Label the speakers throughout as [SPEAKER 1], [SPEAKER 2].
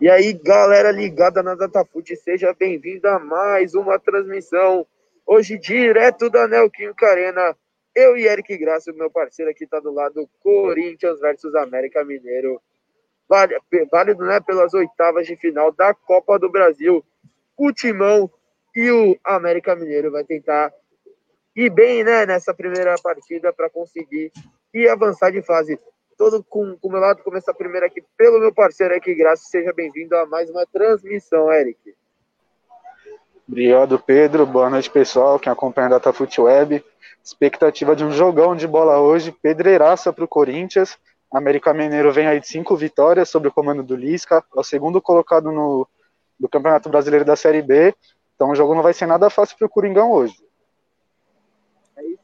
[SPEAKER 1] E aí, galera ligada na DataFoot, seja bem-vindo a mais uma transmissão. Hoje, direto da Neoquímica Arena, eu e Eric Graça, meu parceiro aqui, tá do lado, Corinthians versus América Mineiro. Válido, né, pelas oitavas de final da Copa do Brasil. O Timão e o América Mineiro vai tentar ir bem, né, nessa primeira partida para conseguir e avançar de fase todo com o meu lado. Começar primeiro aqui pelo meu parceiro Eric Graça. Seja bem-vindo a mais uma transmissão, Eric.
[SPEAKER 2] Obrigado, Pedro. Boa noite, pessoal. Quem acompanha a DataFoot Web. Expectativa de um jogão de bola hoje. Pedreiraça para o Corinthians. América Mineiro vem aí de cinco vitórias sobre o comando do Lisca. É o segundo colocado no do Campeonato Brasileiro da Série B. Então o jogo não vai ser nada fácil para o Coringão hoje.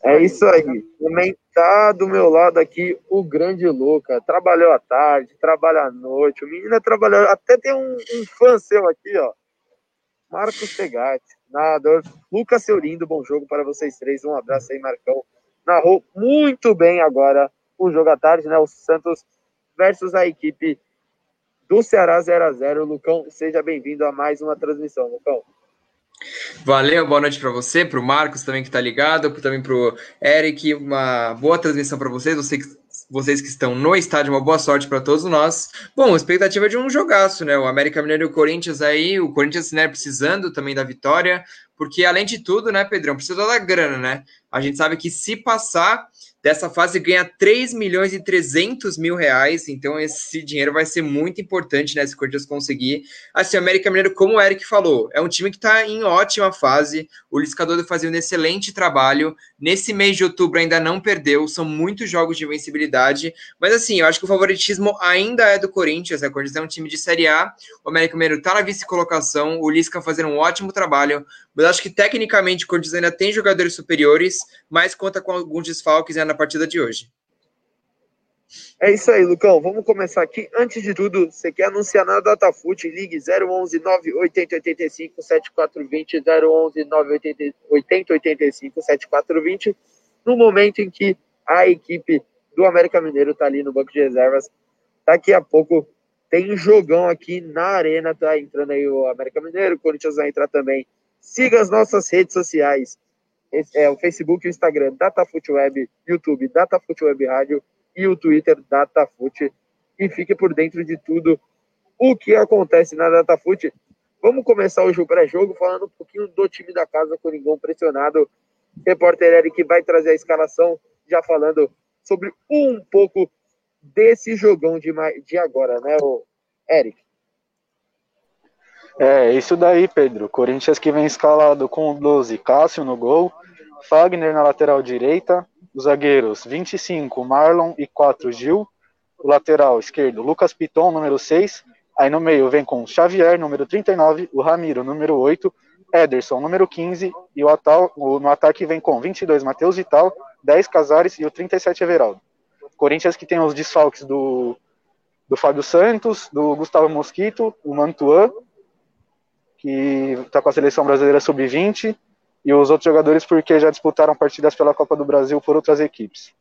[SPEAKER 1] É isso aí. Também tá do meu lado aqui o grande Luca. Trabalhou à tarde, trabalha à noite. O menino trabalhou. Até tem um, um fã seu aqui, ó. Marcos Pegatti, nadador. Lucas Seurindo, bom jogo para vocês três. Um abraço aí, Marcão. Narrou muito bem agora o jogo à tarde, né? O Santos versus a equipe do Ceará 0 a 0 Lucão, seja bem-vindo a mais uma transmissão, Lucão.
[SPEAKER 3] Valeu, boa noite para você, para o Marcos também que está ligado, também para o Eric, uma boa transmissão para vocês, vocês, vocês que estão no estádio, uma boa sorte para todos nós. Bom, expectativa de um jogaço, né? O América Mineiro e o Corinthians aí, o Corinthians né, precisando também da vitória, porque além de tudo, né, Pedrão, precisa da grana, né? A gente sabe que se passar dessa fase ganha 3 milhões e 300 mil reais, então esse dinheiro vai ser muito importante, né, se o Corinthians conseguir. Assim, o América Mineiro, como o Eric falou, é um time que está em ótima fase, o Liscador fazendo um excelente trabalho, nesse mês de outubro ainda não perdeu, são muitos jogos de invencibilidade, mas assim, eu acho que o favoritismo ainda é do Corinthians, né, o Corinthians é um time de Série A, o América Mineiro está na vice-colocação, o Lisca fazendo um ótimo trabalho, mas acho que tecnicamente o Corinthians ainda tem jogadores superiores, mas conta com alguns desfalques né, na partida de hoje.
[SPEAKER 1] É isso aí, Lucão. Vamos começar aqui. Antes de tudo, você quer anunciar na DataFoot? Ligue 011 980 85 7420 011 980 85 7420 no momento em que a equipe do América Mineiro está ali no banco de reservas. Daqui a pouco tem jogão aqui na arena, tá entrando aí o América Mineiro, o Corinthians vai entrar também Siga as nossas redes sociais. É o Facebook, o Instagram, DataFoot Web, YouTube, DataFoot Web Rádio e o Twitter, DataFoot. E fique por dentro de tudo o que acontece na DataFoot. Vamos começar hoje o pré-jogo falando um pouquinho do time da casa, Coringão pressionado. Repórter Eric vai trazer a escalação, já falando sobre um pouco desse jogão de, de agora, né, Eric?
[SPEAKER 2] É, isso daí, Pedro. Corinthians que vem escalado com 12, Cássio no gol, Fagner na lateral direita, os zagueiros 25, Marlon e 4, Gil, o lateral esquerdo, Lucas Piton, número 6, aí no meio vem com Xavier, número 39, o Ramiro, número 8, Ederson, número 15, e o atal, no ataque vem com 22, Matheus Vital, 10, Casares e o 37, Everaldo. Corinthians que tem os desfalques do, do Fábio Santos, do Gustavo Mosquito, o Mantuan, que está com a seleção brasileira sub-20, e os outros jogadores porque já disputaram partidas pela Copa do Brasil por outras equipes.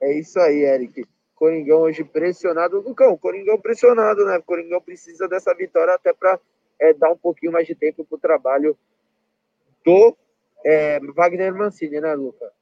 [SPEAKER 1] É isso aí, Eric. Coringão hoje pressionado. Lucão, Coringão pressionado, né? Coringão precisa dessa vitória até para é, dar um pouquinho mais de tempo para o trabalho do é, Wagner Mancini, né, Lucas?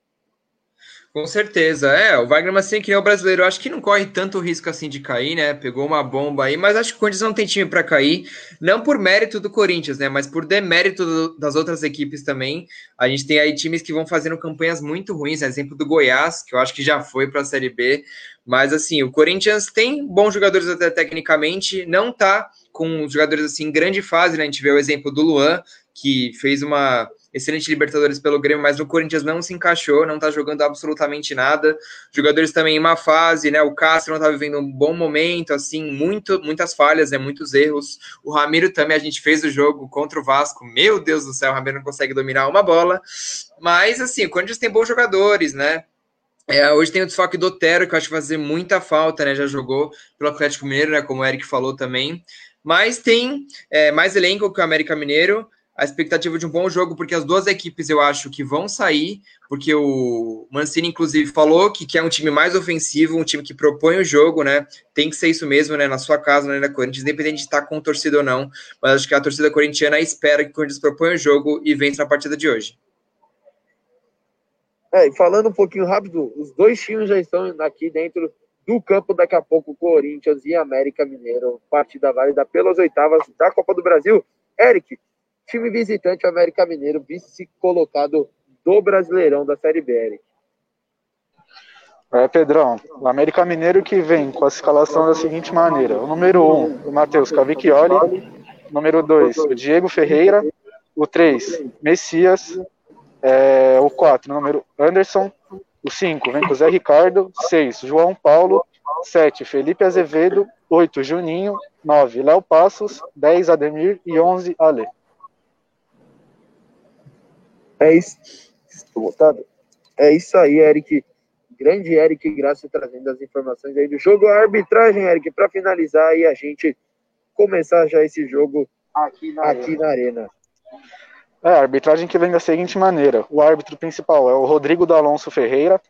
[SPEAKER 3] Com certeza, é. O Wagner Mancini, que é o brasileiro, acho que não corre tanto risco assim de cair, né? Pegou uma bomba aí, mas acho que o Corinthians não tem time para cair, não por mérito do Corinthians, né? Mas por demérito do, das outras equipes também. A gente tem aí times que vão fazendo campanhas muito ruins, exemplo do Goiás, que eu acho que já foi para a Série B. Mas assim, o Corinthians tem bons jogadores até tecnicamente, não tá com jogadores assim em grande fase, né? A gente vê o exemplo do Luan, que fez uma excelente Libertadores pelo Grêmio, mas no Corinthians não se encaixou, não tá jogando absolutamente nada. Jogadores também em má fase, né? O Castro não tá vivendo um bom momento, assim, muito, muitas falhas, né? Muitos erros. O Ramiro também, a gente fez o jogo contra o Vasco, meu Deus do céu, o Ramiro não consegue dominar uma bola. Mas, assim, o Corinthians tem bons jogadores, né? É, hoje tem o desfoque do Otero, que eu acho que vai fazer muita falta, né? Já jogou pelo Atlético Mineiro, né? Como o Eric falou também. Mas tem é, mais elenco que o América Mineiro. A expectativa de um bom jogo, porque as duas equipes eu acho que vão sair, porque o Mancini, inclusive, falou que quer um time mais ofensivo, um time que propõe o jogo, né? Tem que ser isso mesmo, né? Na sua casa, né? Na Corinthians, independente de estar com torcida ou não. Mas acho que a torcida corintiana espera que o Corinthians proponha o jogo e vença na partida de hoje.
[SPEAKER 1] É, e falando um pouquinho rápido, os dois times já estão aqui dentro do campo daqui a pouco, Corinthians e América Mineiro, partida válida pelas oitavas da Copa do Brasil. Eric, time visitante América Mineiro, vice colocado do Brasileirão da Série B, Eric.
[SPEAKER 2] É, Pedrão, o América Mineiro que vem com a escalação da seguinte maneira: o número 1, um, o Matheus Cavicchioli, o número 2, o Diego Ferreira, o 3, Messias, é, o 4, número Anderson, o 5 vem com o Zé Ricardo, 6, João Paulo, 7, Felipe Azevedo, 8, Juninho, 9, Léo Passos, 10, Ademir. E 11, Ale.
[SPEAKER 1] É isso. É isso aí, Eric. Grande Eric Graça trazendo as informações aí do jogo. A arbitragem, Eric, para finalizar e a gente começar já esse jogo aqui na, aqui arena. na arena.
[SPEAKER 2] É, a arbitragem que vem da seguinte maneira: o árbitro principal é o Rodrigo D'Alonso Ferreira,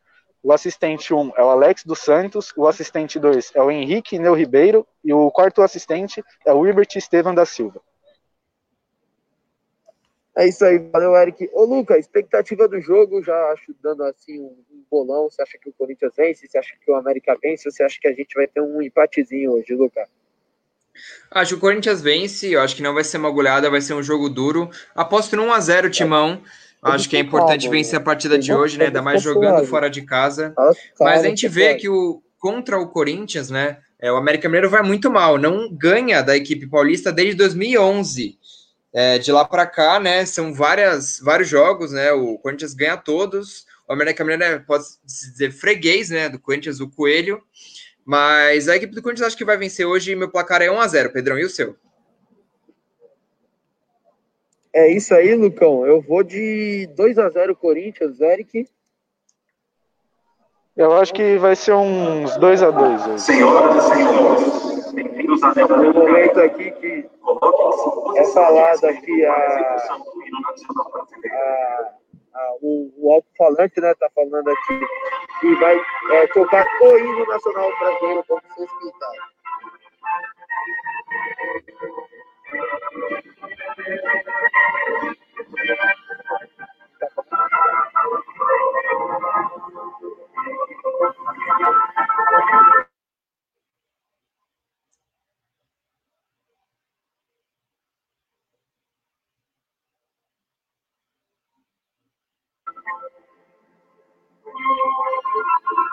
[SPEAKER 2] o assistente 1 é o Alex dos Santos, o assistente 2 é o Henrique Neu Ribeiro e o quarto assistente é o Wilbert Estevam da Silva.
[SPEAKER 1] É isso aí, valeu, Eric. Ô, Luca, expectativa do jogo, já acho dando assim um, um bolão. Você acha que o Corinthians vence? Você acha que o América vence? Ou você acha que a gente vai ter um empatezinho hoje, Luca?
[SPEAKER 3] Acho que o Corinthians vence, eu acho que não vai ser uma goleada, vai ser um jogo duro. Aposto no 1x0, Timão. Acho que é importante vencer a partida de hoje, né? Ainda mais jogando fora de casa. Mas a gente vê que o contra o Corinthians, né? É, o América Mineiro vai muito mal, não ganha da equipe paulista desde 2011. É, de lá para cá, né, são várias, vários jogos, né, o Corinthians ganha todos, o América Mineiro é, pode se dizer freguês, né, do Corinthians, o Coelho, mas a equipe do Corinthians acho que vai vencer hoje e meu placar é 1x0, Pedrão, e o seu?
[SPEAKER 1] É isso aí, Lucão, eu vou de 2x0 Corinthians, Eric.
[SPEAKER 2] Eu acho que vai ser uns 2x2.
[SPEAKER 1] Senhoras e senhores, bem-vindos a No momento aqui que é falado aqui a, a, a o, o alto-falante, né, tá falando aqui, que vai é, tocar o hino nacional brasileiro como se respeitado. aí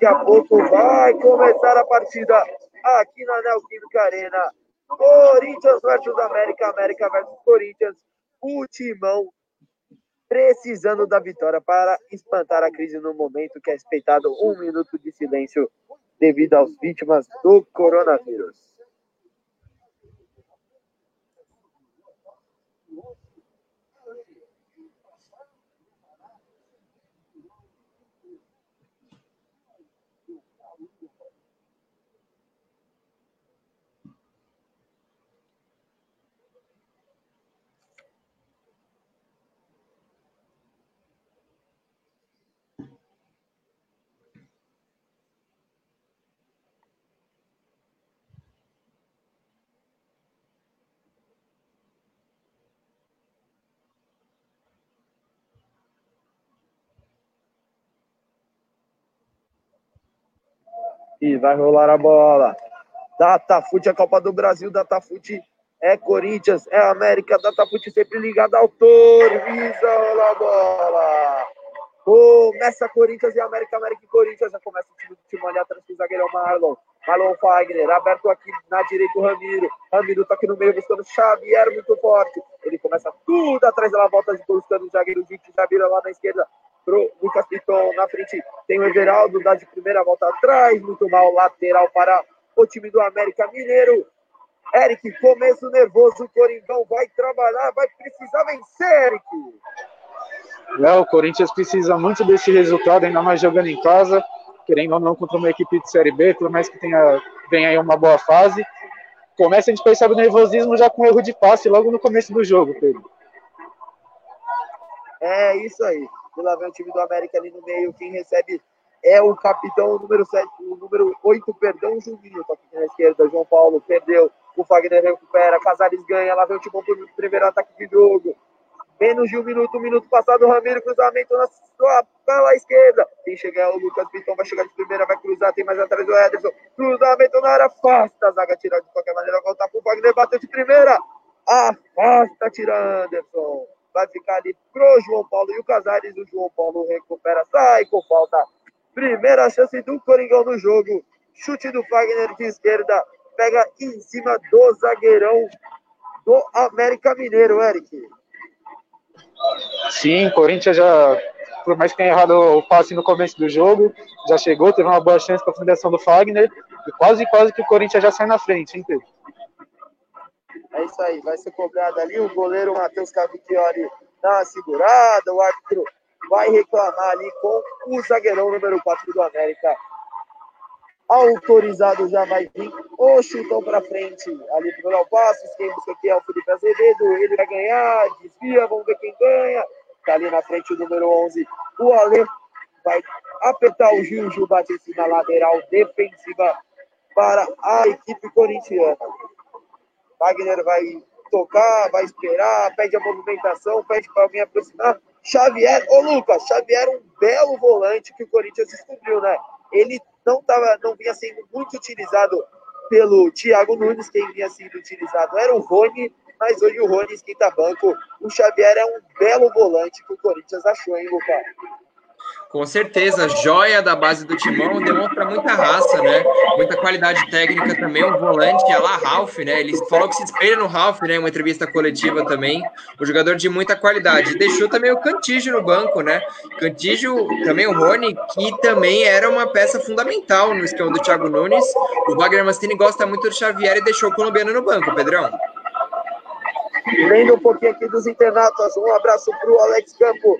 [SPEAKER 1] daqui a pouco vai começar a partida aqui na Neoquímica Arena. Corinthians versus América, América versus Corinthians. O timão precisando da vitória para espantar a crise no momento que é respeitado um minuto de silêncio devido às vítimas do coronavírus. E vai rolar a bola. Datafute é Copa do Brasil, Datafute é Corinthians, é América, Datafute sempre ligado visa rolar a bola. Começa Corinthians e América, América e Corinthians. Já começa o time do ali atrás do zagueirão Marlon. Marlon Fagner, aberto aqui na direita o Ramiro. Ramiro tá aqui no meio buscando Xavier muito forte. Ele começa tudo atrás dela, volta de buscando o zagueiro Gente já vira lá na esquerda pro Lucas Piton. Na frente tem o Everaldo, dá de primeira volta atrás, muito mal, lateral para o time do América Mineiro. Eric, começo nervoso, o Coringão vai trabalhar, vai precisar vencer, Eric.
[SPEAKER 2] É, o Corinthians precisa muito desse resultado, ainda mais jogando em casa, querendo ou não contra uma equipe de Série B, por mais que tenha, venha aí uma boa fase. Começa, a gente percebe o nervosismo já com erro de passe logo no começo do jogo, Pedro.
[SPEAKER 1] É isso aí. E lá vem o time do América ali no meio, quem recebe é o capitão, o número 7, o número 8, perdão, Juninho, tá aqui na esquerda, João Paulo perdeu, o Fagner recupera, Casares ganha, lá vem o Timão pro primeiro ataque de jogo, Menos de um minuto, um minuto passado, o Ramiro, cruzamento na sua pela esquerda. Quem chegar é o Lucas Piton, vai chegar de primeira, vai cruzar, tem mais atrás o Ederson. Cruzamento na área, afasta, a zaga tira de qualquer maneira, volta pro Wagner, bateu de primeira. Afasta, tira Anderson. Vai ficar ali pro João Paulo e o Casares, o João Paulo recupera, sai com falta. Primeira chance do Coringão no jogo. Chute do Wagner de esquerda, pega em cima do zagueirão do América Mineiro, Eric.
[SPEAKER 2] Sim, Corinthians já, por mais que tenha errado o passe no começo do jogo, já chegou, teve uma boa chance com a fundação do Fagner, e quase, quase que o Corinthians já sai na frente, hein, Pedro?
[SPEAKER 1] É isso aí, vai ser cobrado ali, o goleiro Matheus Cavicchioli dá uma segurada, o árbitro vai reclamar ali com o zagueirão número 4 do América, autorizado já vai vir o chutão para frente ali pro Léo Passos, quem busca aqui é o Felipe Azevedo, ele vai ganhar, desvia, vamos ver quem ganha, tá ali na frente o número 11, o Ale vai apertar o Gil, Gil bate na lateral defensiva para a equipe corintiana. Wagner vai tocar, vai esperar, pede a movimentação, pede para alguém aproximar. Xavier, ô Lucas, Xavier um belo volante que o Corinthians descobriu, né? Ele não, tava, não vinha sendo muito utilizado pelo Thiago Nunes, quem vinha sendo utilizado era o Rony, mas hoje o Rony esquenta banco. O Xavier é um belo volante que o Corinthians achou, hein, Lucas?
[SPEAKER 3] Com certeza, joia da base do Timão, demonstra muita raça, né? Muita qualidade técnica também, um volante, é lá Ralph, né? Ele falou que se espelha no Ralph, né? Uma entrevista coletiva também. Um jogador de muita qualidade. Deixou também o Cantígio no banco, né? Cantígio, também o Rony, que também era uma peça fundamental no esquema do Thiago Nunes. O Wagner Mastini gosta muito do Xavier e deixou o colombiano no banco, Pedrão.
[SPEAKER 1] Lendo um pouquinho aqui dos internatos, um abraço para o Alex Campo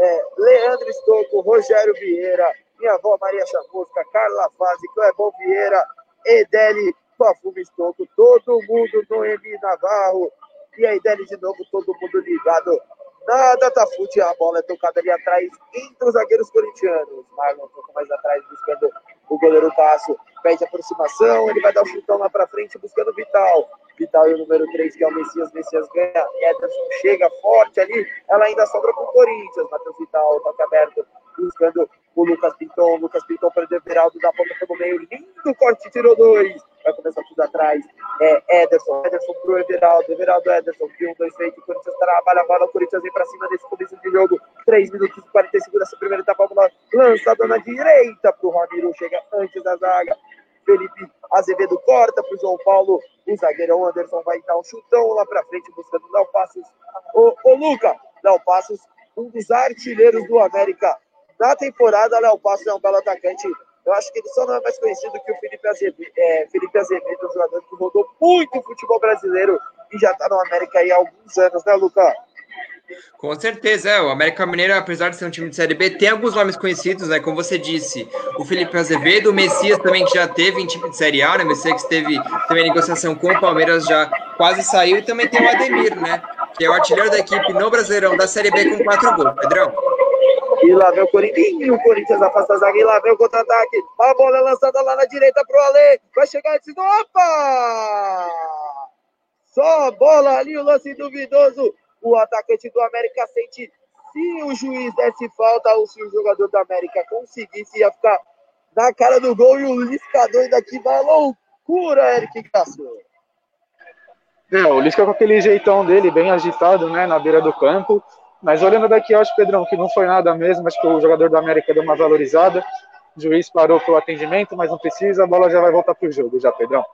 [SPEAKER 1] é, Leandro Estocco, Rogério Vieira, minha avó Maria Chamusca, Carla Fase, Clebão Vieira, Edeli Pafume Estocco, todo mundo no Emi Navarro. E a Edeli de novo, todo mundo ligado na Datafute. A bola é tocada ali atrás entre os zagueiros corintianos. Marlon um pouco mais atrás, buscando o goleiro Cássio. Pede aproximação, ele vai dar o chutão lá para frente, buscando Vital. Vital e o número 3, que é o Messias. Messias ganha. Ederson chega forte ali. Ela ainda sobra para o Corinthians. Matheus Vital, toque aberto, buscando o Lucas Pinton. Lucas Pinton perdeu o Everaldo da ponta pelo meio. Lindo corte, tirou dois. Vai começar tudo atrás. É Ederson. Ederson pro Everaldo. Everaldo, Ederson. Um, dois, feito. O Corinthians trabalha a bola. O Corinthians vem para cima desse começo de jogo. 3 minutos e 45 dessa primeira etapa. Bola lançada na direita pro Ramiro. Chega antes da zaga. Felipe Azevedo corta para o João Paulo. O zagueirão Anderson vai dar um chutão lá para frente, buscando o Passos. Ô, ô Luca, Léo Passos, um dos artilheiros do América na temporada. Léo Passos é um belo atacante. Eu acho que ele só não é mais conhecido que o Felipe Azevedo, é, Felipe Azevedo um jogador que rodou muito futebol brasileiro e já está no América há alguns anos, né, Luca?
[SPEAKER 3] Com certeza, é. O América Mineiro, apesar de ser um time de Série B, tem alguns nomes conhecidos, né? Como você disse, o Felipe Azevedo, o Messias também, que já teve em time de Série A, né? O Messias que teve também negociação com o Palmeiras, já quase saiu, e também tem o Ademir, né? Que é o artilheiro da equipe no Brasileirão da Série B com quatro gols. Pedrão.
[SPEAKER 1] E lá vem o Corinthians, o Corinthians afasta a zaga, e lá vem o contra-ataque. A bola é lançada lá na direita pro Ale. Vai chegar do... Opa! Só a bola ali, o lance duvidoso o atacante do América sente se o juiz desse falta ou se o jogador do América conseguisse, ia ficar na cara do gol e o Lisca doido aqui vai loucura, Eric Castro.
[SPEAKER 2] É, o Lisca com aquele jeitão dele, bem agitado, né, na beira do campo. Mas olhando daqui, eu acho, Pedrão, que não foi nada mesmo. Acho que o jogador do América deu uma valorizada. O juiz parou pro atendimento, mas não precisa. A bola já vai voltar pro jogo, já, Pedrão.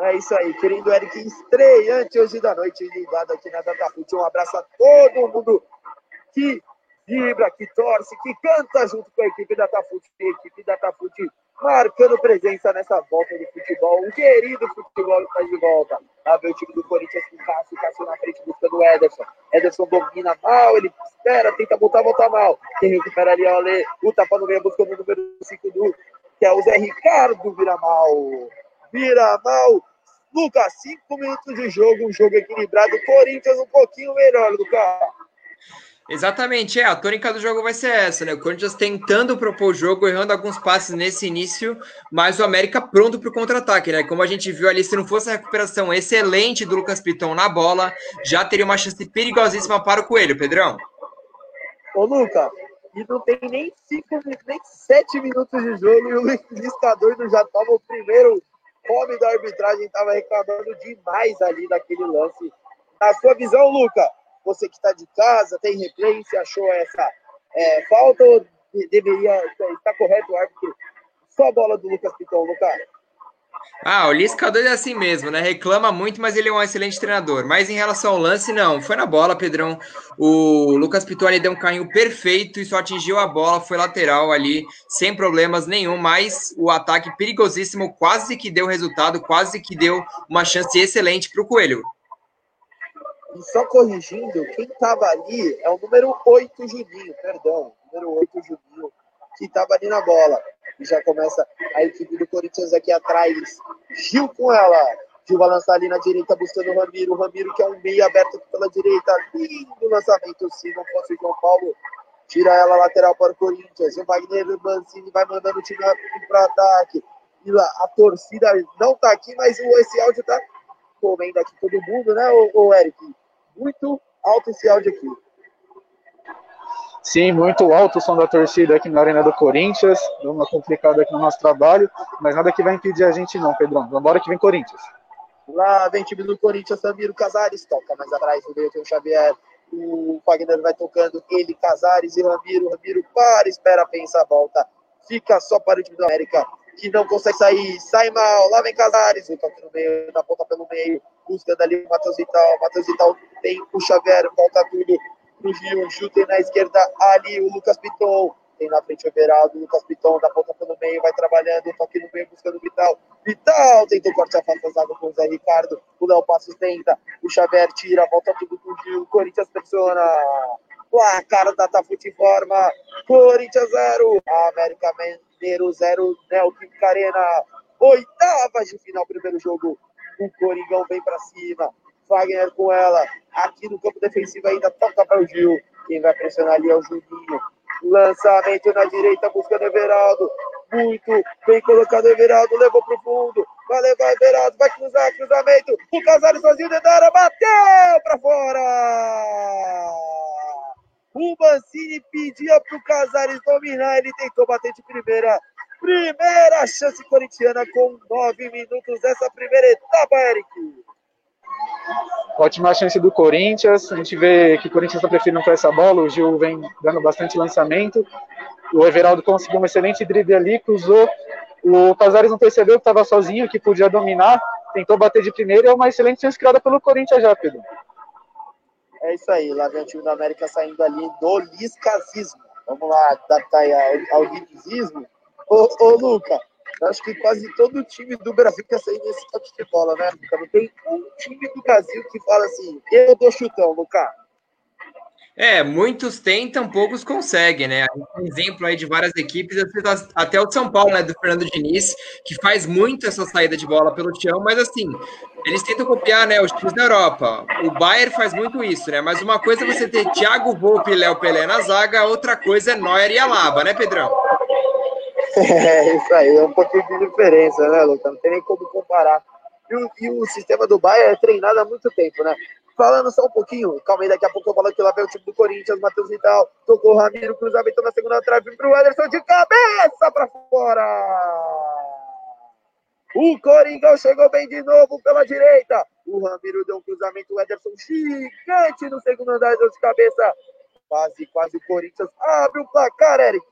[SPEAKER 1] É isso aí, querido Eric, estreante hoje da noite, ligado aqui na Datafute. Um abraço a todo mundo que vibra, que torce, que canta junto com a equipe da Tafute, a equipe da Tafute marcando presença nessa volta do futebol. Um querido futebol está de volta. Lá vê o time do Corinthians com Cássio, Cássio na frente buscando o Ederson. Ederson domina mal, ele espera, tenta voltar, voltar mal. Quem recupera ali o Ale, o tapa no meio buscando o número 5 do, que é o Zé Ricardo, vira mal. Vira mal. Lucas, 5 minutos de jogo, um jogo equilibrado. Corinthians um pouquinho melhor, Lucas.
[SPEAKER 3] Exatamente, é. A tônica do jogo vai ser essa, né? O Corinthians tentando propor o jogo, errando alguns passes nesse início, mas o América pronto para o contra-ataque, né? Como a gente viu ali, se não fosse a recuperação excelente do Lucas Piton na bola, já teria uma chance perigosíssima para o Coelho, Pedrão.
[SPEAKER 1] Ô, Luca, e não tem nem cinco, nem sete minutos de jogo e o Liscador já toma o primeiro homem da arbitragem, estava reclamando demais ali daquele lance. Na sua visão, Luca, você que está de casa, tem replay, se achou essa é, falta ou deveria estar correto o árbitro? Só a bola do Lucas Piton, Lucas.
[SPEAKER 3] Ah, o Lisca é assim mesmo, né? Reclama muito, mas ele é um excelente treinador. Mas em relação ao lance, não. Foi na bola, Pedrão. O Lucas Pitoni deu um carrinho perfeito e só atingiu a bola. Foi lateral ali, sem problemas nenhum. Mas o ataque perigosíssimo quase que deu resultado, quase que deu uma chance excelente para o Coelho.
[SPEAKER 1] E só corrigindo, quem estava ali é o número 8, Juninho, perdão, número 8, Juninho, que estava ali na bola. E já começa a equipe do Corinthians aqui atrás. Gil com ela. Gil vai lançar ali na direita, buscando o Ramiro. O Ramiro, que é um meio aberto pela direita. Lindo lançamento, se não fosse o João Paulo. Tira ela lateral para o Corinthians. O Wagner Mancini vai mandando o time para ataque. E lá, a torcida não está aqui, mas esse áudio está comendo aqui todo mundo, né, o Eric? Muito alto esse áudio aqui.
[SPEAKER 2] Sim, muito alto o som da torcida aqui na Arena do Corinthians. Deu uma complicada aqui no nosso trabalho, mas nada que vai impedir a gente não, Pedrão. Vambora que vem Corinthians.
[SPEAKER 1] Lá vem time do Corinthians, Samiro Casares toca mais atrás, o meio tem o Xavier. O Wagner vai tocando ele, Casares e Ramiro. Ramiro para, espera, pensa, volta. Fica só para o time do América, que não consegue sair. Sai mal, lá vem Casares. O toque no meio, na ponta pelo meio buscando ali o Matheus Vital. Matheus Vital tem o Xavier, volta tudo pro Gil. Tem na esquerda ali o Lucas Piton. Tem na frente o Everaldo, o Lucas Piton da ponta pelo meio, vai trabalhando, toque no meio, buscando o Vital. Vital tenta o corte afastado com o Zé Ricardo. O Léo Passos tenta, o Xavier tira, volta tudo pro Gil. Corinthians pressiona. Placar da Tafute forma. Corinthians 0. América Mineiro 0. Neoquímica Arena. Oitavas de final, primeiro jogo o Coringão vem para cima. Wagner com ela. Aqui no campo defensivo ainda toca para o Gil. Quem vai pressionar ali é o Juninho. Lançamento na direita, buscando Everaldo. Muito bem colocado Everaldo. Levou para o fundo. Vai levar Everaldo. Vai cruzar. Cruzamento. O Casares sozinho dentro da área. Bateu para fora. O Mancini pedia para o Casares dominar. Ele tentou bater de primeira. Primeira chance corintiana com nove minutos dessa primeira etapa, Eric.
[SPEAKER 2] Ótima chance do Corinthians. A gente vê que o Corinthians está preferindo para essa bola. O Gil vem dando bastante lançamento. O Everaldo conseguiu um excelente drible ali, cruzou. O Casares não percebeu que estava sozinho, que podia dominar. Tentou bater de primeira é uma excelente chance criada pelo Corinthians já, Pedro.
[SPEAKER 1] É isso aí. Lá vem o time da América saindo ali do liscasismo. Vamos lá, adaptar ao, ao Ô, ô Luca, acho que quase todo time do Brasil quer sair nesse toque de bola, né, Luca? Não tem um time do Brasil que fala assim, eu dou chutão, Luca.
[SPEAKER 3] É, muitos tentam, poucos conseguem, né? Um exemplo aí de várias equipes, até o São Paulo, né, do Fernando Diniz, que faz muito essa saída de bola pelo chão, mas assim, eles tentam copiar, né, os times da Europa. O Bayern faz muito isso, né? Mas uma coisa é você ter Thiago Volpe e Léo Pelé na zaga, outra coisa é Neuer e Alaba, né, Pedrão?
[SPEAKER 1] É isso aí, é um pouquinho de diferença, né, Luca? Não tem nem como comparar E o, e o sistema do Bahia é treinado há muito tempo, né? Falando só um pouquinho, calma aí, daqui a pouco eu falo aqui lá vem o time do Corinthians, Matheus Vital, tocou o Ramiro, cruzamento na segunda trave pro Ederson de cabeça para fora! O Coringão chegou bem de novo pela direita. O Ramiro deu um cruzamento, o Ederson gigante no segundo andar, deu de cabeça. Quase, quase o Corinthians abre o placar, Eric.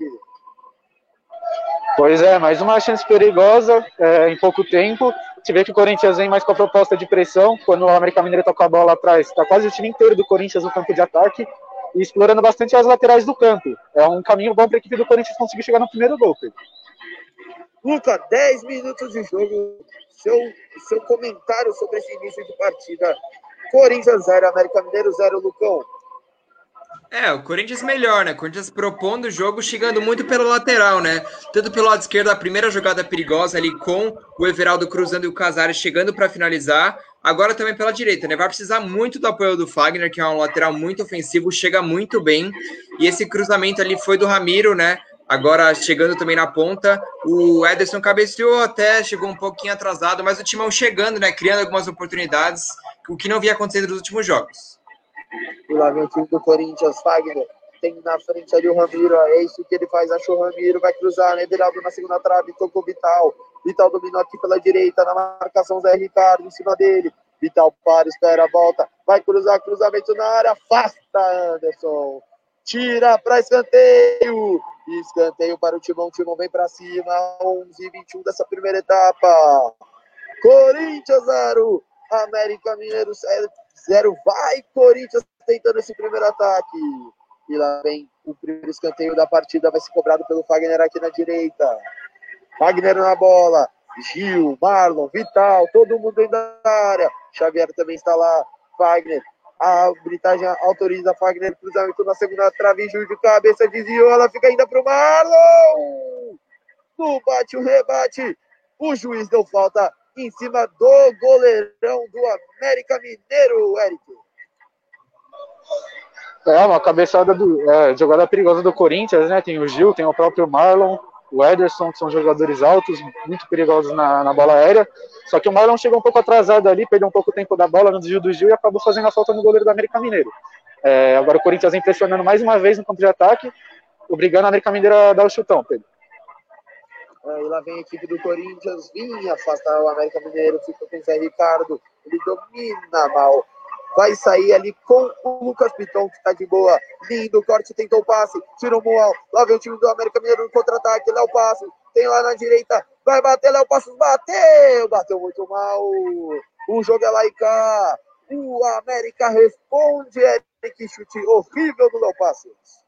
[SPEAKER 2] Pois é, mais uma chance perigosa é, em pouco tempo. Você vê que o Corinthians vem mais com a proposta de pressão. Quando o América Mineiro toca a bola atrás, está quase o time inteiro do Corinthians no campo de ataque e explorando bastante as laterais do campo. É um caminho bom para a equipe do Corinthians conseguir chegar no primeiro gol. Pedro.
[SPEAKER 1] Luca, 10 minutos de jogo. Seu, seu comentário sobre esse início de partida. Corinthians 0, América Mineiro 0, Lucão.
[SPEAKER 3] É, o Corinthians melhor, né? O Corinthians propondo o jogo, chegando muito pelo lateral, né? Tanto pelo lado esquerdo, a primeira jogada perigosa ali com o Everaldo cruzando e o Casares chegando para finalizar. Agora também pela direita, né? Vai precisar muito do apoio do Fagner, que é um lateral muito ofensivo, chega muito bem. E esse cruzamento ali foi do Ramiro, né? Agora chegando também na ponta, o Ederson cabeceou até, chegou um pouquinho atrasado, mas o Timão chegando, né? Criando algumas oportunidades, o que não vinha acontecendo nos últimos jogos.
[SPEAKER 1] E lá vem o time do Corinthians, Fagner. Tem na frente ali o Ramiro, é isso que ele faz, achou o Ramiro, vai cruzar, né?Ederaldo na segunda trave, tocou Vital. Vital dominou aqui pela direita, na marcação Zé Ricardo em cima dele. Vital para, espera, volta, vai cruzar, cruzamento na área, afasta Anderson. Tira para escanteio. Escanteio para o Timão. Timão vem para cima. 11 e 21 dessa primeira etapa. Corinthians 0. América Mineiro 0. Vai, Corinthians tentando esse primeiro ataque. E lá vem o primeiro escanteio da partida. Vai ser cobrado pelo Fagner aqui na direita. Fagner na bola. Gil, Marlon, Vital, todo mundo dentro da área. Xavier também está lá. Fagner. A arbitragem autoriza Fagner cruzamento na segunda trave. Gil de cabeça desviou. Ela fica ainda para o Marlon. No bate o rebate. O juiz deu falta em cima do goleirão do América Mineiro, Eric.
[SPEAKER 2] É, uma cabeçada do. É, jogada perigosa do Corinthians, né? Tem o Gil, tem o próprio Marlon, o Ederson, que são jogadores altos, muito perigosos na, na bola aérea. Só que o Marlon chegou um pouco atrasado ali, perdeu um pouco o tempo da bola no desvio do Gil e acabou fazendo a falta no goleiro do América Mineiro. É, agora o Corinthians vem pressionando mais uma vez no campo de ataque, obrigando o América Mineiro a dar o chutão, Pedro.
[SPEAKER 1] É, e lá vem a equipe do Corinthians, vinha afastar o América Mineiro, fica com o Zé Ricardo, ele domina mal. Vai sair ali com o Lucas Piton, que está de boa. Lindo corte, tentou o passe, tirou o Moal. Lá vem o time do América Mineiro no contra-ataque, Léo Passo, tem lá na direita, vai bater, Léo Passos bateu, bateu muito mal. O jogo é lá e cá. O América responde, Eric, chute horrível do Léo Passos.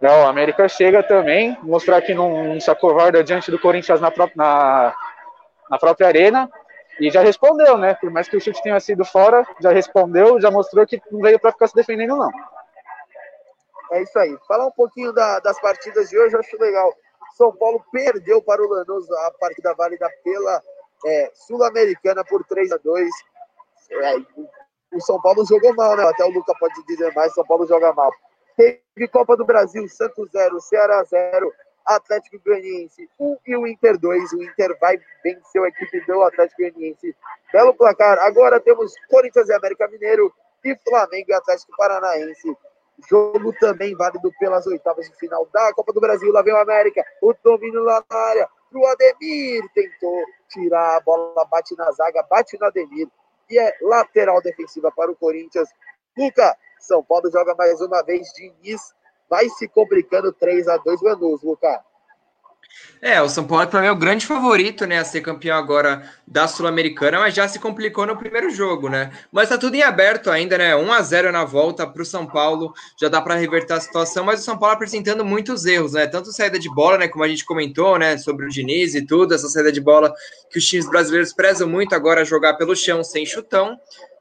[SPEAKER 2] Não, o América chega também, mostrar que não, não se acovarda diante do Corinthians na, pró na, na própria arena. E já respondeu, né? Por mais que o chute tenha sido fora, já respondeu, já mostrou que não veio para ficar se defendendo, não.
[SPEAKER 1] É isso aí. Falar um pouquinho da, das partidas de hoje, eu acho legal. São Paulo perdeu para o Lanús a partida válida pela é, Sul-Americana por 3 a 2 é, O São Paulo jogou mal, né? Até o Luca pode dizer mais, São Paulo joga mal. Teve Copa do Brasil, Santos 0, Ceará 0, Atlético Goianiense 1 e o Inter 2. O Inter vai vencer a equipe do Atlético Goianiense. Belo placar. Agora temos Corinthians e América Mineiro e Flamengo e Atlético Paranaense. Jogo também válido pelas oitavas de final da Copa do Brasil. Lá vem o América. O domínio lá na área. Pro Ademir. Tentou tirar a bola, bate na zaga, bate no Ademir. E é lateral defensiva para o Corinthians. Luca, são Paulo joga mais uma vez. Diniz vai se complicando 3 a 2 Lanús, Lucas.
[SPEAKER 3] É, o São Paulo para mim é o grande favorito, né, a ser campeão agora da Sul-Americana, mas já se complicou no primeiro jogo, né? Mas tá tudo em aberto ainda, né? 1 a 0 na volta para o São Paulo, já dá para reverter a situação, mas o São Paulo apresentando muitos erros, né? Tanto saída de bola, né, como a gente comentou, né, sobre o Diniz e tudo, essa saída de bola que os times brasileiros prezam muito agora jogar pelo chão sem chutão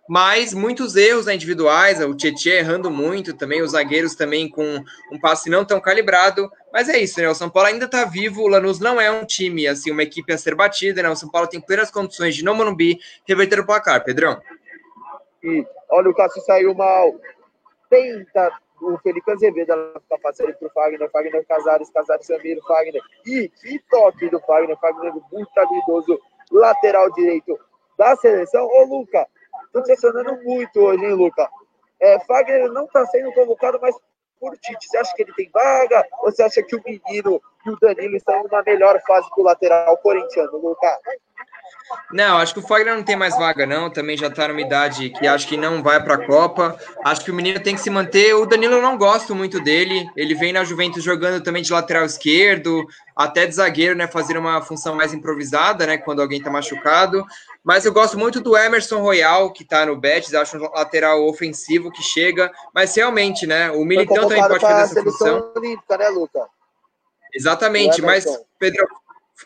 [SPEAKER 3] mas muitos erros individuais, o Tietchan errando muito também, os zagueiros também com um passe não tão calibrado, mas é isso, né? O São Paulo ainda tá vivo, o Lanús não é um time, assim, uma equipe a ser batida, né? O São Paulo tem plenas condições de, no Morumbi, reverter o placar, Pedrão.
[SPEAKER 1] E olha, o Cássio saiu mal, tenta o Felipe Azevedo tá passando pro Fagner, Fagner Casares, Casares Samir, Fagner, e que toque do Fagner, Fagner muito habilidoso, lateral direito da seleção. Ô, Luca, tô pressionando muito hoje, hein, Luca? É, Fagner não está sendo convocado, mas por Tite. Você acha que ele tem vaga? Ou você acha que o menino e o Danilo estão na melhor fase do lateral corintiano, Lucas?
[SPEAKER 3] Não, acho que o Fagner não tem mais vaga, não. Também já está numa idade que acho que não vai para a Copa. Acho que o menino tem que se manter. O Danilo eu não gosto muito dele. Ele vem na Juventus jogando também de lateral esquerdo, até de zagueiro, né? Fazer uma função mais improvisada, né? Quando alguém está machucado. Mas eu gosto muito do Emerson Royal, que está no Betis. Acho um lateral ofensivo que chega. Mas realmente, né? O Militão também pode fazer essa função. Olímpica, né, Luca? Exatamente, mas, Pedro,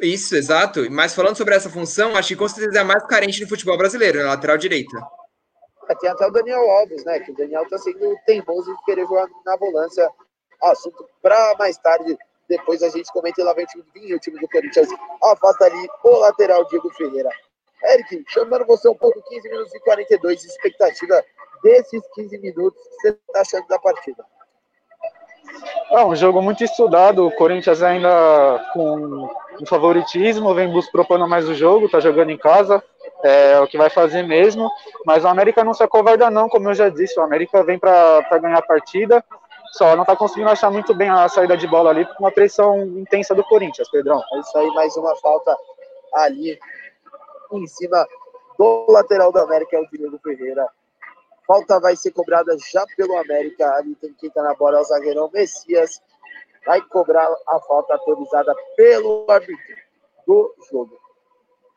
[SPEAKER 3] isso, exato. Mas falando sobre essa função, acho que com certeza é a mais carente no futebol brasileiro, na lateral direita.
[SPEAKER 1] É, tem até o Daniel Alves, né? Que o Daniel tá sendo teimoso de querer jogar na volância. Assunto para mais tarde. Depois a gente comenta e lá vem o time do o time do Corinthians. Afasta ali o lateral Diego Ferreira. Eric, chamando você um pouco, 15 minutos e 42, expectativa desses 15 minutos que você está achando da partida?
[SPEAKER 2] É um jogo muito estudado, o Corinthians ainda com um favoritismo, vem propondo mais o jogo, tá jogando em casa, é o que vai fazer mesmo, mas o América não se acovarda não, como eu já disse, o América vem para ganhar a partida, só não tá conseguindo achar muito bem a saída de bola ali, com uma pressão intensa do Corinthians, Pedrão.
[SPEAKER 1] É isso aí, mais uma falta ali em cima do lateral do América, é o Diego Ferreira. Falta vai ser cobrada já pelo América. Ali tem quem tá na bola, é o zagueirão Messias. Vai cobrar a falta autorizada pelo árbitro do jogo.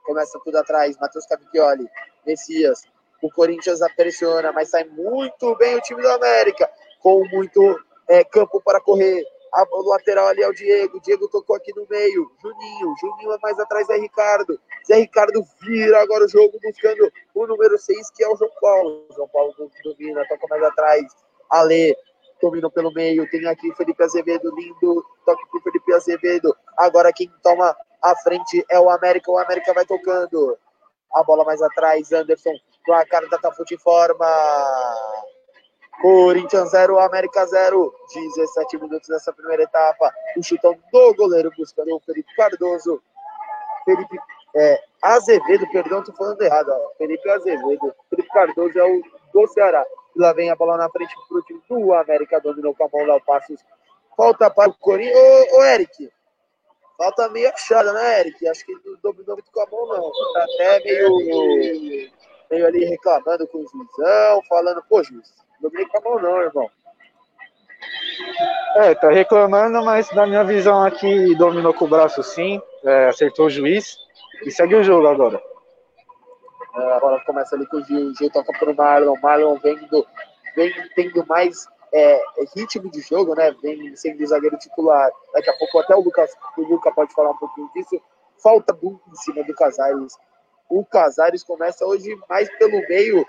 [SPEAKER 1] Começa tudo atrás. Matheus Cavicchioli, Messias. O Corinthians pressiona, mas sai muito bem o time do América. Com muito é, campo para correr. A, lateral ali é o Diego. Diego tocou aqui no meio. Juninho. Juninho é mais atrás é Ricardo. Zé Ricardo vira agora o jogo buscando o número 6, que é o João Paulo. João Paulo domina, toca mais atrás. Ale dominou pelo meio. Tem aqui Felipe Azevedo, lindo. Toque pro Felipe Azevedo. Agora quem toma a frente é o América. O América vai tocando. A bola mais atrás. Anderson. Placar da Tafute forma. Corinthians 0, América 0. 17 minutos nessa primeira etapa. O chutão do goleiro buscando o Felipe Cardoso. Felipe é, Azevedo, perdão, tô falando errado. Ó. Felipe Azevedo. Felipe Cardoso é o do Ceará. E lá vem a bola na frente pro time do América. Dominou com a mão lá o Passos. Falta para o Corinthians. Ô, ô, Eric. Falta meio achada, né, Eric? Acho que não dominou muito com a mão, não. Tá até meio, meio ali reclamando com o juizão, falando, pô, juiz, dominei com a mão, não, irmão.
[SPEAKER 2] É, tá reclamando, mas na minha visão aqui, dominou com o braço sim, é, acertou o juiz e segue o jogo agora.
[SPEAKER 1] É, a bola começa ali com o Gil, o Gil toca pro Marlon, Marlon vem, do, vem tendo mais é, ritmo de jogo, né? Vem sendo zagueiro titular. Daqui a pouco até o Lucas, o Luca pode falar um pouquinho disso. Falta muito em cima do Casares. O Casares começa hoje mais pelo meio,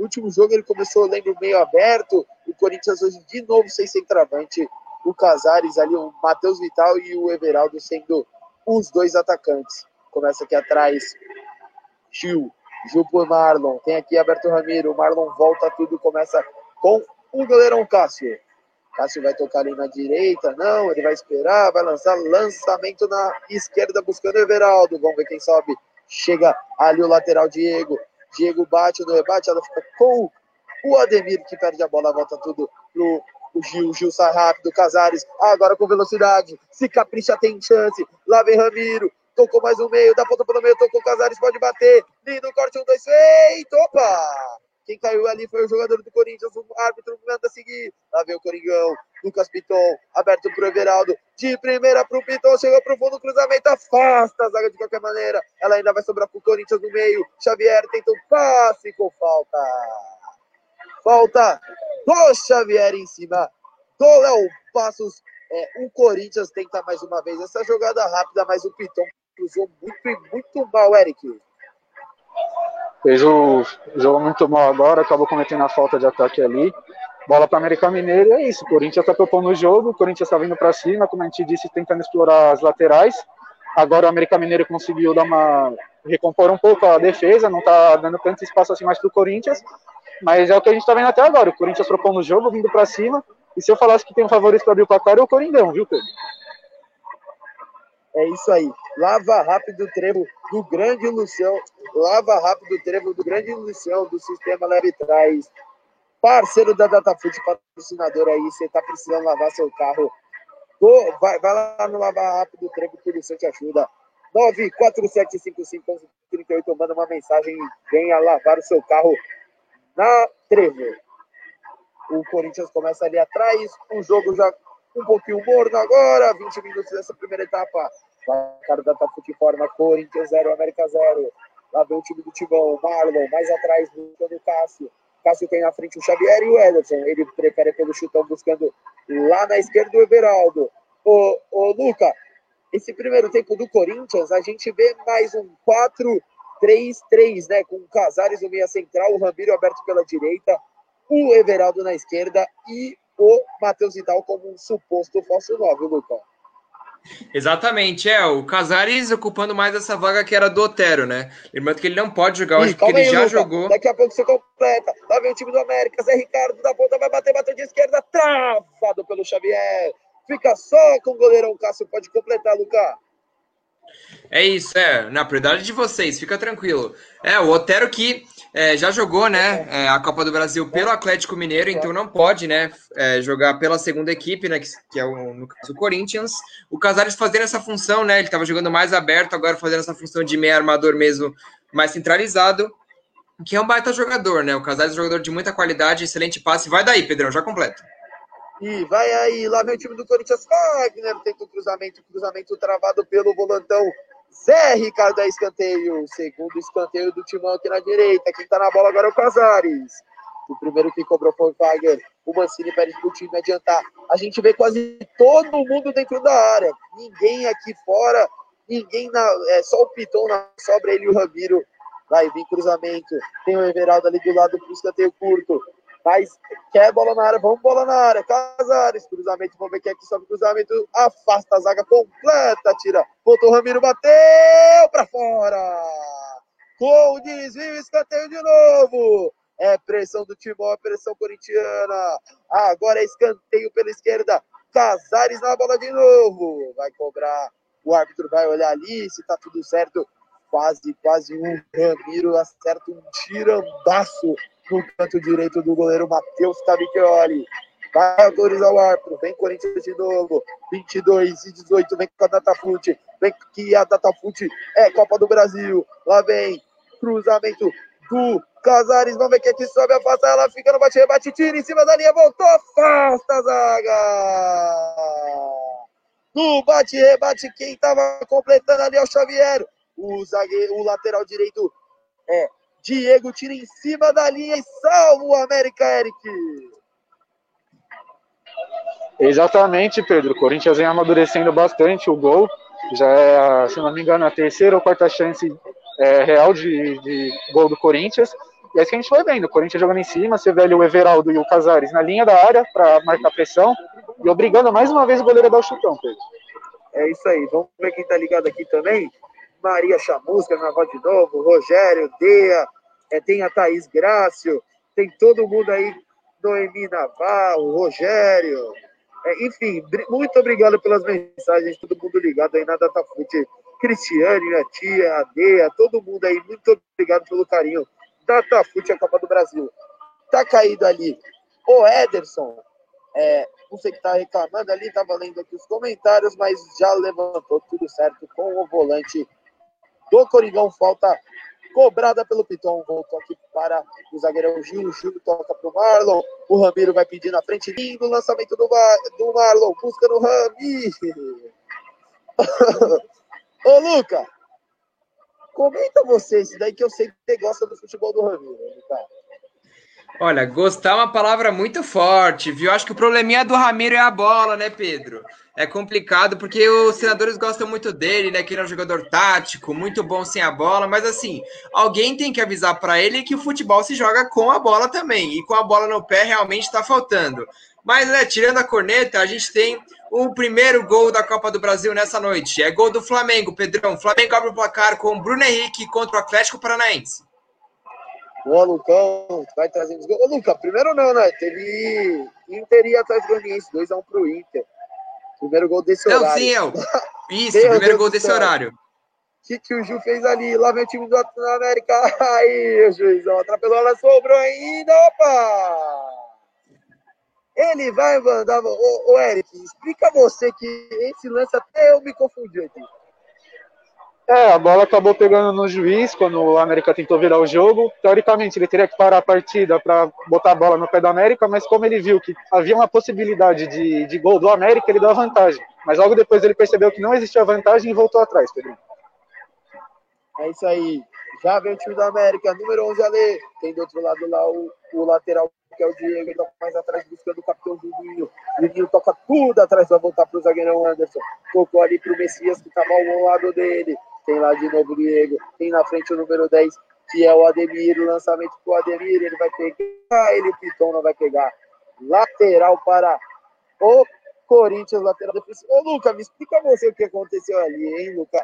[SPEAKER 1] no último jogo ele começou, lembro, meio aberto. O Corinthians hoje de novo sem centroavante. O Casares ali, o Matheus Vital e o Everaldo sendo os dois atacantes. Começa aqui atrás. Gil. Gil por Marlon. Tem aqui Aberto Ramiro. Marlon volta tudo. Começa com o goleirão Cássio. Cássio vai tocar ali na direita. Não, ele vai esperar. Vai lançar lançamento na esquerda buscando o Everaldo. Vamos ver quem sobe. Chega ali o lateral Diego. Diego bate no rebate, ela fica com o Ademir que perde a bola, volta tudo pro o Gil, Gil sai rápido, Casares, agora com velocidade, se capricha tem chance, lá vem Ramiro, tocou mais um meio, dá ponta pelo meio, tocou Casares, pode bater, lindo corte, um, dois, feito, opa! Quem caiu ali foi o jogador do Corinthians, o árbitro manda seguir. Lá vem o Coringão, Lucas Piton, aberto pro Everaldo. De primeira pro Piton, chegou pro fundo, cruzamento, afasta a zaga de qualquer maneira. Ela ainda vai sobrar pro Corinthians no meio. Xavier tenta um passe com falta. Falta do Xavier em cima do Léo Passos. É, o Corinthians tenta mais uma vez essa jogada rápida, mas o Piton cruzou muito e muito mal, Eric
[SPEAKER 2] fez o jogo muito mal agora, acabou cometendo a falta de ataque ali. Bola para América Mineiro é isso. O Corinthians está propondo o jogo, o Corinthians está vindo para cima, como a gente disse, tentando explorar as laterais. Agora o América Mineiro conseguiu dar uma recompor um pouco a defesa, não está dando tanto espaço assim mais para o Corinthians, mas é o que a gente está vendo até agora. O Corinthians propondo o jogo, vindo para cima. E se eu falasse que tem um favorito para abrir o placar, é o Coringão, viu, Pedro?
[SPEAKER 1] É isso aí. Lava rápido o trevo do grande Lucião. Lava rápido o trevo do grande Lucião do sistema Leve Trás. Parceiro da DataFoot, patrocinador aí. Você tá precisando lavar seu carro. vai, vai lá no Lava Rápido o trevo que o Lucião te ajuda. 9475538. Manda uma mensagem e venha lavar o seu carro na Trevo. O Corinthians começa ali atrás. O jogo já um pouquinho morno agora. 20 minutos dessa primeira etapa. Placar da forma Corinthians 0, América 0. Lá vem o time do Timão. Marlon mais atrás buscando o Cássio. Cássio tem na frente o Xavier e o Ederson. Ele prefere pelo chutão buscando lá na esquerda o Everaldo. Ô, ô Luca, esse primeiro tempo do Corinthians, a gente vê mais um 4-3-3, né? Com o Casares no meia central, o Ramiro aberto pela direita, o Everaldo na esquerda e o Matheus Vidal como um suposto falso 9, Luca.
[SPEAKER 3] Exatamente, é. O Casares ocupando mais essa vaga que era do Otero, né? Lembrando que ele não pode jogar hoje, porque ele já Luca. jogou.
[SPEAKER 1] Daqui a pouco você completa. Lá vem o time do América, Zé Ricardo da ponta, vai bater, bateu de esquerda, travado pelo Xavier. Fica só com o goleirão Cássio, pode completar, Lucas.
[SPEAKER 3] É isso, é. Na prioridade de vocês, fica tranquilo. É, o Otero que é, já jogou, né, é, a Copa do Brasil pelo Atlético Mineiro, então não pode, né, é, jogar pela segunda equipe, né, que, que, é o, no caso o Corinthians. O Casares fazendo essa função, né, ele estava jogando mais aberto, agora fazendo essa função de meio armador mesmo, mais centralizado, que é um baita jogador, né, o Casares é um jogador de muita qualidade, excelente passe. Vai daí, Pedrão, já completa.
[SPEAKER 1] E vai aí, lá vem o time do Corinthians. Wagner tenta o cruzamento, cruzamento travado pelo volantão. Zé Ricardo é escanteio. Segundo escanteio do timão aqui na direita. Quem tá na bola agora é o Casares. O primeiro que cobrou foi o Wagner. O Mancini pede pro time adiantar. A gente vê quase todo mundo dentro da área. Ninguém aqui fora. Ninguém na. É só o Piton na sobra, ele e o Ramiro. Vai vir cruzamento. Tem o Everaldo ali do lado pro escanteio curto. Mas quer bola na área, vamos bola na área. Casares, cruzamento, vamos ver quem é que sobe cruzamento. Afasta a zaga completa, tira. Voltou o Ramiro, bateu para fora. Com desvio, escanteio de novo. É pressão do Timó, é pressão corintiana. Agora é escanteio pela esquerda. Casares na bola de novo. Vai cobrar. O árbitro vai olhar ali se tá tudo certo. Quase, quase um Ramiro acerta um tirambaço no canto direito do goleiro Matheus Cavicchioli. Vai autorizar o árbitro. Vem Corinthians de novo. 22 e 18. Vem com a Datafute. Vem que a Datafute é Copa do Brasil. Lá vem cruzamento do Casares. Vamos ver quem aqui sobe. Afasta ela. Fica no bate-rebate. Tira em cima da linha. Voltou. Afasta a zaga. No bate-rebate. Quem estava completando ali é o Xavier. O zagueiro, o lateral direito é Diego tira em cima da linha e salva o América, Eric.
[SPEAKER 2] Exatamente, Pedro. O Corinthians vem amadurecendo bastante o gol. Já é, se não me engano, a terceira ou quarta chance é, real de, de, gol do Corinthians. E é isso que a gente vai vendo. O Corinthians jogando em cima, você vê ali o Everaldo e o Casares na linha da área para marcar pressão e obrigando mais uma vez o goleiro a dar o chutão, Pedro.
[SPEAKER 1] É isso aí. Vamos ver quem tá ligado aqui também. Maria Chamusca na voz de novo, Rogério, Dea, é, tem a Thaís Grácio, tem todo mundo aí, Noemi Navarro, Rogério, é, enfim, muito obrigado pelas mensagens, todo mundo ligado aí na DataFoot, Cristiane, minha tia, a Dea, todo mundo aí, muito obrigado pelo carinho. DataFoot, a Copa do Brasil. Tá caído ali o Ederson, é, não sei que tá reclamando ali, tava lendo aqui os comentários, mas já levantou tudo certo com o volante do Coringão. Falta cobrada pelo Piton. Voltou aqui para o zagueirão Gil. Gil toca para o Marlon. O Ramiro vai pedir na frente. Lindo lançamento do, do Marlon. Busca no Rami. Ô, Luca. Comenta você isso daí que eu sei que você gosta do futebol do Ramiro. Tá?
[SPEAKER 3] Olha, gostar é uma palavra muito forte, viu? Acho que o probleminha do Ramiro é a bola, né, Pedro? É complicado porque os senadores gostam muito dele, né? Que ele é um jogador tático, muito bom sem a bola, mas assim, alguém tem que avisar para ele que o futebol se joga com a bola também, e com a bola no pé realmente está faltando. Mas, né, tirando a corneta, a gente tem o primeiro gol da Copa do Brasil nessa noite. É gol do Flamengo, Pedrão. Flamengo abre o placar com Bruno Henrique contra o Atlético Paranaense.
[SPEAKER 1] Boa, Lucão. Vai trazendo os gols. Ô, Luca, primeiro não, né? Teve Inter e Atlético Goianiense, 2x1 pro Inter. Primeiro gol desse
[SPEAKER 3] não,
[SPEAKER 1] horário.
[SPEAKER 3] Sim, eu. Isso, Meu primeiro Deus gol desse horário.
[SPEAKER 1] O que, que o Ju fez ali? Lá vem o time do América. Aí, o juizão atropelou, ela sobrou ainda. Opa! Ele vai mandar. Ô, ô, Eric, explica você que esse lance até eu me confundi aqui.
[SPEAKER 2] É, a bola acabou pegando no juiz quando o América tentou virar o jogo. Teoricamente, ele teria que parar a partida para botar a bola no pé do América, mas como ele viu que havia uma possibilidade de, de gol do América, ele deu a vantagem. Mas logo depois ele percebeu que não existia vantagem e voltou atrás, Pedro.
[SPEAKER 1] É isso aí. Já vem o time da América, número 11 Ale. Tem do outro lado lá o, o lateral, que é o Diego. Ele toca mais atrás buscando o capitão Juninho. Juninho toca tudo atrás, vai voltar para o zagueirão Anderson. Tocou ali para o Messias, que estava ao lado dele. Tem lá de novo o Diego. Tem na frente o número 10, que é o Ademir. O lançamento para o Ademir. Ele vai pegar. Ele, o Piton, não vai pegar. Lateral para o Corinthians, lateral defensivo. Ô, Luca, me explica você o que aconteceu ali, hein, Luca?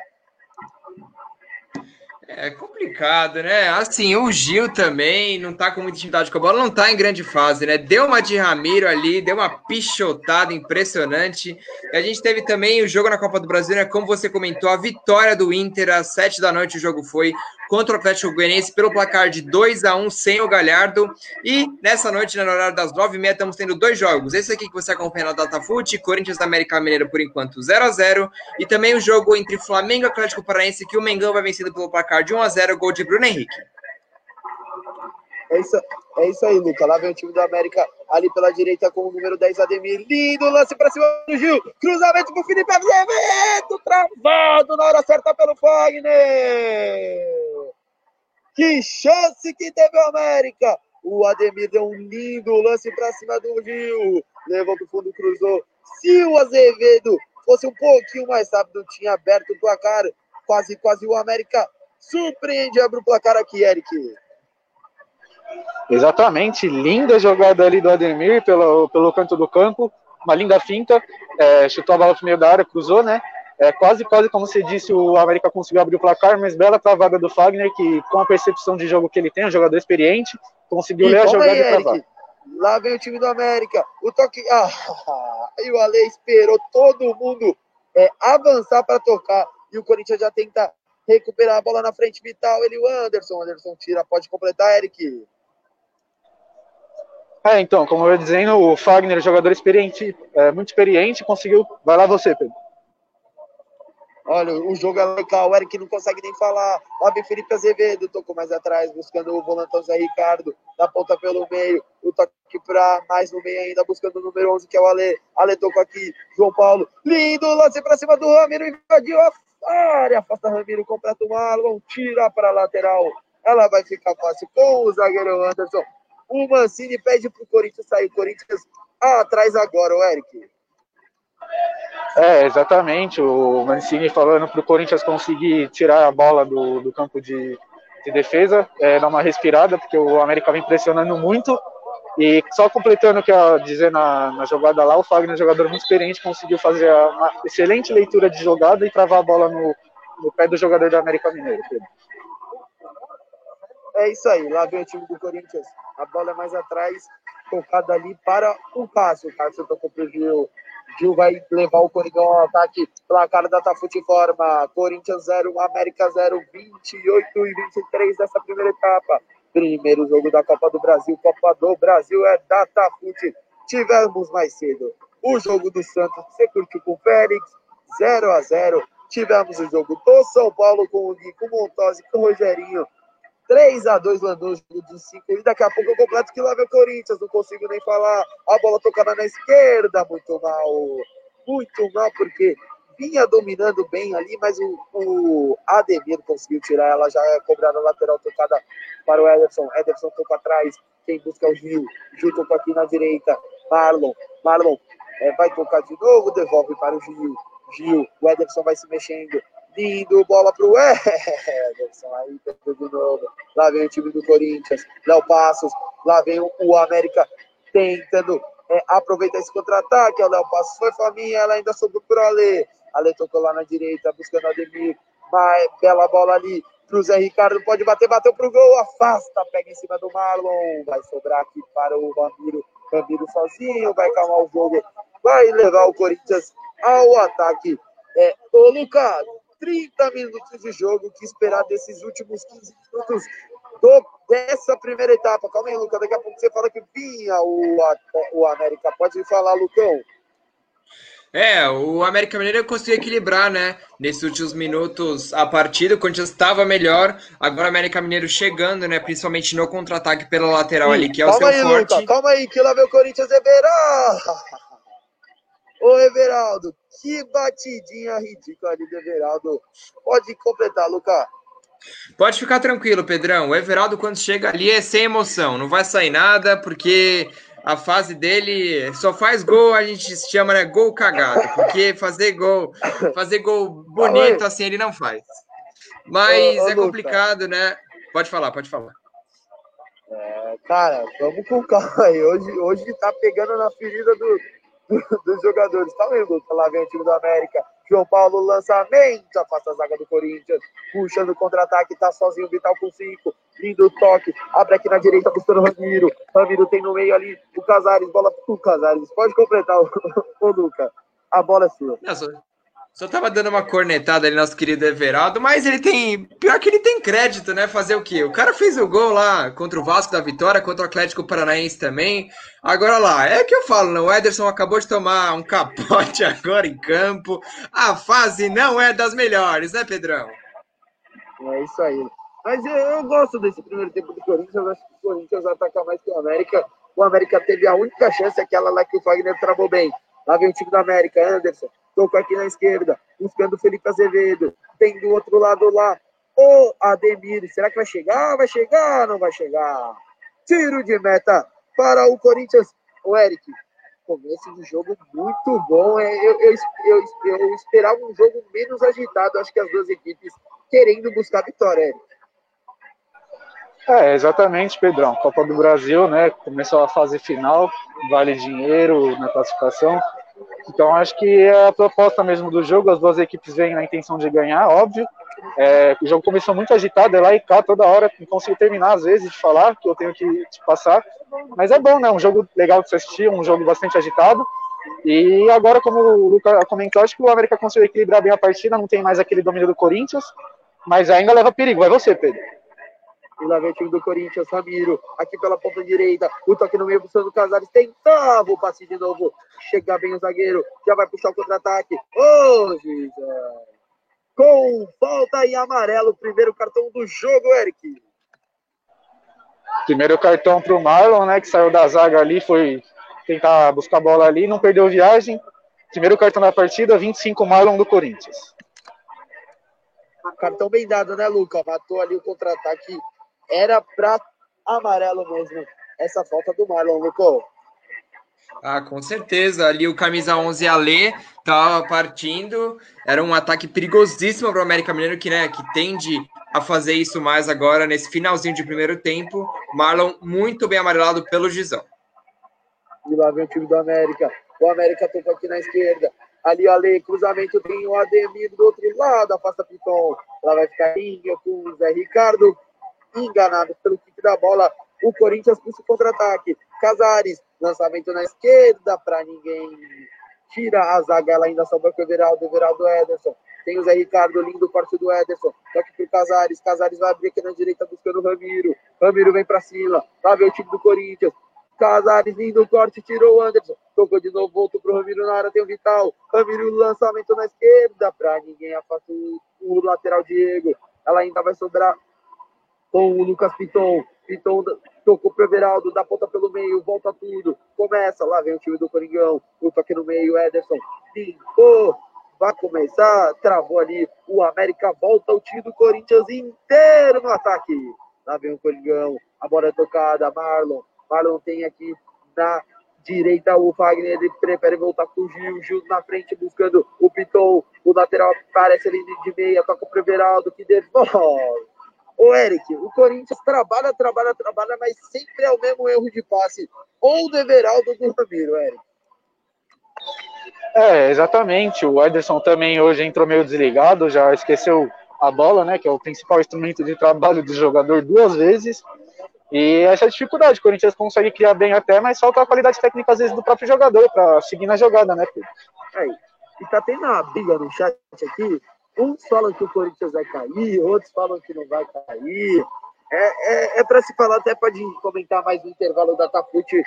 [SPEAKER 3] É complicado, né? Assim, o Gil também não tá com muita intimidade com a bola, não tá em grande fase, né? Deu uma de Ramiro ali, deu uma pichotada impressionante. E a gente teve também o jogo na Copa do Brasil, né? Como você comentou, a vitória do Inter às sete da noite o jogo foi contra o Atlético Goianiense pelo placar de 2 a 1 sem o Galhardo. E nessa noite, no horário das 9h30, estamos tendo dois jogos. Esse aqui que você acompanha na DataFoot, Corinthians da América Mineira por enquanto 0 a 0 E também o jogo entre Flamengo e Atlético Paranaense, que o Mengão vai vencendo pelo placar de 1 a 0 gol de Bruno Henrique.
[SPEAKER 1] É isso, é isso aí, Luca. Lá vem o time do América ali pela direita com o número 10, Ademir. Lindo lance para cima do Gil. Cruzamento para o Felipe Azevedo. Travado na hora certa pelo Fagner. Que chance que teve o América! O Ademir deu um lindo lance para cima do Gil. Levou para o fundo, cruzou. Se o Azevedo fosse um pouquinho mais rápido, tinha aberto o placar. Quase, quase o América surpreende, abre o placar aqui, Eric.
[SPEAKER 2] Exatamente, linda jogada ali do Ademir pelo, pelo canto do campo, uma linda finta, é, chutou a bola pro meio da área, cruzou, né? É, quase, quase como você disse, o América conseguiu abrir o placar, mas bela travada do Fagner, que com a percepção de jogo que ele tem, um jogador experiente, conseguiu e ler a jogada aí, e travar.
[SPEAKER 1] Lá vem o time do América, o toque. Ah, e o Ale esperou todo mundo é, avançar para tocar. E o Corinthians já tenta recuperar a bola na frente, vital. Ele, o Anderson. Anderson tira, pode completar, Eric.
[SPEAKER 2] É, então, como eu ia dizendo, o Fagner, jogador experiente, é, muito experiente, conseguiu. Vai lá você, Pedro.
[SPEAKER 1] Olha, o jogo é legal, o Eric não consegue nem falar. Lá vem Felipe Azevedo, tocou mais atrás, buscando o volantão Zé Ricardo, na ponta pelo meio. O toque para mais no meio ainda, buscando o número 11, que é o Ale. Ale tocou aqui, João Paulo. Lindo lance para cima do Ramiro, invadiu a área. Afasta Ramiro, completa o Marlon, tira para a lateral. Ela vai ficar fácil com o zagueiro Anderson. O Mancini pede para o Corinthians sair. Corinthians atrás agora, o Eric.
[SPEAKER 2] É, exatamente. O Mancini falando para o Corinthians conseguir tirar a bola do, do campo de, de defesa, é, dar uma respirada, porque o América vem pressionando muito. E só completando o que eu ia dizer na, na jogada lá, o Fagner, jogador muito experiente, conseguiu fazer uma excelente leitura de jogada e travar a bola no, no pé do jogador da América Mineiro.
[SPEAKER 1] É isso aí, lá vem o time do Corinthians. A bola é mais atrás, tocada ali para o Cássio. O Cássio tocou para o Gil. Gil vai levar o Coringão ao ataque. Placar da Tafute forma. Corinthians 0, América 0, 28 e 23 dessa primeira etapa. Primeiro jogo da Copa do Brasil. Copa do Brasil é Datafute. Tivemos mais cedo o jogo do Santos, você curtiu com o Félix, 0 a 0 Tivemos o jogo do São Paulo com o Gui, com o Montosi, com o Rogerinho. 3 a 2 Lanús de 5. E daqui a pouco eu completo que lá o Corinthians. Não consigo nem falar. A bola tocada na esquerda. Muito mal. Muito mal, porque vinha dominando bem ali, mas o, o Ademir conseguiu tirar. Ela já é cobrada lateral tocada para o Ederson. Ederson tocou atrás. Quem busca é o Gil. Gil tocou aqui na direita. Marlon. Marlon é, vai tocar de novo. Devolve para o Gil. Gil. O Ederson vai se mexendo lindo, bola pro Ederson, aí perdeu de novo, lá vem o time do Corinthians, Léo Passos, lá vem o América tentando é, aproveitar esse contra-ataque, o Léo Passos foi faminha, ela ainda sobrou pro Ale, Ale tocou lá na direita, buscando o Ademir, vai, bela bola ali pro Zé Ricardo, pode bater, bateu pro gol, afasta, pega em cima do Marlon, vai sobrar aqui para o Ramiro, Ramiro sozinho, vai calmar o jogo, vai levar o Corinthians ao ataque. É, ô, Lucas, 30 minutos de jogo, que esperar desses últimos 15 minutos do, dessa primeira etapa. Calma aí, Lucas, daqui a pouco você fala que vinha o, o América. Pode falar, Lucão.
[SPEAKER 3] É, o América Mineiro conseguiu equilibrar, né? Nesses últimos minutos a partida, o Corinthians estava melhor. Agora o América Mineiro chegando, né? Principalmente no contra-ataque pela lateral Sim, ali, que é o seu
[SPEAKER 1] aí,
[SPEAKER 3] forte.
[SPEAKER 1] Calma aí, que lá vem o Corinthians Everaldo. Ô, Everaldo, que batidinha ridícula ali do Everaldo. Pode completar, Lucas.
[SPEAKER 3] Pode ficar tranquilo, Pedrão. O Everaldo, quando chega ali, é sem emoção. Não vai sair nada, porque a fase dele só faz gol, a gente chama, né, gol cagado, porque fazer gol, fazer gol bonito assim ele não faz. Mas ô, ô, é complicado, né? Pode falar, pode falar.
[SPEAKER 1] É, cara, vamos com calma aí. Hoje, hoje tá pegando na ferida do, do, dos jogadores. Tá vendo? Lá vem o time do América. João Paulo, lançamento, afasta a zaga do Corinthians, puxando o contra-ataque, tá sozinho, Vital com cinco, lindo toque, abre aqui na direita, buscando o Ramiro, Ramiro tem no meio ali o Casares, bola pro Casares, pode completar o, Luca, a bola é sua.
[SPEAKER 3] Não, só tava dando uma cornetada ali, nosso querido Everaldo, mas ele tem. Pior que ele tem crédito, né? Fazer o quê? O cara fez o gol lá contra o Vasco da Vitória, contra o Atlético Paranaense também. Agora lá, é que eu falo, né? O Ederson acabou de tomar um capote agora em campo. A fase não é das melhores, né, Pedrão?
[SPEAKER 1] É isso aí. Mas eu, eu gosto desse primeiro tempo do Corinthians. Eu acho que o Corinthians ataca mais que o América. O América teve a única chance, aquela lá que o Fagner travou bem. Lá vem o time do América, Anderson. Tocou aqui na esquerda, buscando o Felipe Azevedo. Tem do outro lado lá o Ademir. Será que vai chegar? Vai chegar? Não vai chegar. Tiro de meta para o Corinthians. O Eric, começo de jogo muito bom. Eu, eu, eu, eu, esperava um jogo menos agitado. Acho que as duas equipes querendo buscar vitória, Eric.
[SPEAKER 2] É, exatamente, Pedrão. Copa do Brasil, né? Começou a fase final, vale dinheiro na classificação. Então acho que é a proposta mesmo do jogo, as duas equipes vêm na intenção de ganhar, óbvio. É, o jogo começou muito agitado, é lá e cá toda hora, não consigo terminar às vezes de falar, que eu tenho que te passar. Mas é bom, né? Um jogo legal de se assistir, um jogo bastante agitado. E agora, como o Luca comentou, acho que o América conseguiu equilibrar bem a partida, não tem mais aquele domínio do Corinthians, mas ainda leva perigo. Vai você, Pedro.
[SPEAKER 1] E lá vem o time do Corinthians, Ramiro, aqui pela ponta direita. O toque no meio do Sandro Casares. Tentava o passe de novo. Chega bem o zagueiro. Já vai puxar o contra-ataque. Ô, oh, Com falta e amarelo. Primeiro cartão do jogo, Eric.
[SPEAKER 2] Primeiro cartão para o Marlon, né? Que saiu da zaga ali, foi tentar buscar a bola ali, não perdeu viagem. Primeiro cartão da partida, 25 Marlon do Corinthians.
[SPEAKER 1] Cartão bem dado, né, Luca? Matou ali o contra-ataque era para amarelo mesmo essa falta do Marlon, Lucão.
[SPEAKER 3] Ah, com certeza. Ali o camisa 11 Alê estava partindo. Era um ataque perigosíssimo para o América Mineiro, que, né, que tende a fazer isso mais agora nesse finalzinho de primeiro tempo. Marlon muito bem amarelado pelo Gizão.
[SPEAKER 1] E lá vem o time do América. O América tocou aqui na esquerda. Ali, Ale, cruzamento tem o Ademir do outro lado, afasta Piton. Lá vai ficar Inga com o Zé Ricardo enganado pelo kick da bola. O Corinthians puxa o contra-ataque. Casares, lançamento na esquerda para ninguém. Tira a zaga, ela ainda sobra com o Everaldo, Everaldo Ederson. Tem o Zé Ricardo, lindo corte do Ederson. Toque pro Casares. Casares vai abrir aqui na direita buscando o Ramiro. Ramiro vem para cima. Lá vem o time do Corinthians. Casares, lindo corte, tirou o Anderson. Tocou de novo, voltou pro Ramiro na área, tem o Vital. Ramiro, lançamento na esquerda para ninguém. Afasta o, o lateral Diego. Ela ainda vai sobrar com o Lucas Piton. Piton tocou pro Everaldo, dá ponta pelo meio, volta tudo. Começa, lá vem o time do Coringão. O toque no meio, Ederson. Pintou, vai começar, travou ali. O América volta, o time do Corinthians inteiro no ataque. Lá vem o Coringão, a bola é tocada, Marlon. Marlon tem aqui na direita o Wagner, ele prefere voltar com o Gil, Gil na frente buscando o Piton, o lateral aparece ali de meia, toca pro Everaldo, que devolve Ô, Eric, o Corinthians trabalha, trabalha, trabalha, mas sempre é o mesmo erro de passe. Ou do Everaldo ou do Ramiro, Eric.
[SPEAKER 2] É, exatamente. O Ederson também hoje entrou meio desligado, já esqueceu a bola, né? Que é o principal instrumento de trabalho do jogador duas vezes. E essa é a dificuldade. O Corinthians consegue criar bem até, mas falta a qualidade técnica, às vezes, do próprio jogador para seguir na jogada, né, Pedro?
[SPEAKER 1] É, E tá tendo uma briga no chat aqui. Uns falam que o Corinthians vai cair, outros falam que não vai cair. É, é, é para se falar, até pode comentar mais no intervalo da Tafute,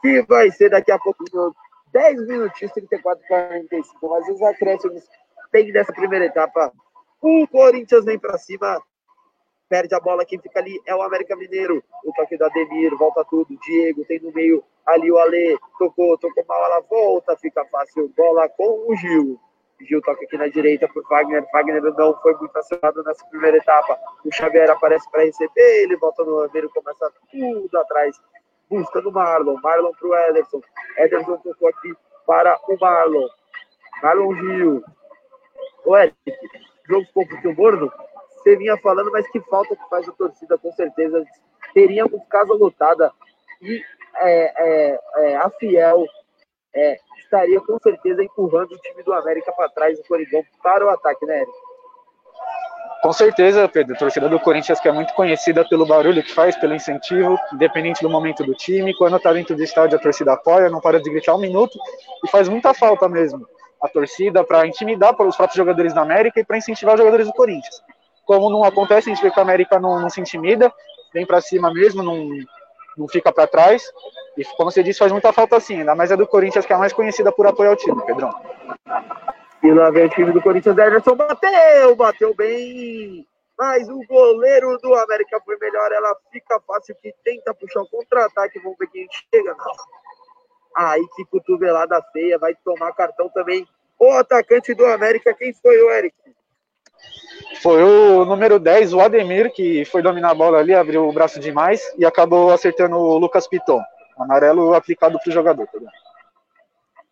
[SPEAKER 1] que vai ser daqui a pouquinho, 10 minutinhos, 34, 45. Mas os acréscimos tem dessa primeira etapa. O Corinthians vem para cima, perde a bola, quem fica ali é o América Mineiro. O toque do Ademir, volta tudo. Diego tem no meio ali o Ale, tocou, tocou mal, ela volta, fica fácil. Bola com o Gil. Gil toca aqui na direita por Wagner. Wagner não foi muito acionado nessa primeira etapa. O Xavier aparece para receber, ele volta no Ramiro, começa tudo atrás, busca no Marlon. Marlon para o Ederson. Ederson tocou aqui para o Marlon. Marlon Gil. O Eric, jogo ficou um pouquinho morno. Você vinha falando, mas que falta que faz a torcida, com certeza. Teríamos casa lotada e é, é, é, a Fiel é, estaria com certeza empurrando o time do América para trás, o Coringão, para o ataque, né, Eric?
[SPEAKER 2] Com certeza, Pedro. A torcida do Corinthians que é muito conhecida pelo barulho que faz, pelo incentivo, independente do momento do time. Quando está dentro do estádio, a torcida apoia, não para de gritar um minuto e faz muita falta mesmo a torcida para intimidar os próprios jogadores da América e para incentivar os jogadores do Corinthians. Como não acontece, a gente vê que a América não, não se intimida, vem para cima mesmo, não, não fica para trás. E como você disse, faz muita falta sim, ainda mais a do Corinthians, que é a mais conhecida por apoiar o time, Pedrão.
[SPEAKER 1] E lá vem o time do Corinthians, Ederson bateu, bateu bem. Mas o goleiro do América foi melhor. Ela fica fácil que tenta puxar o contra-ataque. Vamos ver quem chega. Aí que cotovelada feia. Vai tomar cartão também. O atacante do América, quem foi o Eric?
[SPEAKER 2] Foi o número 10, o Ademir, que foi dominar a bola ali, abriu o braço demais e acabou acertando o Lucas Piton. Amarelo aplicado para o jogador. Tá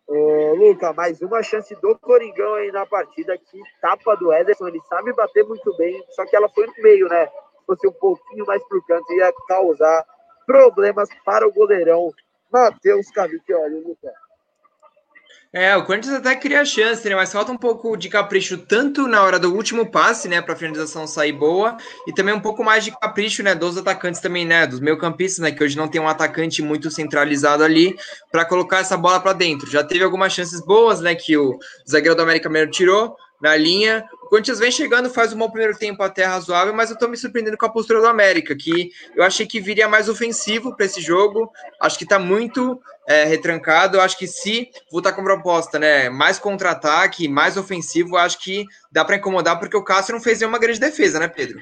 [SPEAKER 1] Ô, Luca, mais uma chance do Coringão aí na partida. Que tapa do Ederson. Ele sabe bater muito bem, só que ela foi no meio, né? Se fosse um pouquinho mais pro canto, ia causar problemas para o goleirão Matheus Cavicchioli, Luca.
[SPEAKER 3] É, o Corinthians até cria chance, né? Mas falta um pouco de capricho, tanto na hora do último passe, né? Para a finalização sair boa, e também um pouco mais de capricho, né? Dos atacantes também, né? Dos meio-campistas, né? Que hoje não tem um atacante muito centralizado ali para colocar essa bola para dentro. Já teve algumas chances boas, né? Que o zagueiro do América Mineiro tirou na linha. O Corinthians vem chegando, faz um bom primeiro tempo até razoável, mas eu tô me surpreendendo com a postura do América, que eu achei que viria mais ofensivo para esse jogo. Acho que tá muito é, retrancado. Acho que se voltar com proposta, né, mais contra-ataque, mais ofensivo, acho que dá para incomodar, porque o Cássio não fez nenhuma grande defesa, né, Pedro?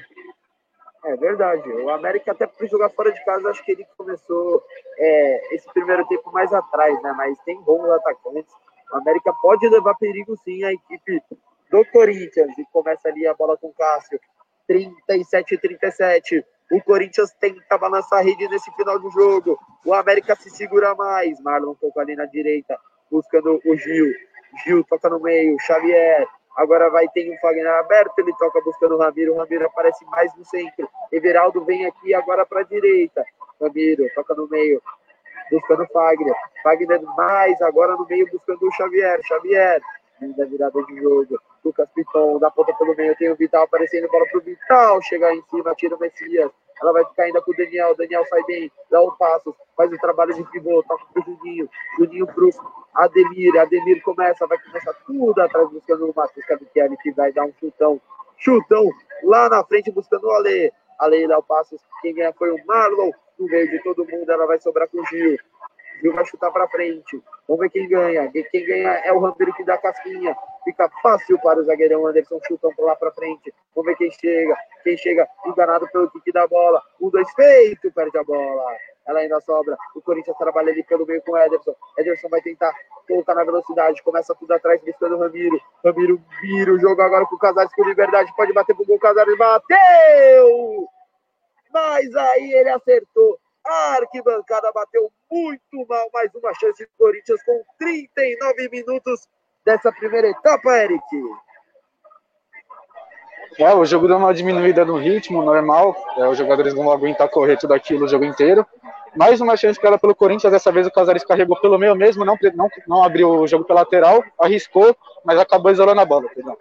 [SPEAKER 1] É verdade. O América, até por jogar fora de casa, acho que ele começou é, esse primeiro tempo mais atrás, né? Mas tem bons atacantes. O América pode levar perigo sim a equipe do Corinthians. E começa ali a bola com o Cássio. 37 37. O Corinthians tenta balançar a rede nesse final do jogo. O América se segura mais. Marlon toca ali na direita, buscando o Gil. Gil toca no meio. Xavier. Agora vai ter um Fagner aberto. Ele toca buscando o Ramiro. O Ramiro aparece mais no centro. Everaldo vem aqui agora para a direita. Ramiro toca no meio. Buscando o Fagner. Fagner mais agora no meio buscando o Xavier. Xavier da virada de jogo. Lucas Piton, da ponta pelo meio, tem o Vital aparecendo, bola pro Vital, chega em cima, tira o Messias. Ela vai ficar ainda com o Daniel, Daniel sai bem, dá um passo, faz o trabalho de pivô, toca pro Juninho, Juninho pro Ademir, Ademir começa, vai começar tudo atrás buscando o Matheus Cavicchiani, que vai dar um chutão, chutão lá na frente buscando o Ale. Ale dá o passo, quem ganha foi o Marlon, no meio de todo mundo, ela vai sobrar com o Gil. Gil vai chutar para frente. Vamos ver quem ganha. Quem ganha é o Ramiro que dá casquinha. Fica fácil para o zagueirão Anderson. Chutam lá para frente. Vamos ver quem chega. Quem chega enganado pelo kick da bola. Um, dois, feito. Perde a bola. Ela ainda sobra. O Corinthians trabalha ali pelo meio com o Ederson. Ederson vai tentar colocar na velocidade. Começa tudo atrás, buscando o Ramiro. Ramiro vira o jogo agora com o Casares com liberdade. Pode bater pro gol. Casares bateu! Mas aí ele acertou a arquibancada bateu muito mal. Mais uma chance do Corinthians com 39 minutos dessa primeira etapa, Eric.
[SPEAKER 2] É, o jogo deu uma diminuída no ritmo normal. É, os jogadores não vão aguentar correr tudo aquilo o jogo inteiro. Mais uma chance criada pelo Corinthians. Dessa vez o Casares carregou pelo meio mesmo, não, não, não abriu o jogo pela lateral, arriscou, mas acabou isolando a bola. Perdão.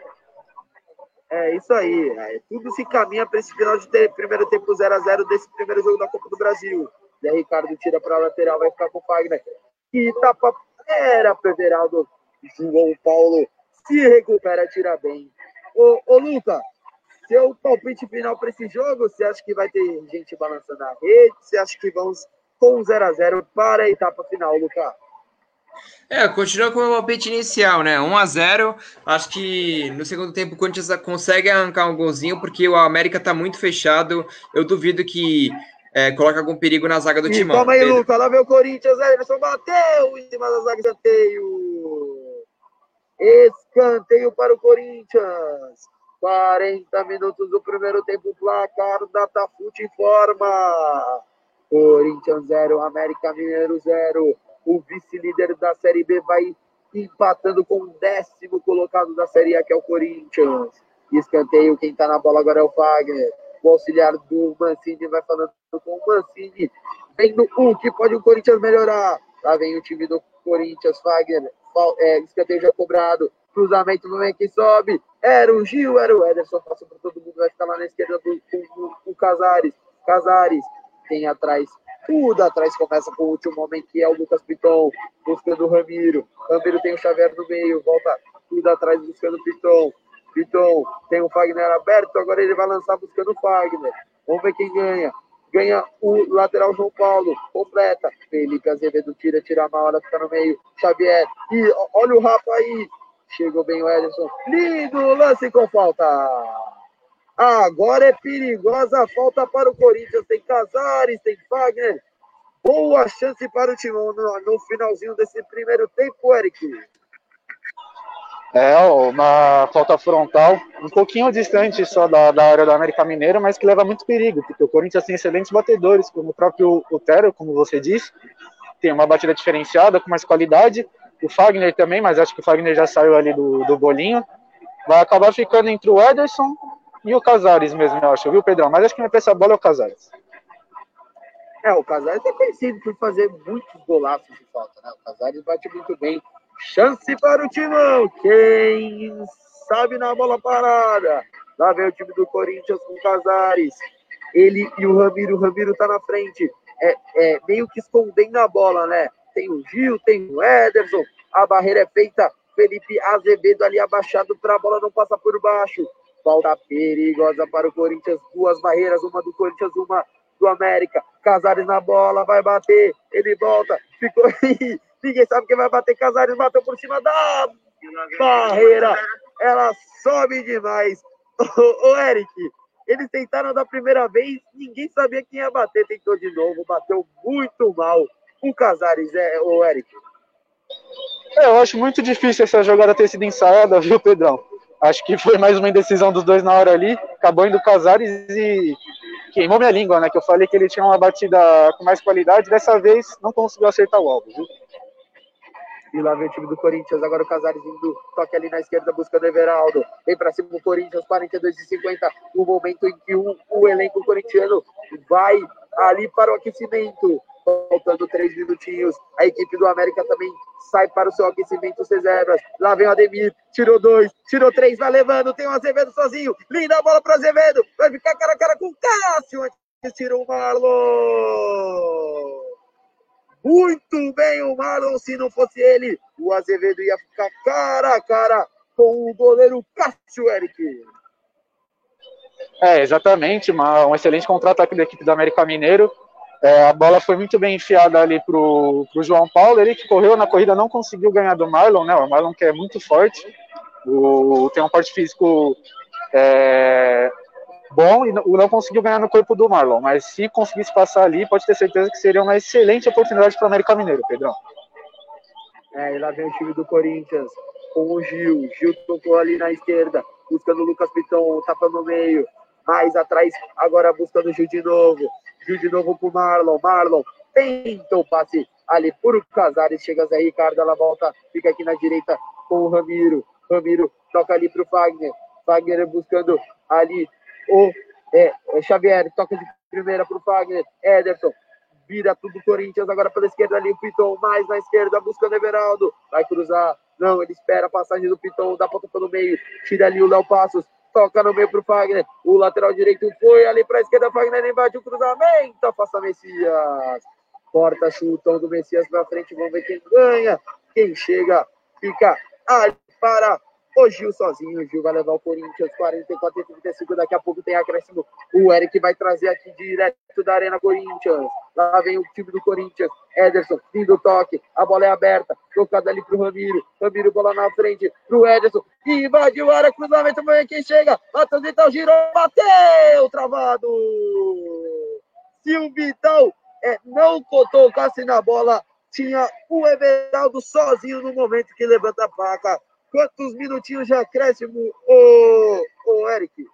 [SPEAKER 1] É isso aí. É, tudo se caminha para esse final de primeiro tempo 0 a 0 desse primeiro jogo da Copa do Brasil. Zé Ricardo tira para a lateral, vai ficar com o Fagner. Que tapa era Everaldo. João Paulo se recupera, tira bem. Ô, ô Luca, seu palpite final para esse jogo, você acha que vai ter gente balançando a rede? Você acha que vamos com 0 a 0 para a etapa final, Luca?
[SPEAKER 3] É, continua com o palpite inicial, né? 1 a 0 Acho que no segundo tempo o Corinthians consegue arrancar um golzinho, porque o América tá muito fechado. Eu duvido que é, coloque algum perigo na zaga do time.
[SPEAKER 1] Calma aí, Lucas. Lá vem o Corinthians. Ederson bateu em cima da zaga de escanteio. Escanteio para o Corinthians. 40 minutos do primeiro tempo. Placar Datafute informa. Corinthians 0, América Mineiro 0 o vice-líder da Série B vai empatando com o décimo colocado da Série A, que é o Corinthians. Escanteio, quem tá na bola agora é o Fagner. O auxiliar do Mancini vai falando com o Mancini. Vendo o que pode o Corinthians melhorar. Lá vem o time do Corinthians, Fagner. É, escanteio já cobrado. Cruzamento não é que sobe. Era o Gil, era o Ederson. Passa para todo mundo. Vai ficar lá na esquerda do, com, o Casares. Casares tem atrás tudo atrás começa com o último homem, que é o Lucas Piton, buscando o Ramiro. Ramiro tem o Xavier no meio, volta tudo atrás buscando o Piton. Piton tem o Fagner aberto, agora ele vai lançar buscando o Fagner. Vamos ver quem ganha. Ganha o lateral João Paulo, completa. Felipe Azevedo tira, tira a hora, fica no meio. Xavier, e olha o Rafa aí. Chegou bem o Ederson. Lindo lance com falta. Agora é perigosa a falta para o Corinthians. Tem Casares, tem Fagner. Boa chance para o Timão no, no finalzinho desse primeiro tempo, Eric.
[SPEAKER 2] É, uma falta frontal, um pouquinho distante só da, da área do América Mineiro, mas que leva muito perigo, porque o Corinthians tem excelentes batedores, como o próprio Otero, como você disse, tem uma batida diferenciada, com mais qualidade, o Fagner também, mas acho que o Fagner já saiu ali do, do bolinho, vai acabar ficando entre o Ederson e o Casares mesmo, eu acho, viu, Pedrão? Mas acho que me pensa a bola é o Casares.
[SPEAKER 1] É, o Casares é conhecido por fazer muitos golaços de falta, né? O Casares bate muito bem. Chance para o Timão. Quem sabe na bola parada. Lá vem o time do Corinthians com o Casares. Ele e o Ramiro. O Ramiro tá na frente. É, é meio que escondendo a bola, né? Tem o Gil, tem o Ederson. A barreira é feita. Felipe Azevedo ali abaixado para a bola não passar por baixo. Falta perigosa para o Corinthians. Duas barreiras, uma do Corinthians, uma do América. Casares na bola, vai bater. Ele volta. Ficou aí. Ninguém sabe quem vai bater. Casares bateu por cima da barreira. Ela sobe demais. Ô, Eric, eles tentaram da primeira vez, ninguém sabia quem ia bater. Tentou de novo, bateu muito mal. O Casares, é, o Eric.
[SPEAKER 2] É, eu acho muito difícil essa jogada ter sido ensaiada, viu, Pedrão? Acho que foi mais uma indecisão dos dois na hora ali. Acabou indo Casares e queimou minha língua, né? Que eu falei que ele tinha uma batida com mais qualidade. Dessa vez não conseguiu acertar o alvo, viu?
[SPEAKER 1] E lá vem o time do Corinthians. Agora o Casares indo, toque ali na esquerda, buscando Everaldo. Vem pra cima do Corinthians, 42 e 50. O momento em que o, o elenco corintiano vai ali para o aquecimento faltando três minutinhos. A equipe do América também sai para o seu aquecimento, os reservas. Lá vem o Ademir, tirou dois, tirou três, vai levando, tem o Azevedo sozinho. Linda bola para Azevedo, vai ficar cara a cara com o Cássio, antes tirou o Marlon. Muito bem o Marlon, se não fosse ele, o Azevedo ia ficar cara a cara com o goleiro Cássio, Eric.
[SPEAKER 2] É, exatamente, uma, um excelente contra-ataque da equipe do América Mineiro. É, a bola foi muito bem enfiada ali pro, pro João Paulo, ele que correu na corrida não conseguiu ganhar do Marlon, né? O Marlon que é muito forte, o, tem um porte físico é, bom e não, não conseguiu ganhar no corpo do Marlon, mas se conseguisse passar ali, pode ter certeza que seria uma excelente oportunidade para o América Mineiro, Pedrão.
[SPEAKER 1] É, e lá vem o time do Corinthians com o Gil. Gil tocou ali na esquerda, buscando o Lucas Piton, tapa no meio. Mais atrás, agora buscando o Gil de novo. Gil de novo pro Marlon. Marlon tenta o passe ali por Casares. Chega Zé Ricardo, ela volta, fica aqui na direita com o Ramiro. Ramiro toca ali pro Fagner. Fagner buscando ali o é, é Xavier. Toca de primeira pro Fagner. Ederson vira tudo Corinthians, agora pela esquerda ali o Piton, mais na esquerda, buscando Everaldo, vai cruzar, não, ele espera a passagem do Piton, dá ponta pelo meio, tira ali o Léo Passos, toca no meio pro Fagner, o lateral direito foi ali pra esquerda, Fagner invade o cruzamento, afasta Messias, corta, chutão do Messias pra frente, vamos ver quem ganha, quem chega, fica ali para O Gil sozinho, o Gil vai levar o Corinthians 44 e 35. Daqui a pouco tem acréscimo. O Eric vai trazer aqui direto da Arena Corinthians. Lá vem o time do Corinthians. Ederson, fim toque. A bola é aberta. Tocada ali pro Ramiro. Ramiro, bola na frente pro Ederson. Invadiu a área, cruzamento. Vem quem chega. Matheus Vital girou, bateu. Travado. Se o Vital é, não tocasse na bola, tinha o Everaldo sozinho no momento que levanta a placa. Quantos minutinhos de acréscimo, ô, ô Eric?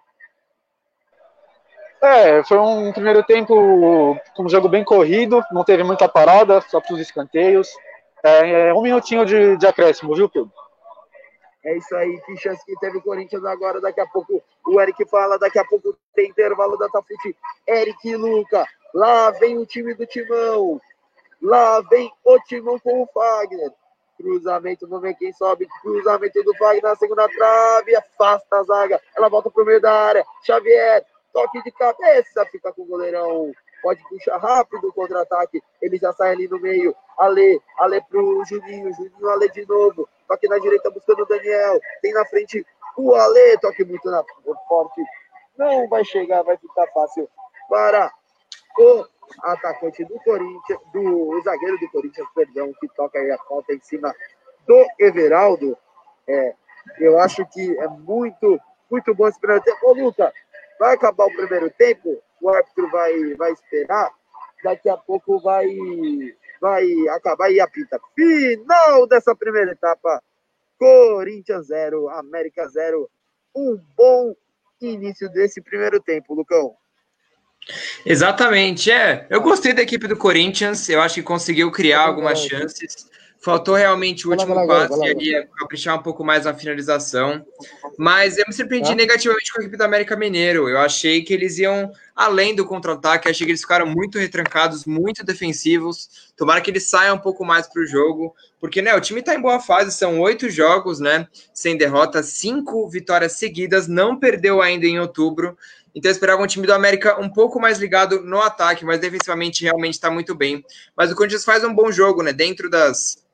[SPEAKER 2] É, foi um primeiro tempo com um jogo bem corrido, não teve muita parada, só para os escanteios. É, é, um minutinho de, de acréscimo, viu, Pedro?
[SPEAKER 1] É isso aí, que chance que teve o Corinthians agora. Daqui a pouco o Eric fala, daqui a pouco tem intervalo da Tafute. Eric e Luca, lá vem o time do Timão. Lá vem o Timão com o Fagner. Cruzamento, vamos ver quem sobe. Cruzamento do Fagner na segunda trave. Afasta a zaga. Ela volta pro meio da área. Xavier, toque de cabeça. Fica com o goleirão. Pode puxar rápido o contra-ataque. Ele já sai ali no meio. Ale, Ale pro Juninho. Juninho, Ale de novo. Toque na direita buscando o Daniel. Tem na frente o Ale. Toque muito na forte. Não vai chegar, vai ficar fácil para o atacante do Corinthians, do zagueiro do Corinthians, perdão, que toca aí a falta em cima do Everaldo. É, eu acho que é muito, muito bom esse primeiro tempo. Ô, Luca, vai acabar o primeiro tempo, o árbitro vai, vai esperar, daqui a pouco vai, vai acabar e apita. Final dessa primeira etapa, Corinthians 0, América 0. Um bom início desse primeiro tempo, Lucão.
[SPEAKER 3] Exatamente, é. Eu gostei da equipe do Corinthians, eu acho que conseguiu criar algumas chances. Faltou realmente o último passe e ali caprichar um pouco mais na finalização. Mas eu me surpreendi tá. negativamente com a equipe do América Mineiro. Eu achei que eles iam além do contra-ataque, achei que eles ficaram muito retrancados, muito defensivos. Tomara que eles saiam um pouco mais para o jogo, porque né, o time está em boa fase, são oito jogos, né? Sem derrota, cinco vitórias seguidas, não perdeu ainda em outubro. Então eu esperava um time do América um pouco mais ligado no ataque, mas defensivamente realmente está muito bem. Mas o Corinthians faz um bom jogo, né? Dentro das,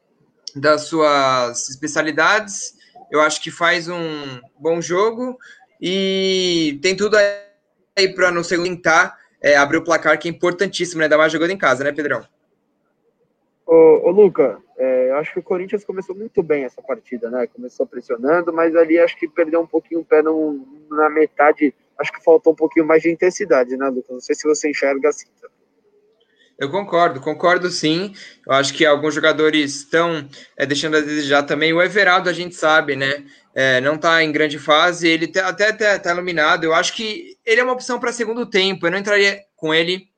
[SPEAKER 3] das suas especialidades, eu acho que faz um bom jogo e tem tudo aí para no segundo tentar é, abrir o placar, que é importantíssimo, né? Ainda mais jogando em casa, né, Pedrão?
[SPEAKER 1] Ô, ô Luca, é, eu acho que o Corinthians começou muito bem essa partida, né? Começou pressionando, mas ali acho que perdeu um pouquinho o pé no, na metade acho que faltou um pouquinho mais de intensidade, né, Lucas? Não sei se você enxerga assim. Tá?
[SPEAKER 3] Eu concordo, concordo sim. Eu acho que alguns jogadores estão é, deixando a desejar também. O Everaldo, a gente sabe, né? É, não está em grande fase, ele tá, até está tá iluminado. Eu acho que ele é uma opção para segundo tempo. Eu não entraria com ele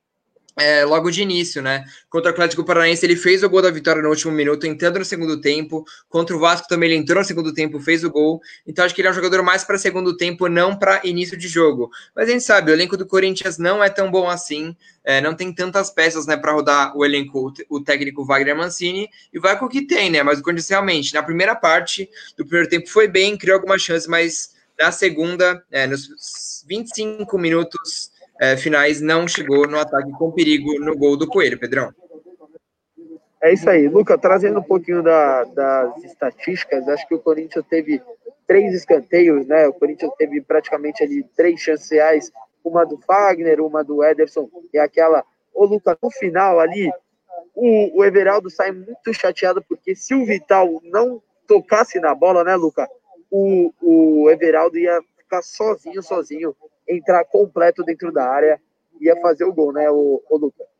[SPEAKER 3] é, logo de início, né? Contra o Atlético Paranaense, ele fez o gol da vitória no último minuto, entrando no segundo tempo. Contra o Vasco também ele entrou no segundo tempo, fez o gol. Então acho que ele é um jogador mais para segundo tempo, não para início de jogo. Mas a gente sabe, o elenco do Corinthians não é tão bom assim. É, não tem tantas peças, né, para rodar o elenco, o técnico Wagner Mancini, e vai com o que tem, né? Mas o Corinthians realmente, na primeira parte do primeiro tempo foi bem, criou algumas chances, mas na segunda, é, nos 25 minutos é, finais não chegou no ataque com perigo no gol do Coelho, Pedrão.
[SPEAKER 1] É isso aí. Luca, trazendo um pouquinho da, das estatísticas, acho que o Corinthians teve três escanteios, né? O Corinthians teve praticamente ali três chances reais, uma do Fagner, uma do Ederson e aquela. Ô, Luca, no final ali, o, o Everaldo sai muito chateado, porque se o Vital não tocasse na bola, né, Luca? O, o Everaldo ia ficar sozinho, sozinho entrar completo dentro da área, ia fazer o gol, né, o, o Lucas?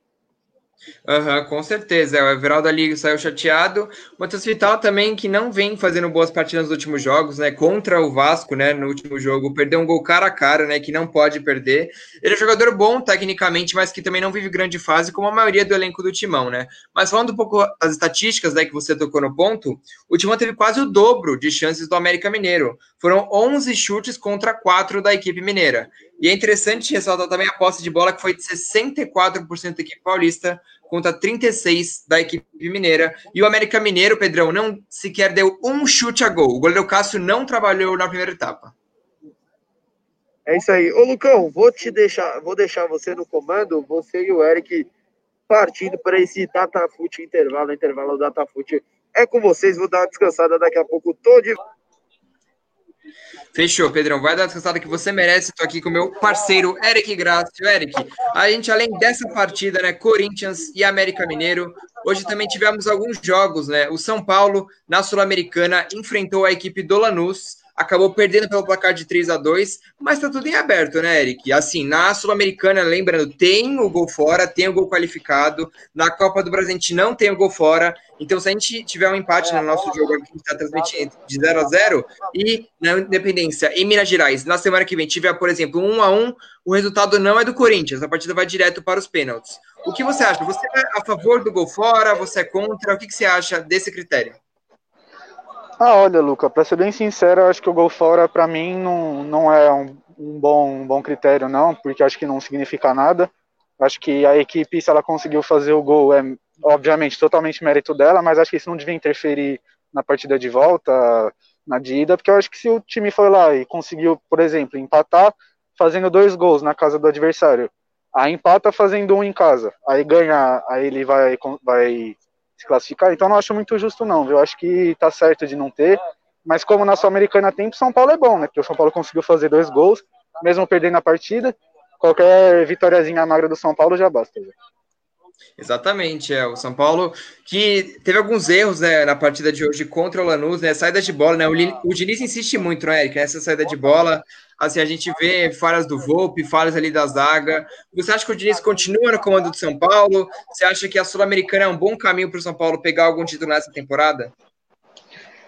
[SPEAKER 3] Uhum, com certeza. O Everaldo ali saiu chateado. O Matheus Vital também, que não vem fazendo boas partidas nos últimos jogos, né? Contra o Vasco, né? No último jogo, perdeu um gol cara a cara, né? Que não pode perder. Ele é um jogador bom tecnicamente, mas que também não vive grande fase, como a maioria do elenco do Timão, né? Mas falando um pouco das estatísticas, né? Que você tocou no ponto, o Timão teve quase o dobro de chances do América Mineiro. Foram 11 chutes contra 4 da equipe mineira. E é interessante ressaltar também a posse de bola, que foi de 64% da equipe paulista contra 36% da equipe mineira. E o América Mineiro, Pedrão, não sequer deu um chute a gol. O goleiro Cássio não trabalhou na primeira etapa.
[SPEAKER 1] É isso aí. Ô, Lucão, vou te deixar, vou deixar você no comando, você e o Eric partindo para esse Datafute intervalo, intervalo Datafute. É com vocês, vou dar uma descansada daqui a pouco. Tô de
[SPEAKER 3] Fechou, Pedrão. Vai dar a descansada que você merece. Estou aqui com meu parceiro Eric Grácio. Eric, a gente, além dessa partida, né, Corinthians e América Mineiro, hoje também tivemos alguns jogos, né? O São Paulo, na Sul-Americana, enfrentou a equipe do Lanús acabou perdendo pelo placar de 3 a 2 mas tá tudo em aberto, né, Eric? Assim, na Sul-Americana, lembrando, tem o gol fora, tem o gol qualificado, na Copa do Brasil a gente não tem o gol fora, então se a gente tiver um empate no nosso jogo aqui, está transmitindo de 0 a 0 e na Independência, em Minas Gerais, na semana que vem tiver, por exemplo, 1 a 1 o resultado não é do Corinthians, a partida vai direto para os pênaltis. O que você acha? Você é a favor do gol fora? Você é contra? O que, que você acha desse critério?
[SPEAKER 2] Ah, olha, Luca, para ser bem sincero, eu acho que o gol fora para mim não, não é um, um, bom, um bom critério, não, porque acho que não significa nada. Acho que a equipe, se ela conseguiu fazer o gol, é obviamente totalmente mérito dela, mas acho que isso não devia interferir na partida de volta, na de ida, porque eu acho que se o time foi lá e conseguiu, por exemplo, empatar fazendo dois gols na casa do adversário, aí empata fazendo um em casa, aí ganha, aí ele vai, vai se classificar. Então não acho muito justo, não? Eu acho que tá certo de não ter. Mas como na Sul-Americana tem, São Paulo é bom, né? Porque o São Paulo conseguiu fazer dois gols, mesmo perdendo a partida. Qualquer vitóriazinha magra do São Paulo já basta.
[SPEAKER 3] Exatamente, é. O São Paulo que teve alguns erros né, na partida de hoje contra o Lanús, né? Saída de bola, né? O, o Diniz insiste muito, né, Eric? Essa saída de bola. Assim, a gente vê falhas do Volpe, falhas ali da zaga. Você acha que o Diniz continua no comando do São Paulo? Você acha que a Sul-Americana é um bom caminho para o São Paulo pegar algum título nessa temporada?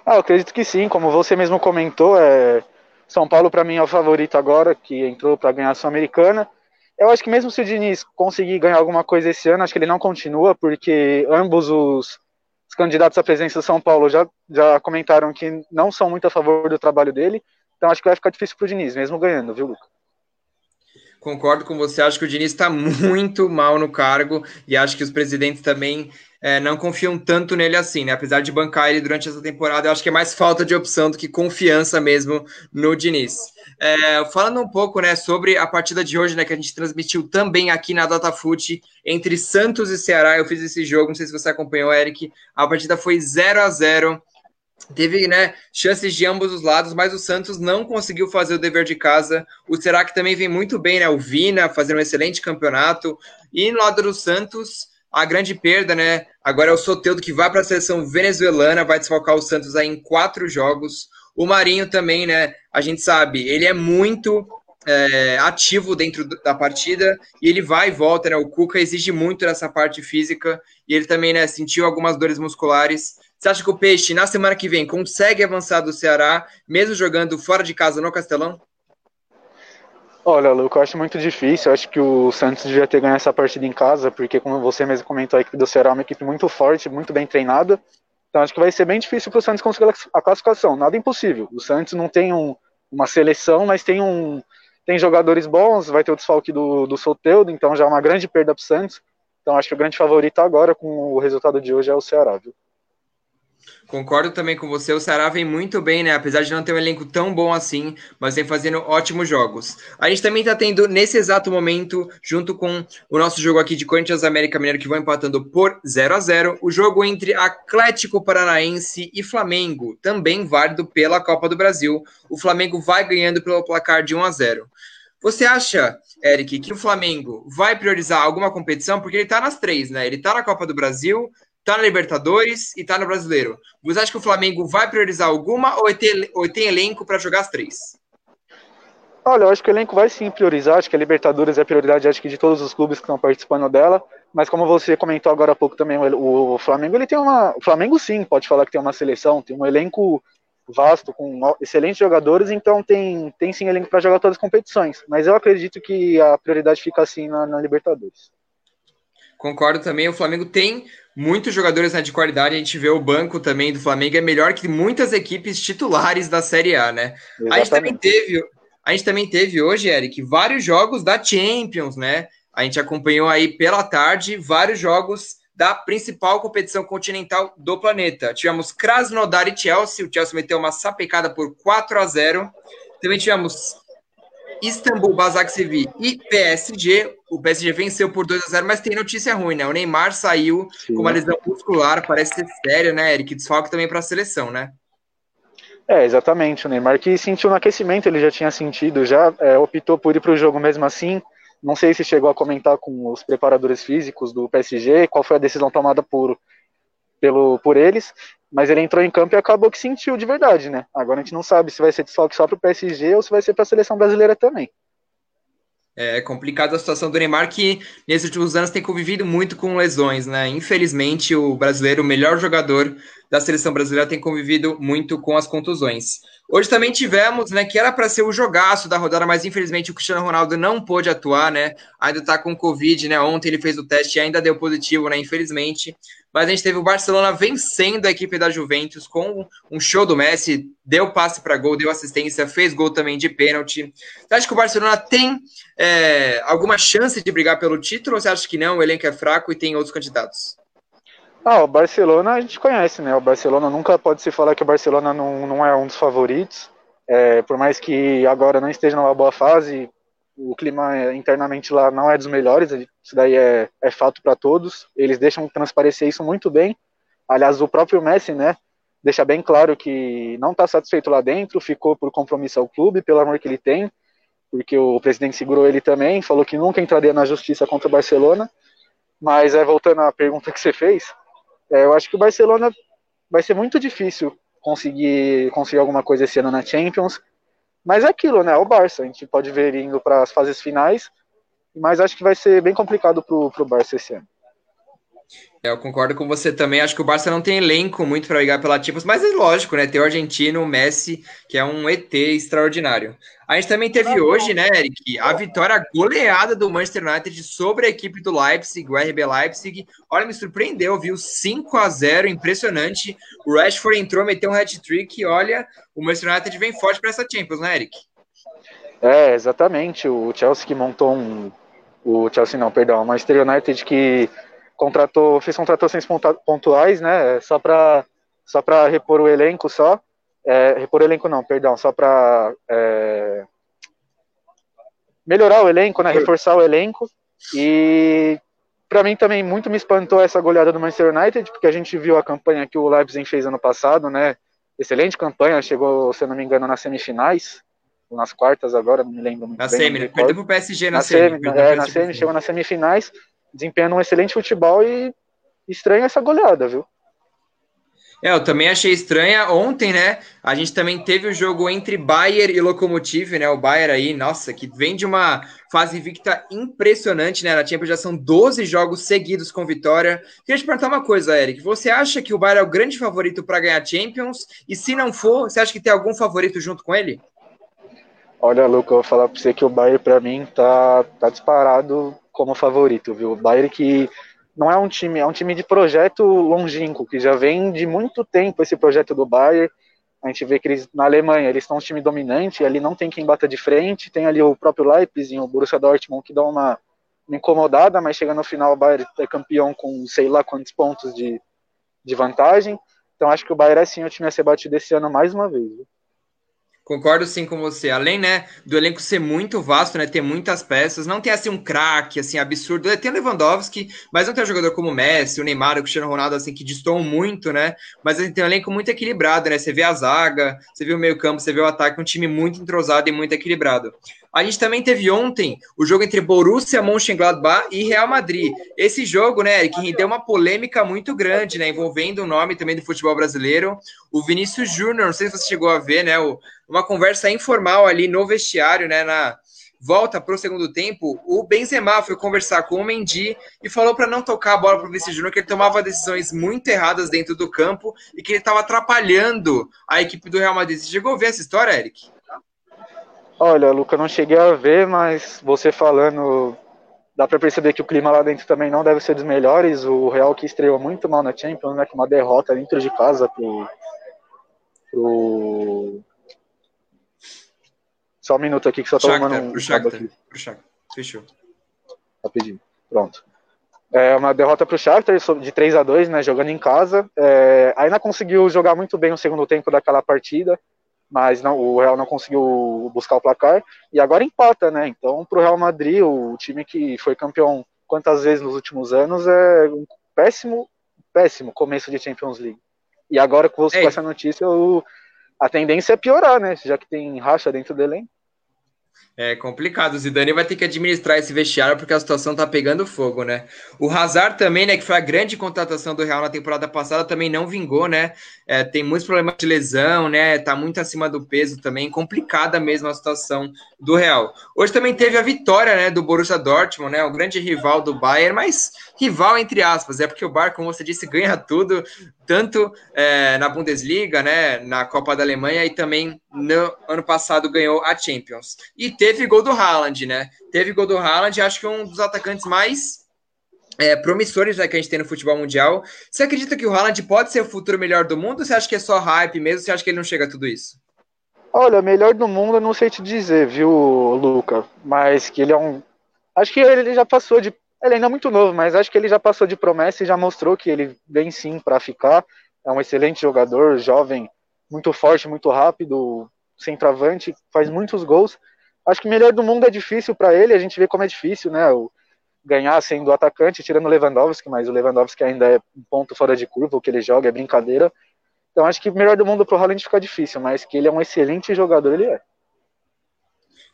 [SPEAKER 2] Ah, eu acredito que sim. Como você mesmo comentou, é... São Paulo para mim é o favorito agora, que entrou para ganhar a Sul-Americana. Eu acho que mesmo se o Diniz conseguir ganhar alguma coisa esse ano, acho que ele não continua, porque ambos os, os candidatos à presença do São Paulo já, já comentaram que não são muito a favor do trabalho dele. Então acho que vai ficar difícil para o Diniz, mesmo ganhando, viu, Luca?
[SPEAKER 3] Concordo com você, acho que o Diniz está muito mal no cargo e acho que os presidentes também é, não confiam tanto nele assim, né? Apesar de bancar ele durante essa temporada, eu acho que é mais falta de opção do que confiança mesmo no Diniz. É, falando um pouco, né, sobre a partida de hoje, né, que a gente transmitiu também aqui na DataFoot entre Santos e Ceará. Eu fiz esse jogo, não sei se você acompanhou, Eric. A partida foi 0 a 0 Teve né, chances de ambos os lados, mas o Santos não conseguiu fazer o dever de casa. O Ceará que também vem muito bem, né? O Vina fazendo um excelente campeonato. E no lado do Santos, a grande perda, né? Agora é o Soteudo que vai para a seleção venezuelana, vai desfalcar o Santos aí em quatro jogos. O Marinho também, né? A gente sabe, ele é muito é, ativo dentro da partida e ele vai e volta, né? O Cuca exige muito nessa parte física e ele também, né, sentiu algumas dores musculares. Você acha que o Peixe, na semana que vem, consegue avançar do Ceará, mesmo jogando fora de casa no Castelão?
[SPEAKER 2] Olha, Luca, eu acho muito difícil. Eu acho que o Santos devia ter ganhado essa partida em casa, porque, como você mesmo comentou, a equipe do Ceará é uma equipe muito forte, muito bem treinada. Então, acho que vai ser bem difícil para o Santos conseguir a classificação. Nada impossível. O Santos não tem um, uma seleção, mas tem um tem jogadores bons. Vai ter o desfalque do, do Soteudo, então já é uma grande perda para o Santos. Então, acho que o grande favorito agora, com o resultado de hoje, é o Ceará, viu?
[SPEAKER 3] Concordo também com você, o Ceará vem muito bem, né? Apesar de não ter um elenco tão bom assim, mas vem fazendo ótimos jogos. A gente também está tendo, nesse exato momento, junto com o nosso jogo aqui de Corinthians América Mineiro, que vão empatando por 0 a 0 o jogo entre Atlético Paranaense e Flamengo, também válido pela Copa do Brasil. O Flamengo vai ganhando pelo placar de 1 a 0 Você acha, Eric, que o Flamengo vai priorizar alguma competição? Porque ele está nas três, né? Ele está na Copa do Brasil, tá na Libertadores e tá no Brasileiro. Você acha que o Flamengo vai priorizar alguma ou tem, ou tem elenco para jogar as três?
[SPEAKER 2] Olha, eu acho que o elenco vai sim priorizar, acho que a Libertadores é a prioridade acho que de todos os clubes que estão participando dela, mas como você comentou agora há pouco também, o, o Flamengo ele tem uma, o Flamengo sim, pode falar que tem uma seleção, tem um elenco vasto com excelentes jogadores, então tem, tem sim elenco para jogar todas as competições, mas eu acredito que a prioridade fica assim na, na Libertadores.
[SPEAKER 3] Concordo também, o Flamengo tem muitos jogadores né, de qualidade. A gente vê o banco também do Flamengo é melhor que muitas equipes titulares da Série A, né? A gente também teve, a gente também teve hoje, Eric, vários jogos da Champions, né? A gente acompanhou aí pela tarde vários jogos da principal competição continental do planeta. Tivemos Krasnodar e Chelsea. O Chelsea meteu uma sapecada por 4 a 0. Também tivemos Istambul, Basaksehir e PSG. O PSG venceu por 2 a 0 mas tem notícia ruim, né? O Neymar saiu Sim. com uma lesão muscular, parece ser sério, né, Eric? Desfalque também para a seleção, né?
[SPEAKER 2] É, exatamente. O Neymar que sentiu no aquecimento, ele já tinha sentido, já é, optou por ir para o jogo mesmo assim. Não sei se chegou a comentar com os preparadores físicos do PSG qual foi a decisão tomada por, pelo, por eles, mas ele entrou em campo e acabou que sentiu de verdade, né? Agora a gente não sabe se vai ser desfalque só para o PSG ou se vai ser para a seleção brasileira também.
[SPEAKER 3] É complicada a situação do Neymar, que nesses últimos anos tem convivido muito com lesões, né? Infelizmente, o brasileiro, o melhor jogador da seleção brasileira, tem convivido muito com as contusões. Hoje também tivemos, né, que era para ser o jogaço da rodada, mas infelizmente o Cristiano Ronaldo não pôde atuar, né? Ainda tá com Covid, né? Ontem ele fez o teste e ainda deu positivo, né? Infelizmente. Mas a gente teve o Barcelona vencendo a equipe da Juventus com um show do Messi, deu passe para gol, deu assistência, fez gol também de pênalti. Você acha que o Barcelona tem é, alguma chance de brigar pelo título ou você acha que não? O elenco é fraco e tem outros candidatos?
[SPEAKER 2] Ah, o Barcelona a gente conhece, né? O Barcelona nunca pode se falar que o Barcelona não, não é um dos favoritos. É, por mais que agora não esteja numa boa fase, o clima internamente lá não é dos melhores, isso daí é, é fato para todos. Eles deixam transparecer isso muito bem. Aliás, o próprio Messi, né, deixa bem claro que não está satisfeito lá dentro, ficou por compromisso ao clube, pelo amor que ele tem, porque o presidente segurou ele também, falou que nunca entraria na justiça contra o Barcelona. Mas é voltando à pergunta que você fez, é, eu acho que o Barcelona vai ser muito difícil conseguir, conseguir alguma coisa esse ano na Champions. Mas é aquilo, né? É o Barça. A gente pode ver indo para as fases finais. Mas acho que vai ser bem complicado para o Barça esse ano.
[SPEAKER 3] É, eu concordo com você também. Acho que o Barça não tem elenco muito para ligar pela Champions, mas é lógico, né? Tem o argentino, o Messi, que é um ET extraordinário. A gente também teve hoje, né, Eric, a vitória goleada do Manchester United sobre a equipe do Leipzig, o RB Leipzig. Olha, me surpreendeu, viu? 5 a 0 impressionante. O Rashford entrou, meteu um hat-trick e olha, o Manchester United vem forte para essa Champions, né, Eric?
[SPEAKER 2] É, exatamente. O Chelsea que montou um. O Chelsea não, perdão, o Manchester United que contratou, fez contratações pontuais, né? Só para só para repor o elenco só. É, repor o elenco não, perdão, só para é, melhorar o elenco, né? Reforçar o elenco. E para mim também muito me espantou essa goleada do Manchester United, porque a gente viu a campanha que o Leipzig fez ano passado, né? Excelente campanha, chegou, se eu não me engano, nas semifinais, nas quartas agora, não me lembro muito
[SPEAKER 3] na
[SPEAKER 2] bem.
[SPEAKER 3] Semi, perdeu pro PSG na,
[SPEAKER 2] na
[SPEAKER 3] semi.
[SPEAKER 2] semi é, na semi, chegou nas semifinais desempenhando um excelente futebol e estranha essa goleada, viu?
[SPEAKER 3] É, eu também achei estranha. Ontem, né? A gente também teve o jogo entre Bayern e Lokomotiv, né? O Bayern aí, nossa, que vem de uma fase invicta impressionante, né? Na Champions já são 12 jogos seguidos com vitória. Queria te perguntar uma coisa, Eric. Você acha que o Bayern é o grande favorito para ganhar Champions? E se não for, você acha que tem algum favorito junto com ele?
[SPEAKER 2] Olha, Luca, eu vou falar para você que o Bayern, para mim, tá, tá disparado como favorito, viu? O Bayern que não é um time, é um time de projeto longínquo, que já vem de muito tempo esse projeto do Bayern. A gente vê que eles, na Alemanha, eles estão um time dominante, ali não tem quem bata de frente, tem ali o próprio Leipzig, o Borussia Dortmund, que dá uma, uma incomodada, mas chega no final o Bayern é campeão com sei lá quantos pontos de, de vantagem. Então acho que o Bayern é sim o time a ser batido esse ano mais uma vez. Viu?
[SPEAKER 3] Concordo sim com você. Além, né, do elenco ser muito vasto, né, ter muitas peças, não tem assim um craque assim absurdo. Tem o Lewandowski, mas não tem um jogador como o Messi, o Neymar, o Cristiano Ronaldo assim que destoam muito, né? Mas a gente tem um elenco muito equilibrado, né? Você vê a zaga, você vê o meio-campo, você vê o ataque, um time muito entrosado e muito equilibrado. A gente também teve ontem o jogo entre Borussia Mönchengladbach e Real Madrid. Esse jogo, né, que rendeu uma polêmica muito grande, né, envolvendo o nome também do futebol brasileiro, o Vinícius Júnior, não sei se você chegou a ver, né, uma conversa informal ali no vestiário, né, na volta para o segundo tempo, o Benzema foi conversar com o Mendy e falou para não tocar a bola para o Vinícius Júnior, que ele tomava decisões muito erradas dentro do campo e que ele estava atrapalhando a equipe do Real Madrid. Você chegou a ver essa história, Eric?
[SPEAKER 2] Olha, Luca, não cheguei a ver, mas você falando, dá para perceber que o clima lá dentro também não deve ser dos melhores. O Real que estreou muito mal na Champions, né, com uma derrota dentro de casa pro, pro... Só um minuto aqui que só tô
[SPEAKER 3] Shakhtar,
[SPEAKER 2] tomando um
[SPEAKER 3] pro Shakhtar. Pro Shakhtar. Fechou.
[SPEAKER 2] Rapidinho. Pronto. É uma derrota para o Shakhtar de 3 a 2 né, jogando em casa. É, ainda conseguiu jogar muito bem o segundo tempo daquela partida mas não, o Real não conseguiu buscar o placar e agora empata, né? Então, para o Real Madrid, o time que foi campeão quantas vezes nos últimos anos, é um péssimo, péssimo começo de Champions League. E agora com, com essa notícia, o, a tendência é piorar, né? Já que tem racha dentro do elenco.
[SPEAKER 3] É complicado. O Zidane vai ter que administrar esse vestiário porque a situação tá pegando fogo, né? O Hazard também, né, que foi a grande contratação do Real na temporada passada, também não vingou, né? É, tem muitos problemas de lesão, né? Tá muito acima do peso também. Complicada mesmo a situação do Real. Hoje também teve a vitória, né, do Borussia Dortmund, né? O grande rival do Bayern, mas rival entre aspas, é porque o Bayern, como você disse, ganha tudo, tanto é, na Bundesliga, né, na Copa da Alemanha e também no ano passado ganhou a Champions. E teve gol do Haaland, né? Teve gol do Haaland, acho que um dos atacantes mais é, promissores né, que a gente tem no futebol mundial. Você acredita que o Haaland pode ser o futuro melhor do mundo ou você acha que é só hype mesmo? Você acha que ele não chega a tudo isso?
[SPEAKER 2] Olha, melhor do mundo eu não sei te dizer, viu, Luca? Mas que ele é um. Acho que ele já passou de ele ainda é muito novo, mas acho que ele já passou de promessa e já mostrou que ele vem sim para ficar. É um excelente jogador, jovem, muito forte, muito rápido, centroavante, faz muitos gols. Acho que melhor do mundo é difícil para ele, a gente vê como é difícil, né? O ganhar sendo atacante, tirando o Lewandowski, mas o Lewandowski ainda é um ponto fora de curva, o que ele joga é brincadeira. Então acho que melhor do mundo pro Haaland fica difícil, mas que ele é um excelente jogador, ele é.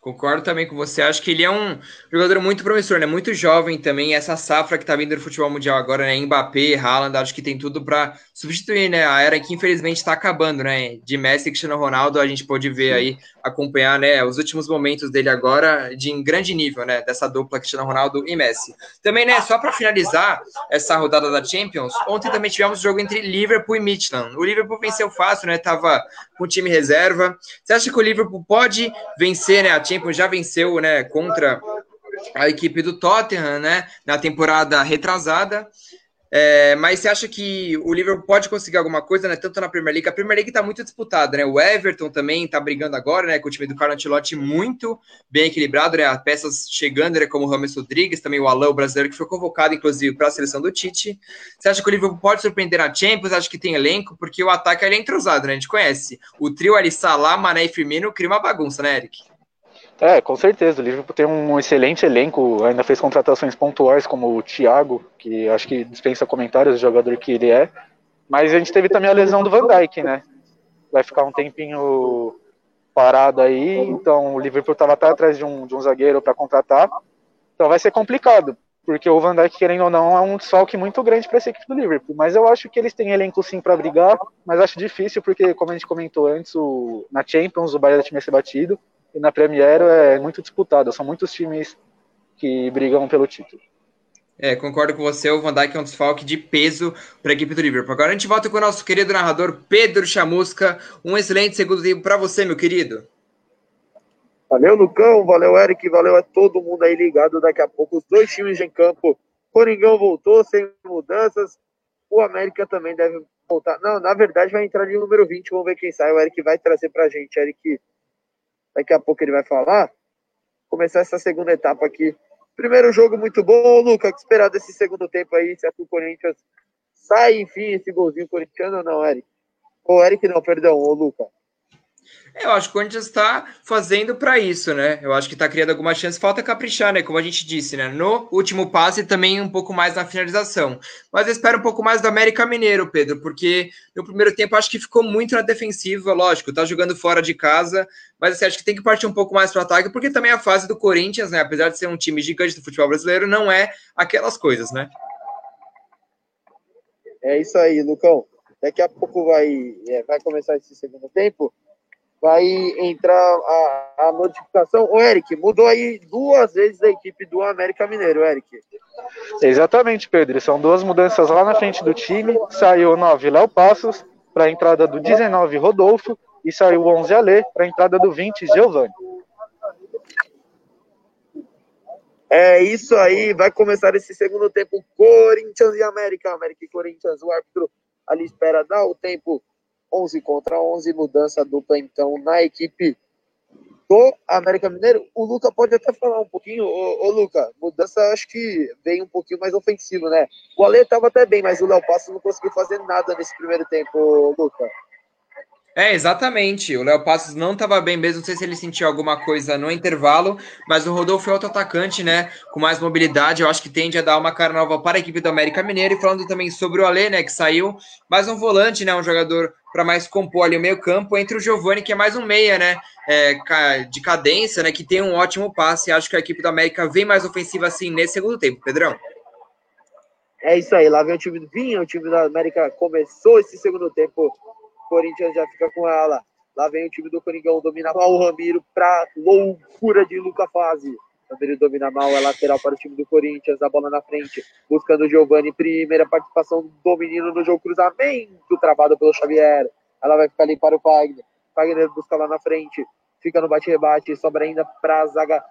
[SPEAKER 3] Concordo também com você. Acho que ele é um jogador muito promissor, né? Muito jovem também. Essa safra que tá vindo do futebol mundial agora, né? Mbappé, Haaland, acho que tem tudo para substituir, né? A era que infelizmente está acabando, né? De Messi e Cristiano Ronaldo, a gente pode ver aí, acompanhar, né? Os últimos momentos dele agora de em grande nível, né? Dessa dupla Cristiano Ronaldo e Messi. Também, né? Só para finalizar essa rodada da Champions, ontem também tivemos um jogo entre Liverpool e Midland. O Liverpool venceu fácil, né? Tava com time reserva. Você acha que o Liverpool pode vencer, né? A Champions já venceu, né, contra a equipe do Tottenham, né, na temporada retrasada. É, mas você acha que o Liverpool pode conseguir alguma coisa, né? Tanto na Premier League. A Premier League está muito disputada, né? O Everton também está brigando agora, né? Com o time do Carlo Ancelotti muito bem equilibrado, né? As peças chegando, né? Como o Rames Rodrigues, também o Alain, o brasileiro, que foi convocado, inclusive, para a seleção do Tite. Você acha que o Liverpool pode surpreender na Champions? Acha que tem elenco? Porque o ataque ele é entrosado, né? A gente conhece. O trio ali, Salah, Mané e Firmino, cria uma bagunça, né, Eric?
[SPEAKER 2] É, com certeza. O Liverpool tem um excelente elenco, ainda fez contratações pontuais como o Thiago, que acho que dispensa comentários, o jogador que ele é. Mas a gente teve também a lesão do Van Dijk, né? Vai ficar um tempinho parado aí, então o Liverpool estava até atrás de um, de um zagueiro para contratar. Então vai ser complicado, porque o Van Dijk, querendo ou não, é um desfalque muito grande para essa equipe do Liverpool. Mas eu acho que eles têm elenco sim para brigar, mas acho difícil, porque, como a gente comentou antes, o, na Champions o Bayern tinha ser batido e na Premier é muito disputado, são muitos times que brigam pelo título.
[SPEAKER 3] É, concordo com você, o Van Dijk é um desfalque de peso para a equipe do Liverpool. Agora a gente volta com o nosso querido narrador Pedro Chamusca. Um excelente segundo tempo para você, meu querido.
[SPEAKER 1] Valeu, Lucão, valeu, Eric, valeu a todo mundo aí ligado. Daqui a pouco os dois times em campo. Coringão voltou sem mudanças. O América também deve voltar. Não, na verdade vai entrar de número 20. Vamos ver quem sai. O Eric vai trazer para a gente. Eric daqui a pouco ele vai falar. Começar essa segunda etapa aqui. Primeiro jogo muito bom, Luca. O que esperar desse segundo tempo aí? Se é que o Corinthians sai, enfim, esse golzinho corintiano ou não, Eric? Ô, Eric, não, perdão, ô, Luca.
[SPEAKER 3] Eu acho que o Corinthians está fazendo para isso, né? Eu acho que está criando alguma chance. Falta caprichar, né? Como a gente disse, né? No último passe e também um pouco mais na finalização. Mas eu espero um pouco mais do América Mineiro, Pedro, porque no primeiro tempo acho que ficou muito na defensiva, lógico, tá jogando fora de casa, mas assim, acho que tem que partir um pouco mais para o ataque, porque também a fase do Corinthians, né? Apesar de ser um time gigante do futebol brasileiro, não é aquelas coisas, né?
[SPEAKER 1] É isso aí, Lucão. Daqui a pouco vai, é, vai começar esse segundo tempo vai entrar a, a notificação. O Eric, mudou aí duas vezes a equipe do América Mineiro, Eric.
[SPEAKER 2] Exatamente, Pedro. São duas mudanças lá na frente do time. Saiu o 9 Léo Passos para a entrada do 19 Rodolfo e saiu o 11 Alê para a entrada do 20 Giovanni.
[SPEAKER 1] É isso aí, vai começar esse segundo tempo Corinthians e América, América e Corinthians. O árbitro ali espera dar o tempo 11 contra 11, mudança dupla então na equipe do América Mineiro. O Luca pode até falar um pouquinho, ô, ô Luca, mudança acho que vem um pouquinho mais ofensivo, né? O Ale estava até bem, mas o Léo Passos não conseguiu fazer nada nesse primeiro tempo, Luca.
[SPEAKER 3] É, exatamente. O Léo Passos não estava bem mesmo. Não sei se ele sentiu alguma coisa no intervalo, mas o Rodolfo é outro atacante, né? Com mais mobilidade. Eu acho que tende a dar uma cara nova para a equipe do América Mineiro. E falando também sobre o Alê, né? Que saiu mais um volante, né? Um jogador para mais compor ali o meio-campo, entre o Giovani, que é mais um meia, né? É, de cadência, né? Que tem um ótimo passe. Acho que a equipe do América vem mais ofensiva assim nesse segundo tempo, Pedrão.
[SPEAKER 1] É isso aí, lá vem o time do Vinha, o time da América começou esse segundo tempo Corinthians já fica com ela. Lá vem o time do Coringão, domina mal o Ramiro pra loucura de Luca Fase. Ramiro domina mal, é lateral para o time do Corinthians, a bola na frente, buscando o Giovani, primeira participação do menino no jogo, cruzamento travado pelo Xavier. Ela vai ficar ali para o Fagner. Fagner busca lá na frente, fica no bate-rebate, sobra ainda para a zaga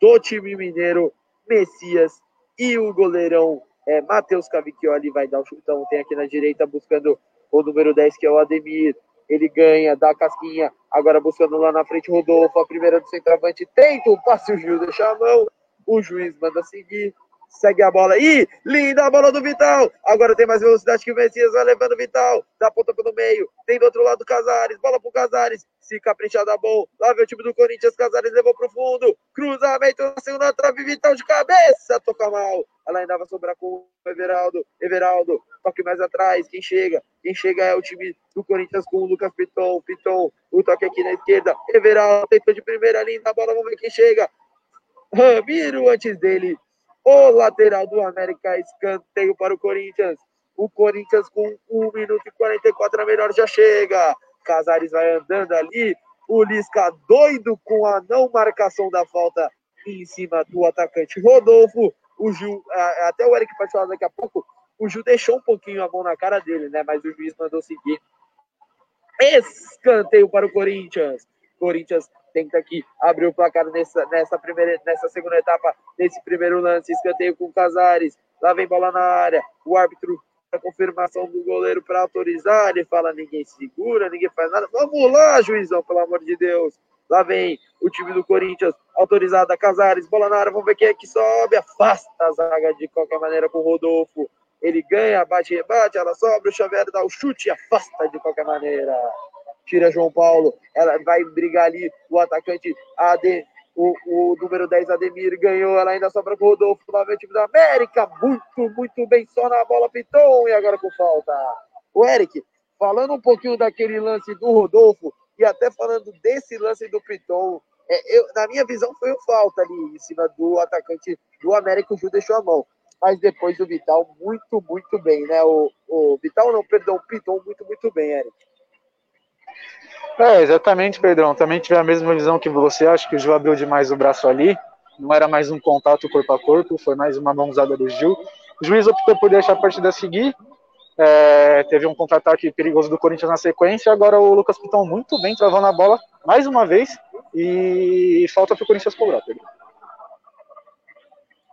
[SPEAKER 1] do time mineiro, Messias e o goleirão é, Matheus Cavicchioli vai dar o chutão, tem aqui na direita buscando o número 10, que é o Ademir. Ele ganha, dá a casquinha, agora buscando lá na frente Rodolfo, a primeira do centroavante, tenta o passe, o Gil deixa a mão, o juiz manda seguir, segue a bola. e linda a bola do Vital. Agora tem mais velocidade que o Messias, vai levando o Vital. Dá ponta pelo meio. Tem do outro lado o Casares. Bola pro Casares. Se caprichar dá bom. Lá vem o time do Corinthians. Casares levou pro fundo. Cruzamento na segunda trave. Vital de cabeça. Toca mal. Ela ainda vai sobrar com o Everaldo. Everaldo. Toque mais atrás. Quem chega? Quem chega é o time do Corinthians com o Lucas Piton. Piton. O toque aqui na esquerda. Everaldo. Tentou de primeira linha. A bola. Vamos ver quem chega. Ramiro antes dele o lateral do América, escanteio para o Corinthians. O Corinthians com 1 minuto e 44 a melhor já chega. Casares vai andando ali. O Lisca doido com a não marcação da falta em cima do atacante Rodolfo. O Gil, até o Eric pode falar daqui a pouco. O Gil deixou um pouquinho a mão na cara dele, né? Mas o juiz mandou seguir. Escanteio para o Corinthians. Corinthians tenta aqui abrir o placar nessa, nessa, primeira, nessa segunda etapa, nesse primeiro lance, escanteio com o Casares, lá vem bola na área, o árbitro a confirmação do goleiro para autorizar, ele fala, ninguém segura, ninguém faz nada, vamos lá, juizão, pelo amor de Deus, lá vem o time do Corinthians, autorizada, Casares, bola na área, vamos ver quem é que sobe, afasta a zaga de qualquer maneira com o Rodolfo, ele ganha, bate, rebate, ela sobra, o Xavier dá o chute e afasta de qualquer maneira tira João Paulo, ela vai brigar ali, o atacante AD, o, o número 10 Ademir ganhou, ela ainda sobra com o Rodolfo, novamente time da América, muito, muito bem, só na bola, Piton, e agora com falta. O Eric, falando um pouquinho daquele lance do Rodolfo, e até falando desse lance do Piton, é, eu, na minha visão foi um falta ali, em cima do atacante do América, o Ju deixou a mão. Mas depois do Vital, muito, muito bem, né? O, o Vital não, perdão, o Piton, muito, muito bem, Eric.
[SPEAKER 2] É, exatamente, Pedrão. Também tive a mesma visão que você. Acho que o Gil abriu demais o braço ali. Não era mais um contato corpo a corpo, foi mais uma mãozada do Gil. O juiz optou por deixar a partida seguir. É, teve um contra-ataque perigoso do Corinthians na sequência. Agora o Lucas Pitão muito bem travando a bola mais uma vez. E falta para o Corinthians cobrar, Pedro.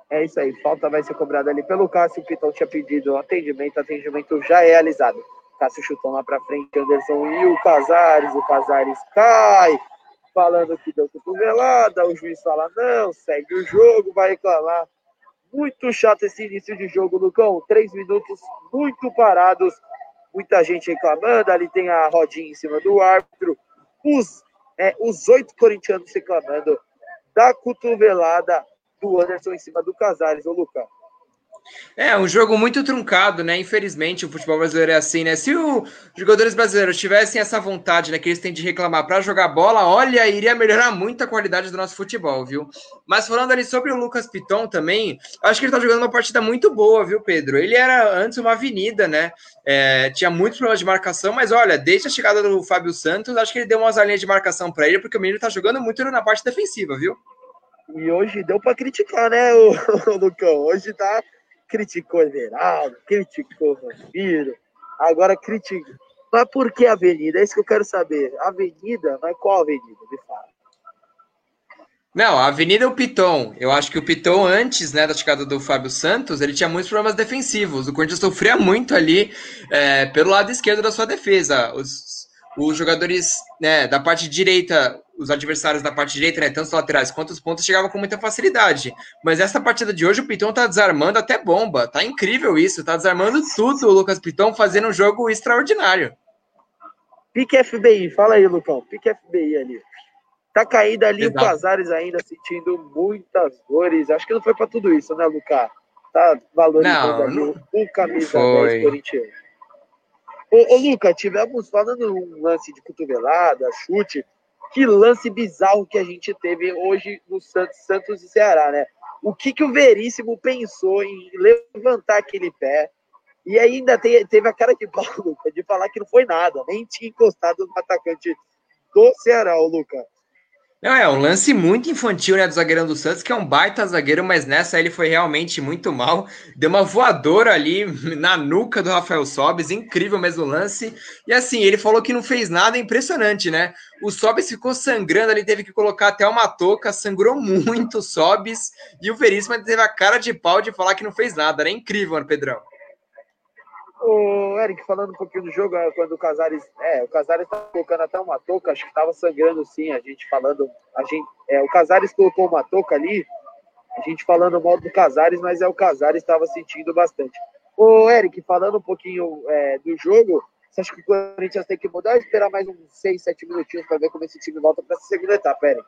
[SPEAKER 1] É isso aí, falta vai ser cobrada ali pelo Cássio. O Pitão tinha pedido atendimento, atendimento já é realizado. Cássio chutão lá pra frente, Anderson e o Casares, o Casares cai, falando que deu cotovelada, o juiz fala não, segue o jogo, vai reclamar. Muito chato esse início de jogo, Lucão. Três minutos muito parados, muita gente reclamando, ali tem a rodinha em cima do árbitro, os, é, os oito corintianos reclamando da cotovelada do Anderson em cima do Casares, ô Lucão.
[SPEAKER 3] É, um jogo muito truncado, né? Infelizmente, o futebol brasileiro é assim, né? Se os jogadores brasileiros tivessem essa vontade, né, que eles têm de reclamar para jogar bola, olha, iria melhorar muito a qualidade do nosso futebol, viu? Mas falando ali sobre o Lucas Piton também, acho que ele tá jogando uma partida muito boa, viu, Pedro? Ele era antes uma avenida, né? É, tinha muitos problemas de marcação, mas olha, desde a chegada do Fábio Santos, acho que ele deu umas linhas de marcação para ele, porque o menino tá jogando muito na parte defensiva, viu?
[SPEAKER 1] E hoje deu para criticar, né, o, o Lucão? Hoje tá criticou Everaldo, criticou Vampiro, agora critica. Mas por que Avenida? É isso que eu quero saber. Avenida, mas qual Avenida? Me fala.
[SPEAKER 3] Não, a Avenida é o Piton. Eu acho que o Piton, antes né, da chegada do Fábio Santos, ele tinha muitos problemas defensivos. O Corinthians sofria muito ali é, pelo lado esquerdo da sua defesa. Os, os jogadores né, da parte direita os adversários da parte direita, né, tanto os laterais quanto os pontos, chegavam com muita facilidade. Mas essa partida de hoje, o Piton tá desarmando até bomba. Tá incrível isso, tá desarmando tudo o Lucas Piton, fazendo um jogo extraordinário.
[SPEAKER 1] Pique FBI, fala aí, Lucão. Pique FBI ali. Tá caído ali Exato. o Casares ainda sentindo muitas dores. Acho que não foi para tudo isso, né, Lucas? Tá valorizando ali não, o camisa 10 corintiano. Ô, ô Lucas, tivemos falando um lance de cotovelada, chute. Que lance bizarro que a gente teve hoje no Santos, Santos e Ceará, né? O que, que o Veríssimo pensou em levantar aquele pé, e ainda teve a cara de pau, Luca, de falar que não foi nada, nem tinha encostado no atacante do Ceará, o Luca.
[SPEAKER 3] Não, é um lance muito infantil, né, do zagueirão do Santos, que é um baita zagueiro, mas nessa ele foi realmente muito mal. Deu uma voadora ali na nuca do Rafael Sobes, incrível mesmo o lance. E assim, ele falou que não fez nada, impressionante, né? O Sobes ficou sangrando ali, teve que colocar até uma touca, sangrou muito o Sobes, e o Veríssimo teve a cara de pau de falar que não fez nada. Era incrível, né, Pedrão.
[SPEAKER 1] O Eric, falando um pouquinho do jogo, é, quando o Casares. É, o Casares tá colocando até uma touca, acho que tava sangrando sim, a gente falando. A gente, é, o Casares colocou uma touca ali, a gente falando mal do Casares, mas é o Casares estava sentindo bastante. Ô, Eric, falando um pouquinho é, do jogo, você acha que o Corinthians tem que mudar ou esperar mais uns 6, 7 minutinhos para ver como esse time volta para essa segunda etapa, Eric?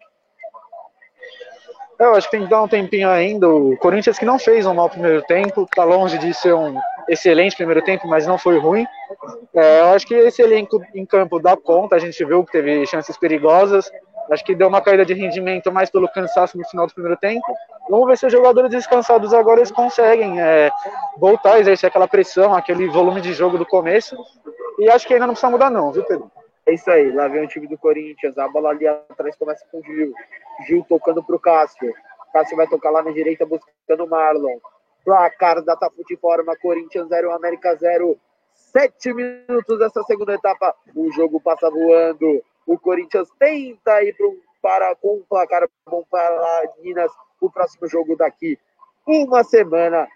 [SPEAKER 2] Eu acho que tem que dar um tempinho ainda. O Corinthians que não fez um mau primeiro tempo, tá longe de ser um excelente primeiro tempo, mas não foi ruim. É, eu acho que esse elenco em campo dá conta, a gente viu que teve chances perigosas. Acho que deu uma caída de rendimento mais pelo cansaço no final do primeiro tempo. Vamos ver se os jogadores descansados agora eles conseguem é, voltar a exercer aquela pressão, aquele volume de jogo do começo. E acho que ainda não precisa mudar, não, viu, Pedro?
[SPEAKER 1] É isso aí, lá vem o time do Corinthians, a bola ali atrás começa com o Gil. Gil tocando pro Cássio. Cássio vai tocar lá na direita buscando o Marlon. Placar Datafute informa Corinthians 0, América 0. Sete minutos dessa segunda etapa. O jogo passa voando. O Corinthians tenta ir pro, para, com um placar bom para Minas. O próximo jogo daqui. Uma semana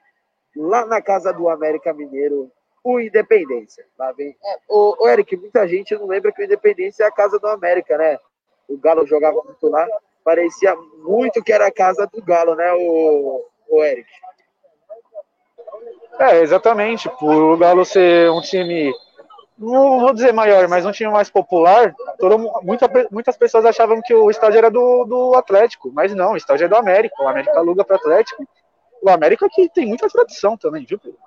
[SPEAKER 1] lá na casa do América Mineiro. O Independência. Lá vem. É, o, o Eric, muita gente não lembra que o Independência é a casa do América, né? O Galo jogava muito lá. Parecia muito que era a casa do Galo, né, o, o Eric?
[SPEAKER 2] É, exatamente. Por o Galo ser um time, não vou dizer maior, mas um time mais popular, todo, muita, muitas pessoas achavam que o estádio era do, do Atlético, mas não, o estádio é do América. O América aluga para o Atlético. O América que tem muita tradição também, viu, Pedro?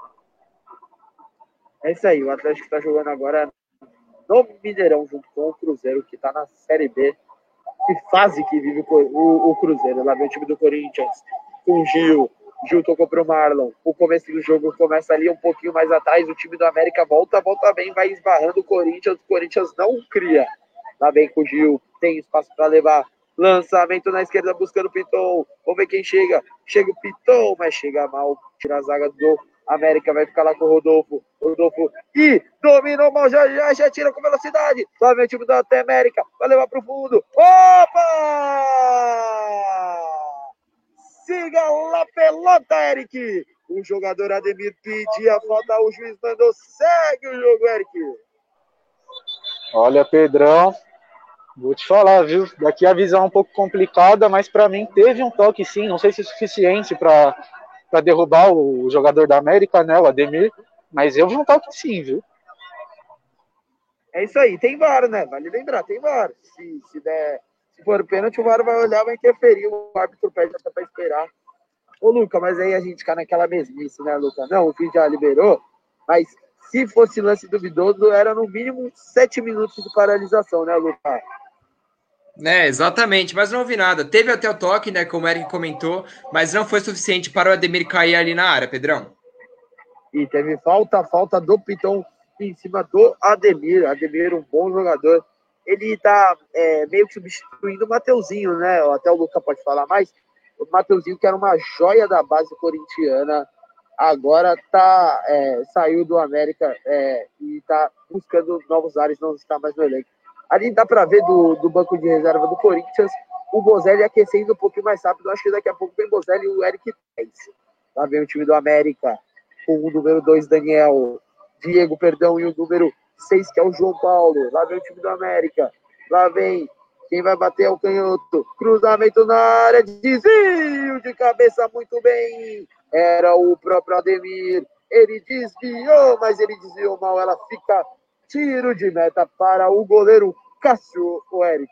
[SPEAKER 1] É isso aí, o Atlético está jogando agora no Mineirão, junto com o Cruzeiro, que está na Série B. Que fase que vive o, o, o Cruzeiro. Lá vem o time do Corinthians, com Gil, Gil tocou pro Marlon. O começo do jogo começa ali um pouquinho mais atrás. O time do América volta, volta bem, vai esbarrando o Corinthians. O Corinthians não cria. Lá vem com o Gil, tem espaço para levar. Lançamento na esquerda buscando o Piton. Vamos ver quem chega. Chega o Piton, mas chega mal. Tira a zaga do América. Vai ficar lá com o Rodolfo. Rodolfo. E dominou mal. Já, já, já tira com velocidade. Lá vem o time da América. Vai levar pro fundo. Opa! Siga lá pelota, Eric. O jogador Ademir pedia a falta, o juiz mandou. Segue o jogo, Eric.
[SPEAKER 2] Olha, Pedrão, vou te falar, viu? Daqui a visão é um pouco complicada, mas para mim teve um toque sim. Não sei se é suficiente para derrubar o jogador da América, né? O Ademir. Mas eu vi um toque sim, viu?
[SPEAKER 1] É isso aí, tem VAR, né? Vale lembrar, tem VAR. Se, se der se for pênalti, o VAR vai olhar, vai interferir, o árbitro pede até para esperar. Ô, Luca, mas aí a gente cai naquela mesmice, né, Luca? Não, o fim já liberou, mas se fosse lance duvidoso, era no mínimo sete minutos de paralisação, né, Luca?
[SPEAKER 3] É, exatamente, mas não ouvi nada. Teve até o toque, né, como o Eric comentou, mas não foi suficiente para o Ademir cair ali na área, Pedrão.
[SPEAKER 1] E teve falta, falta do Piton em cima do Ademir. Ademir, um bom jogador ele está é, meio que substituindo o Mateuzinho, né? Até o Luca pode falar mais. O Mateuzinho, que era uma joia da base corintiana, agora tá, é, saiu do América é, e está buscando novos ares, não está mais no elenco. Ali dá para ver do, do banco de reserva do Corinthians o Bozelli aquecendo um pouquinho mais rápido. Acho que daqui a pouco tem Bozelli e o Eric Tens. Lá vem o time do América, com o número 2, Daniel. Diego, perdão, e o número seis, que é o João Paulo. Lá vem o time do América. Lá vem quem vai bater é o canhoto. Cruzamento na área, desvio de cabeça muito bem. Era o próprio Ademir. Ele desviou, mas ele desviou mal. Ela fica Tiro de meta para o goleiro Cássio o Eric.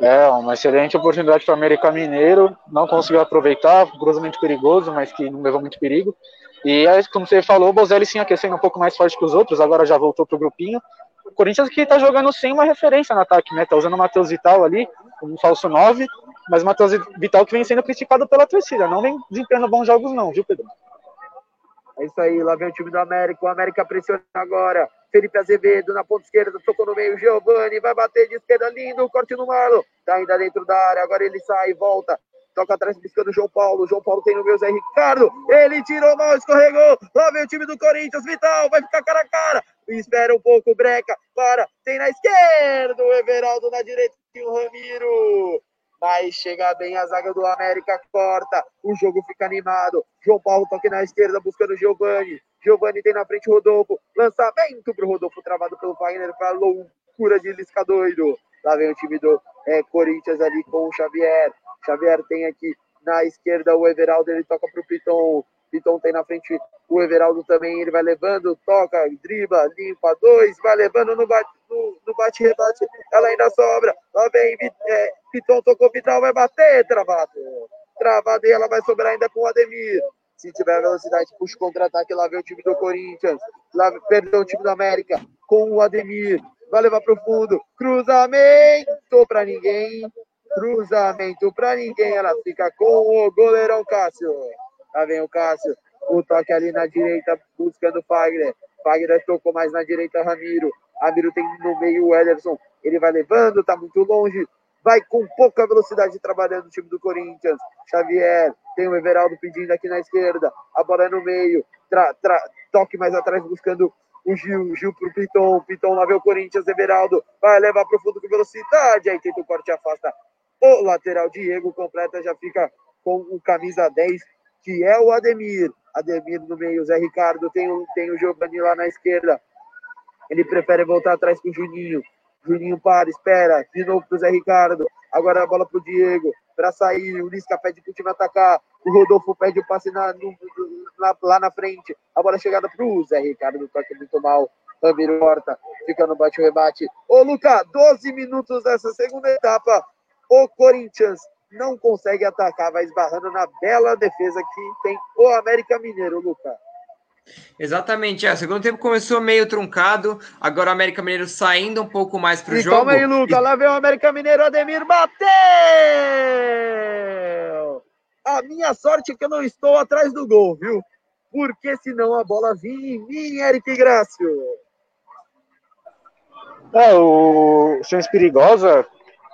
[SPEAKER 2] É, uma excelente oportunidade para o América Mineiro. Não conseguiu aproveitar, cruzamento perigoso, mas que não levou muito perigo. E aí, como você falou, o Bozelli sim aquecendo um pouco mais forte que os outros, agora já voltou pro grupinho. O Corinthians que tá jogando sem uma referência no ataque, né? Tá usando o Matheus Vital ali, como um falso 9, mas o Matheus Vital que vem sendo criticado pela torcida. Não vem desempenhando bons jogos, não, viu, Pedro?
[SPEAKER 1] É isso aí, lá vem o time do América. O América pressiona agora. Felipe Azevedo na ponta esquerda, tocou no meio. Giovani vai bater de esquerda, lindo, corte no Marlon. Tá ainda dentro da área, agora ele sai, volta. Toca atrás buscando João Paulo. João Paulo tem no meu Zé Ricardo. Ele tirou mal, escorregou. Lá vem o time do Corinthians. Vital vai ficar cara a cara. Espera um pouco, Breca. Para. Tem na esquerda o Everaldo na direita e o Ramiro. Mas chega bem a zaga do América, corta. O jogo fica animado. João Paulo toque na esquerda buscando Giovani. Giovani tem na frente o Rodolfo. Lançamento pro Rodolfo, travado pelo Wagner. Pra loucura de Lisca doido. Lá vem o time do é, Corinthians ali com o Xavier. Xavier tem aqui na esquerda o Everaldo, ele toca para o Piton. Piton tem na frente o Everaldo também, ele vai levando, toca, dribla, limpa, dois, vai levando no bate, no, no bate rebate, ela ainda sobra. Lá vem, é, Piton tocou Vital, vai bater, travado. Travado e ela vai sobrar ainda com o Ademir. Se tiver velocidade, puxa o contra-ataque, lá vem o time do Corinthians, lá, perdão, o time do América, com o Ademir, vai levar para o fundo, cruzamento para ninguém, Cruzamento para ninguém. Ela fica com o goleirão Cássio. Lá vem o Cássio. O toque ali na direita, buscando o Fagner. Fagner tocou mais na direita, Ramiro. Ramiro tem no meio o Ederson. Ele vai levando, tá muito longe. Vai com pouca velocidade trabalhando o time do Corinthians. Xavier, tem o Everaldo pedindo aqui na esquerda. A bola é no meio. Tra, tra, toque mais atrás buscando o Gil, Gil pro Piton, Piton lá vê o Corinthians, Everaldo, vai levar pro fundo com velocidade, aí tenta o corte afasta o lateral Diego completa, já fica com o camisa 10, que é o Ademir. Ademir no meio, Zé Ricardo, tem o, tem o Giovanni lá na esquerda. Ele prefere voltar atrás com o Juninho. Juninho para, espera, de novo pro Zé Ricardo. Agora a bola pro Diego, para sair. O Lisca pede pro time atacar. O Rodolfo pede o passe na, no, na, lá na frente. A bola chegada pro Zé Ricardo, toque muito mal. Ramiro Horta, fica no bate-rebate. Ô, Luca, 12 minutos dessa segunda etapa. O Corinthians não consegue atacar, vai esbarrando na bela defesa que tem o América Mineiro, Luca.
[SPEAKER 3] Exatamente, é. O segundo tempo começou meio truncado, agora o América Mineiro saindo um pouco mais para o jogo.
[SPEAKER 1] Calma aí, Luca, lá vem o América Mineiro, Ademir bateu! A minha sorte é que eu não estou atrás do gol, viu? Porque senão a bola vinha em mim, Eric Grácio.
[SPEAKER 2] É, o Chance Perigosa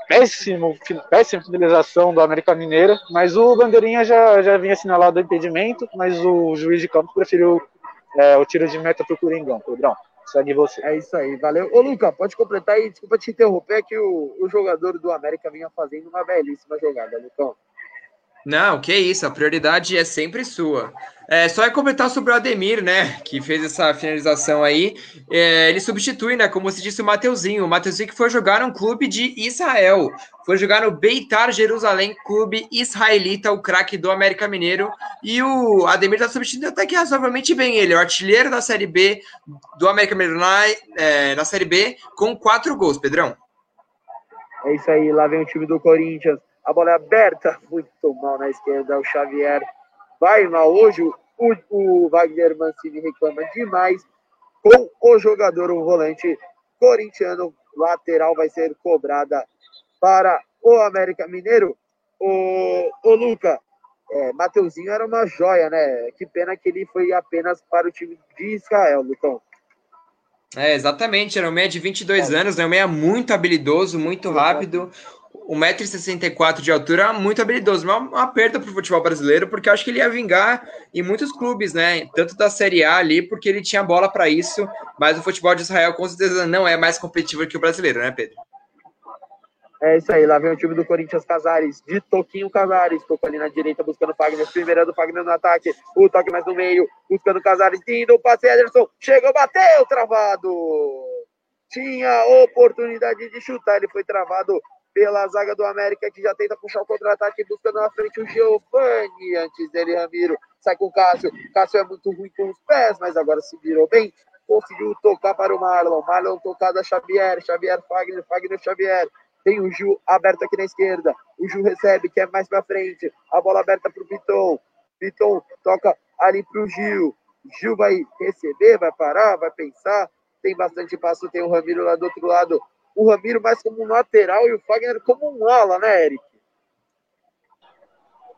[SPEAKER 2] péssimo, péssima finalização do América Mineiro, mas o Bandeirinha já, já vinha assinalado o impedimento, mas o juiz de campo preferiu é, o tiro de meta para o Coringão. Pedrão, segue você.
[SPEAKER 1] É isso aí, valeu. Ô, Luca, pode completar aí, desculpa te interromper, que o, o jogador do América vinha fazendo uma belíssima jogada, Lucão.
[SPEAKER 3] Não, que isso, a prioridade é sempre sua. É, só é comentar sobre o Ademir, né, que fez essa finalização aí. É, ele substitui, né, como se disse, o Mateuzinho. O Mateuzinho que foi jogar no clube de Israel. Foi jogar no Beitar Jerusalém, clube israelita, o craque do América Mineiro. E o Ademir tá substituindo até que razoavelmente bem ele, o artilheiro da Série B do América Mineiro na, é, na Série B, com quatro gols, Pedrão.
[SPEAKER 1] É isso aí, lá vem o time do Corinthians. A bola é aberta, muito mal na esquerda, o Xavier vai mal hoje. O, o Wagner Mancini reclama demais com o jogador, o volante corintiano. Lateral vai ser cobrada para o América Mineiro. O, o Luca, é, Mateuzinho era uma joia, né? Que pena que ele foi apenas para o time de Israel, Lucão.
[SPEAKER 3] É, exatamente, era um meia de 22 é. anos, né? Um meia muito habilidoso, muito rápido. 1,64m de altura, muito habilidoso. Mas uma perda para o futebol brasileiro, porque eu acho que ele ia vingar em muitos clubes, né? Tanto da Série A ali, porque ele tinha bola para isso. Mas o futebol de Israel, com certeza, não é mais competitivo que o brasileiro, né, Pedro?
[SPEAKER 1] É isso aí, lá vem o time do Corinthians Casares, de Toquinho Casares, tocou ali na direita buscando o Fagner, primeiro do Fagner no ataque, o toque mais no meio, buscando o Casares, indo passe Ederson, chegou, bateu, travado, tinha oportunidade de chutar, ele foi travado pela zaga do América, que já tenta puxar o contra-ataque, buscando na frente o Giovanni. Antes dele, Ramiro sai com o Cássio. Cássio é muito ruim com os pés, mas agora se virou bem. conseguiu tocar para o Marlon. Marlon tocada Xavier, Xavier Fagner, Fagner Xavier. Tem o Gil aberto aqui na esquerda. O Gil recebe, que é mais para frente. A bola aberta para o Piton. Piton toca ali para o Gil. Gil vai receber, vai parar, vai pensar. Tem bastante passo, tem o Ramiro lá do outro lado. O Ramiro mais como um lateral e o Fagner como um ala, né, Eric?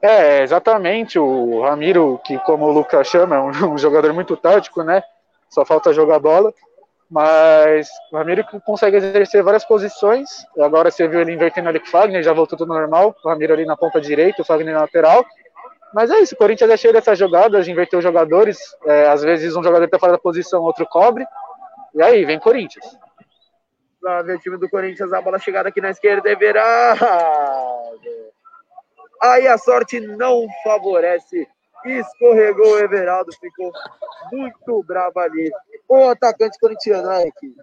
[SPEAKER 2] É, exatamente. O Ramiro, que como o Lucas chama, é um, um jogador muito tático, né? Só falta jogar bola. Mas o Ramiro consegue exercer várias posições. Agora você viu ele invertendo ali com o Fagner, já voltou tudo normal. O Ramiro ali na ponta direita, o Fagner na lateral. Mas é isso, o Corinthians é cheio dessas jogadas, de inverter os jogadores. É, às vezes um jogador está fora da posição, outro cobre. E aí, vem Corinthians.
[SPEAKER 1] Lá vem o time do Corinthians, a bola chegada aqui na esquerda é virada. Aí a sorte não favorece. Escorregou o Everaldo, ficou muito bravo ali. O atacante corintiano, né, aqui.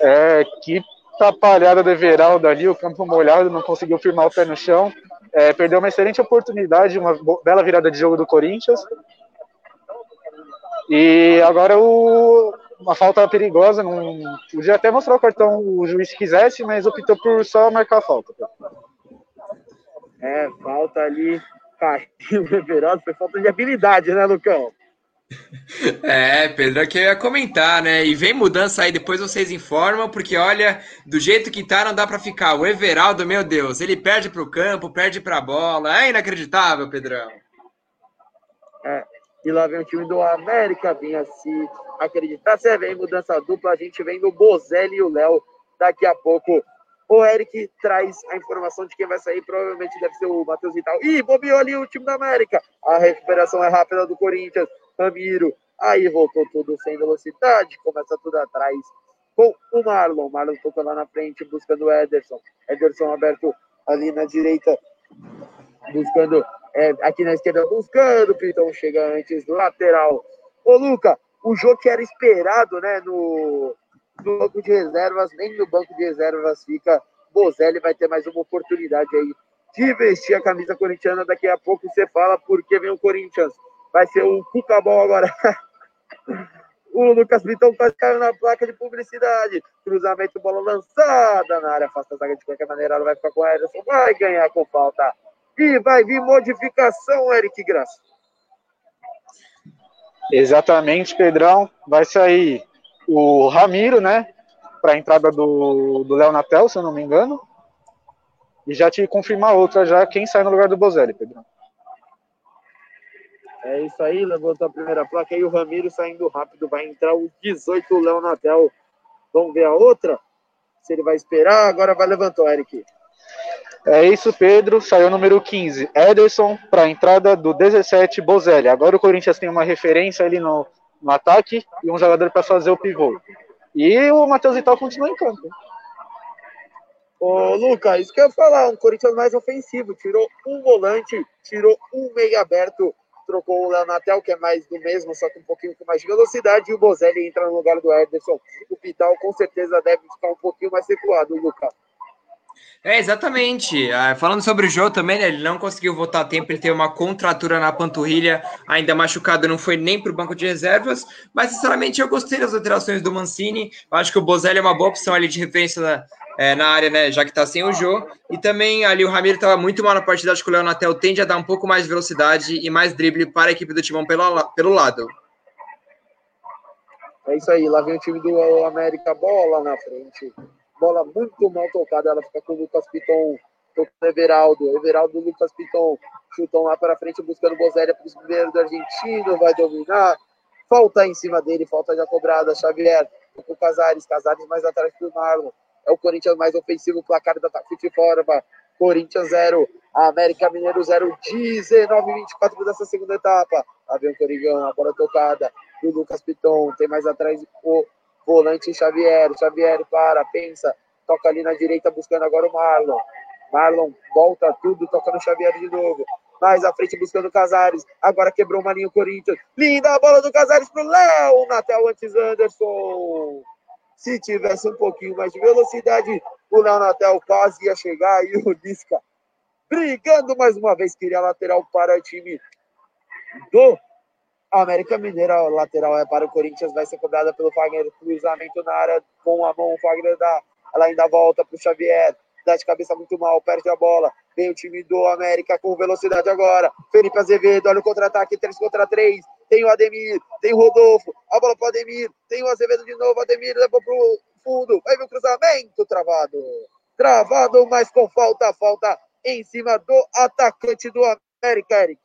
[SPEAKER 2] É, que tapalhada do Everaldo ali, o campo molhado, não conseguiu firmar o pé no chão. É, perdeu uma excelente oportunidade, uma bela virada de jogo do Corinthians. E agora o, uma falta perigosa. Não, podia até mostrar o cartão o juiz quisesse, mas optou por só marcar a falta.
[SPEAKER 1] É, falta ali. Caiu o Everaldo, foi falta de habilidade, né, Lucão?
[SPEAKER 3] É, Pedro, é que eu ia comentar, né? E vem mudança aí, depois vocês informam, porque olha, do jeito que tá, não dá para ficar. O Everaldo, meu Deus, ele perde pro campo, perde pra bola. É inacreditável, Pedrão.
[SPEAKER 1] É, e lá vem o time do América, vinha se acreditar. Se vem mudança dupla, a gente vem do Bozelli e o Léo daqui a pouco. O Eric traz a informação de quem vai sair, provavelmente deve ser o Matheus Vital. Ih, bobeou ali o time da América. A recuperação é rápida do Corinthians. Ramiro. Aí voltou tudo sem velocidade, começa tudo atrás com o Marlon. Marlon tocou lá na frente, buscando o Ederson. Ederson aberto ali na direita, buscando é, aqui na esquerda, buscando. Pitão chega antes lateral. Ô, Luca, o jogo que era esperado, né, no, no banco de reservas, nem no banco de reservas fica. Bozelli vai ter mais uma oportunidade aí de vestir a camisa corintiana. Daqui a pouco você fala porque vem o Corinthians vai ser o Cucabol agora. o Lucas Vitão quase caiu na placa de publicidade. Cruzamento, bola lançada na área, afasta a zaga de qualquer maneira. Ela vai ficar com a Ederson, vai ganhar com falta. E vai vir modificação, Eric Graça.
[SPEAKER 2] Exatamente, Pedrão. Vai sair o Ramiro, né? Para a entrada do, do Léo Natel, se eu não me engano. E já te confirmar outra já, quem sai no lugar do Bozelli, Pedrão.
[SPEAKER 1] É isso aí, levantou a primeira placa. Aí o Ramiro saindo rápido. Vai entrar o 18, o Léo Natel. Vamos ver a outra? Se ele vai esperar. Agora vai levantar, Eric.
[SPEAKER 2] É isso, Pedro. Saiu o número 15, Ederson, para a entrada do 17, Bozelli. Agora o Corinthians tem uma referência ali no, no ataque e um jogador para fazer o pivô. E o Matheus Vital continua em campo.
[SPEAKER 1] Ô, Lucas, isso que eu ia falar, um Corinthians mais ofensivo. Tirou um volante, tirou um meio aberto trocou o Leonatel, que é mais do mesmo, só que um pouquinho com mais de velocidade, e o Bozelli entra no lugar do Ederson. O Vital com certeza deve ficar um pouquinho mais recuado, Lucas.
[SPEAKER 3] É, exatamente. Ah, falando sobre o jogo também, né, ele não conseguiu voltar a tempo, ele teve uma contratura na panturrilha, ainda machucado, não foi nem para o banco de reservas, mas sinceramente eu gostei das alterações do Mancini, eu acho que o Bozelli é uma boa opção ali de referência é, na área, né? Já que tá sem o Jô. E também ali o Ramiro estava muito mal na partida. Acho que o Leonatel tende a dar um pouco mais de velocidade e mais drible para a equipe do Timão pelo lado.
[SPEAKER 1] É isso aí, lá vem o time do América, bola na frente. Bola muito mal tocada, ela fica com o Lucas Piton, com o Everaldo. Everaldo Lucas Piton chutam lá para frente, buscando Boséria para os primeiros do argentino, vai dominar. Falta em cima dele, falta já cobrada. Xavier o Casares, Casares mais atrás do Marlon é o Corinthians mais ofensivo, placar da Tafute Forma. Corinthians 0, América Mineiro 0, 19 24 dessa segunda etapa. Lá vem o Corigão, a bola tocada do Lucas Piton, tem mais atrás o volante Xavier. Xavier para, pensa, toca ali na direita buscando agora o Marlon. Marlon volta tudo, toca no Xavier de novo. Mais à frente buscando o Casares. Agora quebrou uma linha o Corinthians. Linda a bola do Casares pro Léo. Natel antes Anderson. Se tivesse um pouquinho mais de velocidade, o Léo Natel quase ia chegar e o Lisca brigando mais uma vez, queria lateral para o time do América Mineira, lateral é para o Corinthians, vai ser cobrada pelo Fagner, cruzamento na área com a mão, o Fagner dá, ela ainda volta para o Xavier, dá de cabeça muito mal, perde a bola, vem o time do América com velocidade agora, Felipe Azevedo, olha o contra-ataque, 3 contra 3, tem o Ademir, tem o Rodolfo, a bola para o Ademir, tem o Azevedo de novo, Ademir levou para o fundo, vai vir o cruzamento, travado, travado, mas com falta, falta em cima do atacante do América, Eric.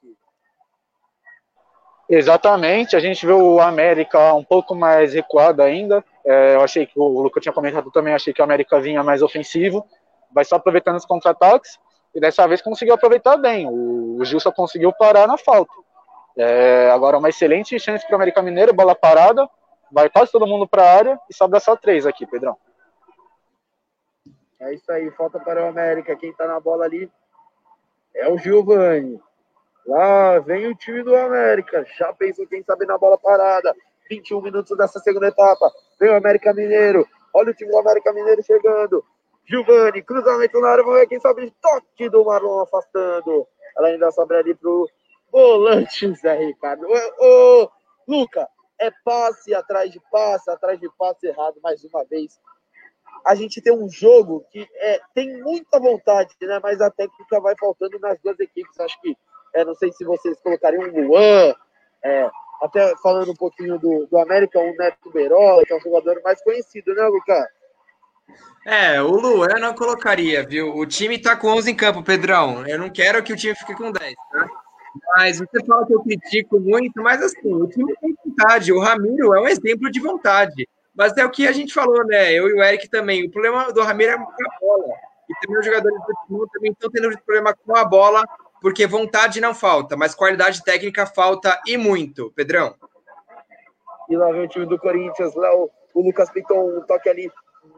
[SPEAKER 2] Exatamente, a gente vê o América um pouco mais recuado ainda. É, eu achei que o Luca tinha comentado também, achei que o América vinha mais ofensivo, vai só aproveitando os contra-ataques, e dessa vez conseguiu aproveitar bem. O, o Gil só conseguiu parar na falta. É, agora, uma excelente chance para o América Mineiro, bola parada, vai quase todo mundo para a área e sobra só três aqui, Pedrão.
[SPEAKER 1] É isso aí, falta para o América. Quem está na bola ali é o Giovani. Lá vem o time do América. Já pensou quem sabe na bola parada. 21 minutos dessa segunda etapa. Vem o América Mineiro. Olha o time do América Mineiro chegando. Giovani, cruzamento na área. Vamos ver quem sabe. Toque do Marlon afastando. Ela ainda sobra ali pro volante Zé Ricardo. Ô, ô, Luca, é passe atrás de passe, atrás de passe errado mais uma vez a gente tem um jogo que é, tem muita vontade, né? Mas a técnica vai faltando nas duas equipes. Acho que, é, não sei se vocês colocariam o Luan, é, até falando um pouquinho do, do América, o Neto Berola, que é um jogador mais conhecido, né, Lucas?
[SPEAKER 3] É, o Luan não colocaria, viu? O time tá com 11 em campo, Pedrão. Eu não quero que o time fique com 10, tá? Mas você fala que eu critico muito, mas assim, o time tem vontade. O Ramiro é um exemplo de vontade. Mas é o que a gente falou, né? Eu e o Eric também. O problema do Ramiro é a bola. E também os jogadores do time também estão tendo problema com a bola, porque vontade não falta, mas qualidade técnica falta e muito. Pedrão.
[SPEAKER 1] E lá vem o time do Corinthians, lá o, o Lucas Piton, um toque ali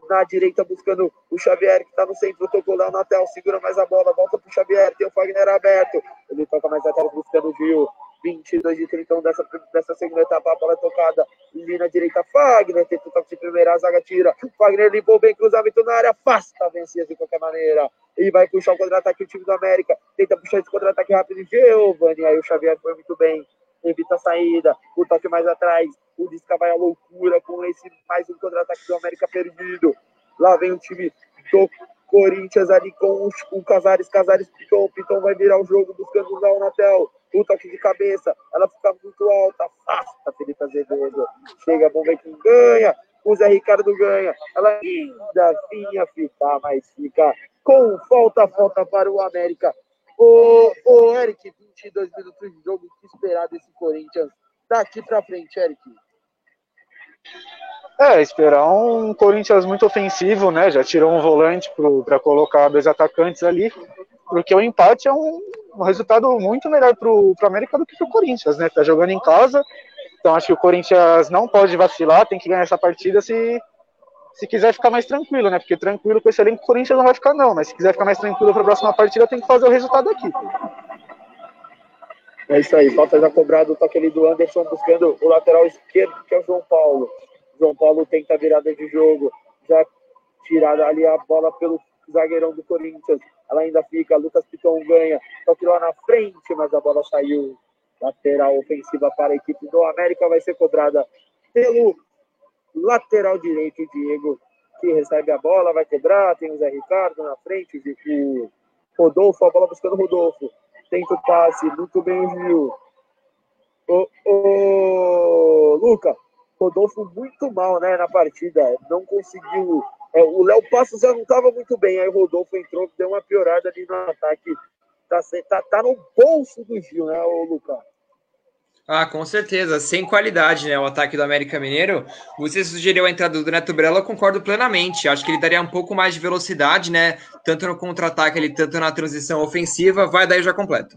[SPEAKER 1] na direita buscando o Xavier, que está no centro, tocou lá na tela, segura mais a bola, volta para o Xavier, tem o Fagner aberto, ele toca mais atrás buscando o Gil, 22 de 31 dessa, dessa segunda etapa, a bola é tocada, linha direita, Fagner, tenta o toque de primeira, a zaga tira, Fagner limpou bem, cruzamento na área, afasta, vencia de qualquer maneira, e vai puxar o contra-ataque o time do América, tenta puxar esse contra-ataque rápido, Giovanni, aí o Xavier foi muito bem, evita a saída, o toque mais atrás, o Disca vai à loucura com esse mais um contra-ataque do América perdido. Lá vem o time do Corinthians ali com o Casares, Casares Piton, Piton vai virar o jogo buscando o Natel. O toque de cabeça, ela fica muito alta, afasta Felipe Azevedo. Chega, vamos ver quem ganha. O Zé Ricardo ganha. Ela ainda vinha ficar, mas fica com falta, falta para o América. Ô, ô Eric, 22 minutos de jogo, que esperar desse Corinthians daqui para frente, Eric?
[SPEAKER 2] É, esperar um Corinthians muito ofensivo, né? Já tirou um volante para colocar dois atacantes ali, porque o empate é um, um resultado muito melhor para o América do que para o Corinthians, né? Tá jogando em casa, então acho que o Corinthians não pode vacilar, tem que ganhar essa partida se, se quiser ficar mais tranquilo, né? Porque tranquilo com esse elenco o Corinthians não vai ficar, não, mas se quiser ficar mais tranquilo para a próxima partida, tem que fazer o resultado aqui.
[SPEAKER 1] É isso aí, falta já cobrado o toque ali do Anderson buscando o lateral esquerdo, que é o João Paulo. João Paulo tenta a virada de jogo, já tirada ali a bola pelo zagueirão do Corinthians. Ela ainda fica, Lucas Piton ganha, toque lá na frente, mas a bola saiu. Lateral ofensiva para a equipe do América vai ser cobrada pelo lateral direito, Diego, que recebe a bola, vai cobrar. Tem o Zé Ricardo na frente, o Rodolfo, a bola buscando o Rodolfo tenta o passe, muito bem o Gil. Ô, ô, Luca, Rodolfo muito mal né, na partida, não conseguiu. É, o Léo Passos já não estava muito bem, aí o Rodolfo entrou, deu uma piorada ali no ataque. Tá, tá, tá no bolso do Gil, né, o Luca?
[SPEAKER 3] Ah, com certeza. Sem qualidade, né? O ataque do América Mineiro. Você sugeriu a entrada do Neto Brella, eu concordo plenamente. Acho que ele daria um pouco mais de velocidade, né? Tanto no contra-ataque, ele tanto na transição ofensiva. Vai daí já completo.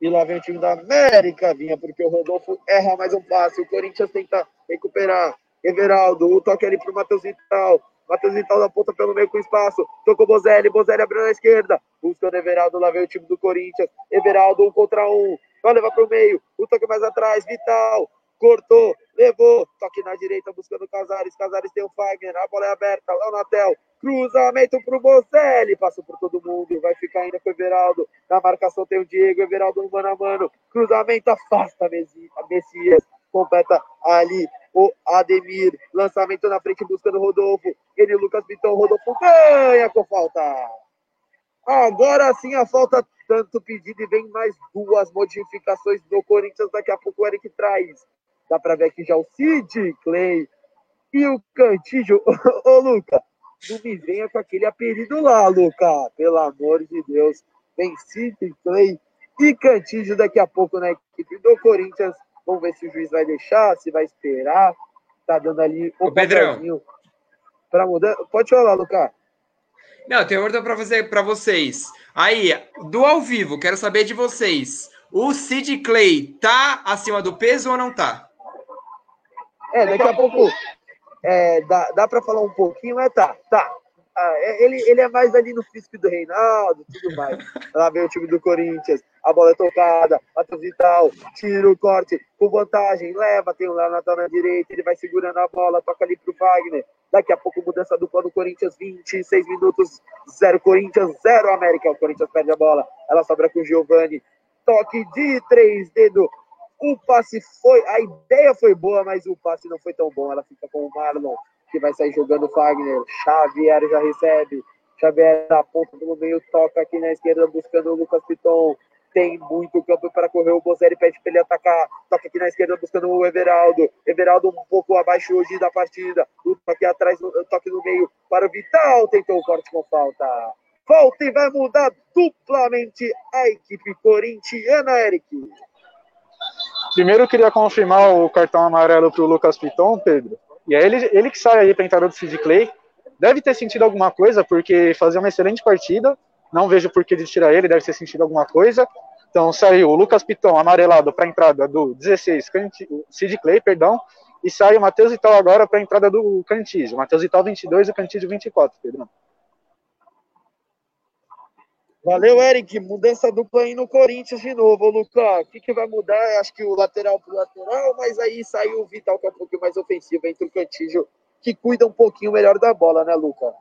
[SPEAKER 1] E lá vem o time da América, vinha, porque o Rodolfo erra mais um passe. O Corinthians tenta recuperar. Everaldo, o toque ali pro Matheus Vital. Matheus Vital da ponta pelo meio com espaço. Tocou Bozelli, Bozelli abriu na esquerda. Buscando Everaldo, lá vem o time do Corinthians. Everaldo, um contra um vai levar para o meio, o toque mais atrás, Vital, cortou, levou, toque na direita buscando Casares, Casares tem o Fagner, a bola é aberta, lá na tel, cruzamento pro Bocelli, passou por todo mundo, vai ficar ainda com o Everaldo, na marcação tem o Diego, Everaldo no mano a mano, cruzamento afasta a Messias, completa ali o Ademir, lançamento na frente buscando o Rodolfo, ele Lucas Vitão, Rodolfo ganha com falta. Agora sim a falta tanto pedido e vem mais duas modificações do Corinthians, daqui a pouco o Eric traz. Dá para ver aqui já o Sid Clay e o Cantígio. Ô, Luca, não me venha com aquele apelido lá, Luca. Pelo amor de Deus. Vem Sid Clay e Cantígio daqui a pouco na equipe do Corinthians. Vamos ver se o juiz vai deixar, se vai esperar. Tá dando ali
[SPEAKER 3] o Pedrão
[SPEAKER 1] para mudar. Pode falar, Luca.
[SPEAKER 3] Não, tem uma para fazer para vocês. Aí, do ao vivo, quero saber de vocês. O Sid Clay tá acima do peso ou não tá?
[SPEAKER 1] É, daqui a pouco é, dá, dá para falar um pouquinho, mas tá, tá. Ah, é, ele, ele é mais ali no físico do Reinaldo, tudo mais. Lá vem o time do Corinthians, a bola é tocada, Matheus Vital, tira o corte, com vantagem, leva, tem o Leonardo na direita, ele vai segurando a bola, toca ali pro Wagner. Daqui a pouco mudança dupla do Corinthians, 26 minutos, 0 Corinthians, 0 América. O Corinthians perde a bola, ela sobra com o Giovani. Toque de três dedos, o passe foi, a ideia foi boa, mas o passe não foi tão bom. Ela fica com o Marlon, que vai sair jogando o Fagner. Xavier já recebe. Xavier na ponta pelo meio, toca aqui na esquerda, buscando o Lucas Piton. Tem muito campo para correr. O Bozelli pede para ele atacar. Toca aqui na esquerda, buscando o Everaldo. Everaldo um pouco abaixo hoje da partida. Luta aqui atrás, toque no meio para o Vital. Tentou o corte com falta. Volta e vai mudar duplamente a equipe corintiana, Eric.
[SPEAKER 2] Primeiro eu queria confirmar o cartão amarelo para o Lucas Piton, Pedro. E é ele, ele que sai aí para entrar do Sid Clay. Deve ter sentido alguma coisa, porque fazia uma excelente partida. Não vejo por que de tirar ele, deve ter sentido alguma coisa. Então saiu o Lucas Piton amarelado para a entrada do 16, Sid Clay, perdão. E sai o Matheus Vital agora para a entrada do Cantígio. Matheus Vital 22 e o Cantígio 24, Pedro.
[SPEAKER 1] Valeu, Eric. Mudança dupla aí no Corinthians de novo, Lucas. O que, que vai mudar? Acho que o lateral pro lateral, mas aí saiu o Vital, que é um pouquinho mais ofensivo, entre o Cantígio, que cuida um pouquinho melhor da bola, né, Lucas?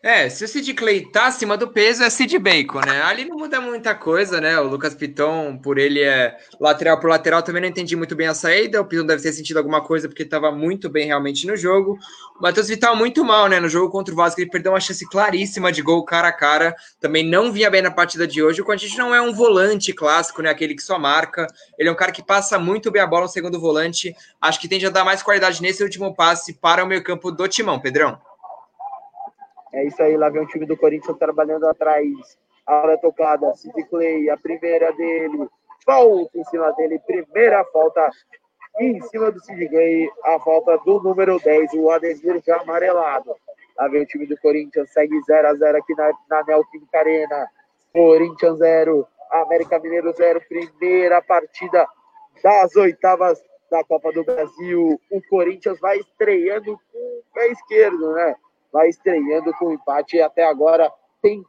[SPEAKER 3] É, se o Sid Clay tá acima do peso, é Sid Bacon, né? Ali não muda muita coisa, né? O Lucas Piton, por ele é lateral por lateral, também não entendi muito bem a saída. O Piton deve ter sentido alguma coisa porque estava muito bem realmente no jogo. O Matheus Vital muito mal, né? No jogo contra o Vasco, ele perdeu uma chance claríssima de gol cara a cara. Também não vinha bem na partida de hoje. O Quantite não é um volante clássico, né? Aquele que só marca. Ele é um cara que passa muito bem a bola no segundo volante. Acho que tende a dar mais qualidade nesse último passe para o meio campo do Timão, Pedrão.
[SPEAKER 1] É isso aí, lá vem o time do Corinthians trabalhando atrás. A hora tocada, Sid Clay, a primeira dele. Falta em cima dele, primeira falta em cima do Sid Clay. A falta do número 10, o Ademir já amarelado. Lá vem o time do Corinthians, segue 0 a 0 aqui na, na Neoquímica Arena. Corinthians 0, América Mineiro 0. Primeira partida das oitavas da Copa do Brasil. O Corinthians vai estreando com o pé esquerdo, né? Vai estreando com empate e até agora tem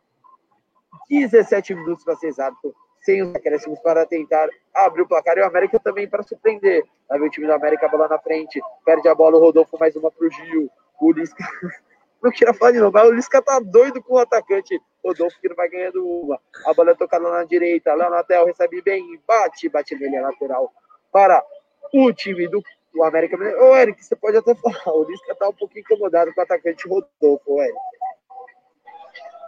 [SPEAKER 1] 17 minutos para ser exato, sem os acréscimos para tentar abrir o placar. E o América também para surpreender. Vai ver o time do América, a bola na frente, perde a bola, o Rodolfo mais uma para o Gil. O Lisca, não queria falar de novo, mas o Lisca tá doido com o atacante Rodolfo, que não vai ganhando uma. A bola é tocada na direita, lá na tela, recebe bem, bate, bate nele, a lateral para o time do o América Ô, Eric, você pode até falar. O Lisca tá um pouquinho incomodado com o atacante Rodolfo, Eric.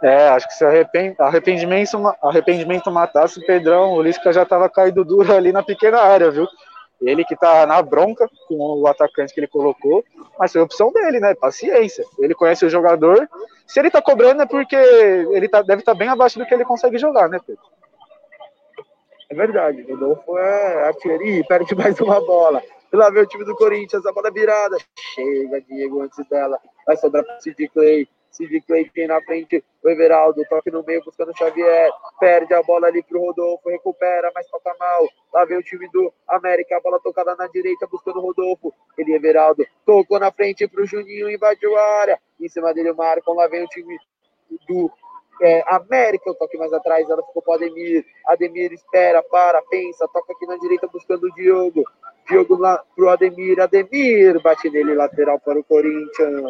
[SPEAKER 2] É, acho que se arrepend... arrependimento, arrependimento matasse o Pedrão, o Lisca já tava caído duro ali na pequena área, viu? Ele que tá na bronca com o atacante que ele colocou, mas foi opção dele, né? Paciência. Ele conhece o jogador. Se ele tá cobrando é porque ele tá, deve estar tá bem abaixo do que ele consegue jogar, né, Pedro?
[SPEAKER 1] É verdade, o Rodolfo é artilheiro, perde mais uma bola. Lá vem o time do Corinthians, a bola virada. Chega, Diego, antes dela. Vai sobrar para Sid Clay. Sid Clay tem na frente o Everaldo. Toque no meio buscando o Xavier. Perde a bola ali para o Rodolfo. Recupera, mas toca mal. Lá vem o time do América. A bola tocada na direita buscando o Rodolfo. Ele, Everaldo, tocou na frente para o Juninho. Invadiu a área. Em cima dele o Marcon. Lá vem o time do é, América, o toque mais atrás, ela ficou para Ademir. Ademir espera, para, pensa, toca aqui na direita buscando o Diogo. Diogo lá pro Ademir, Ademir bate nele, lateral para o Corinthians.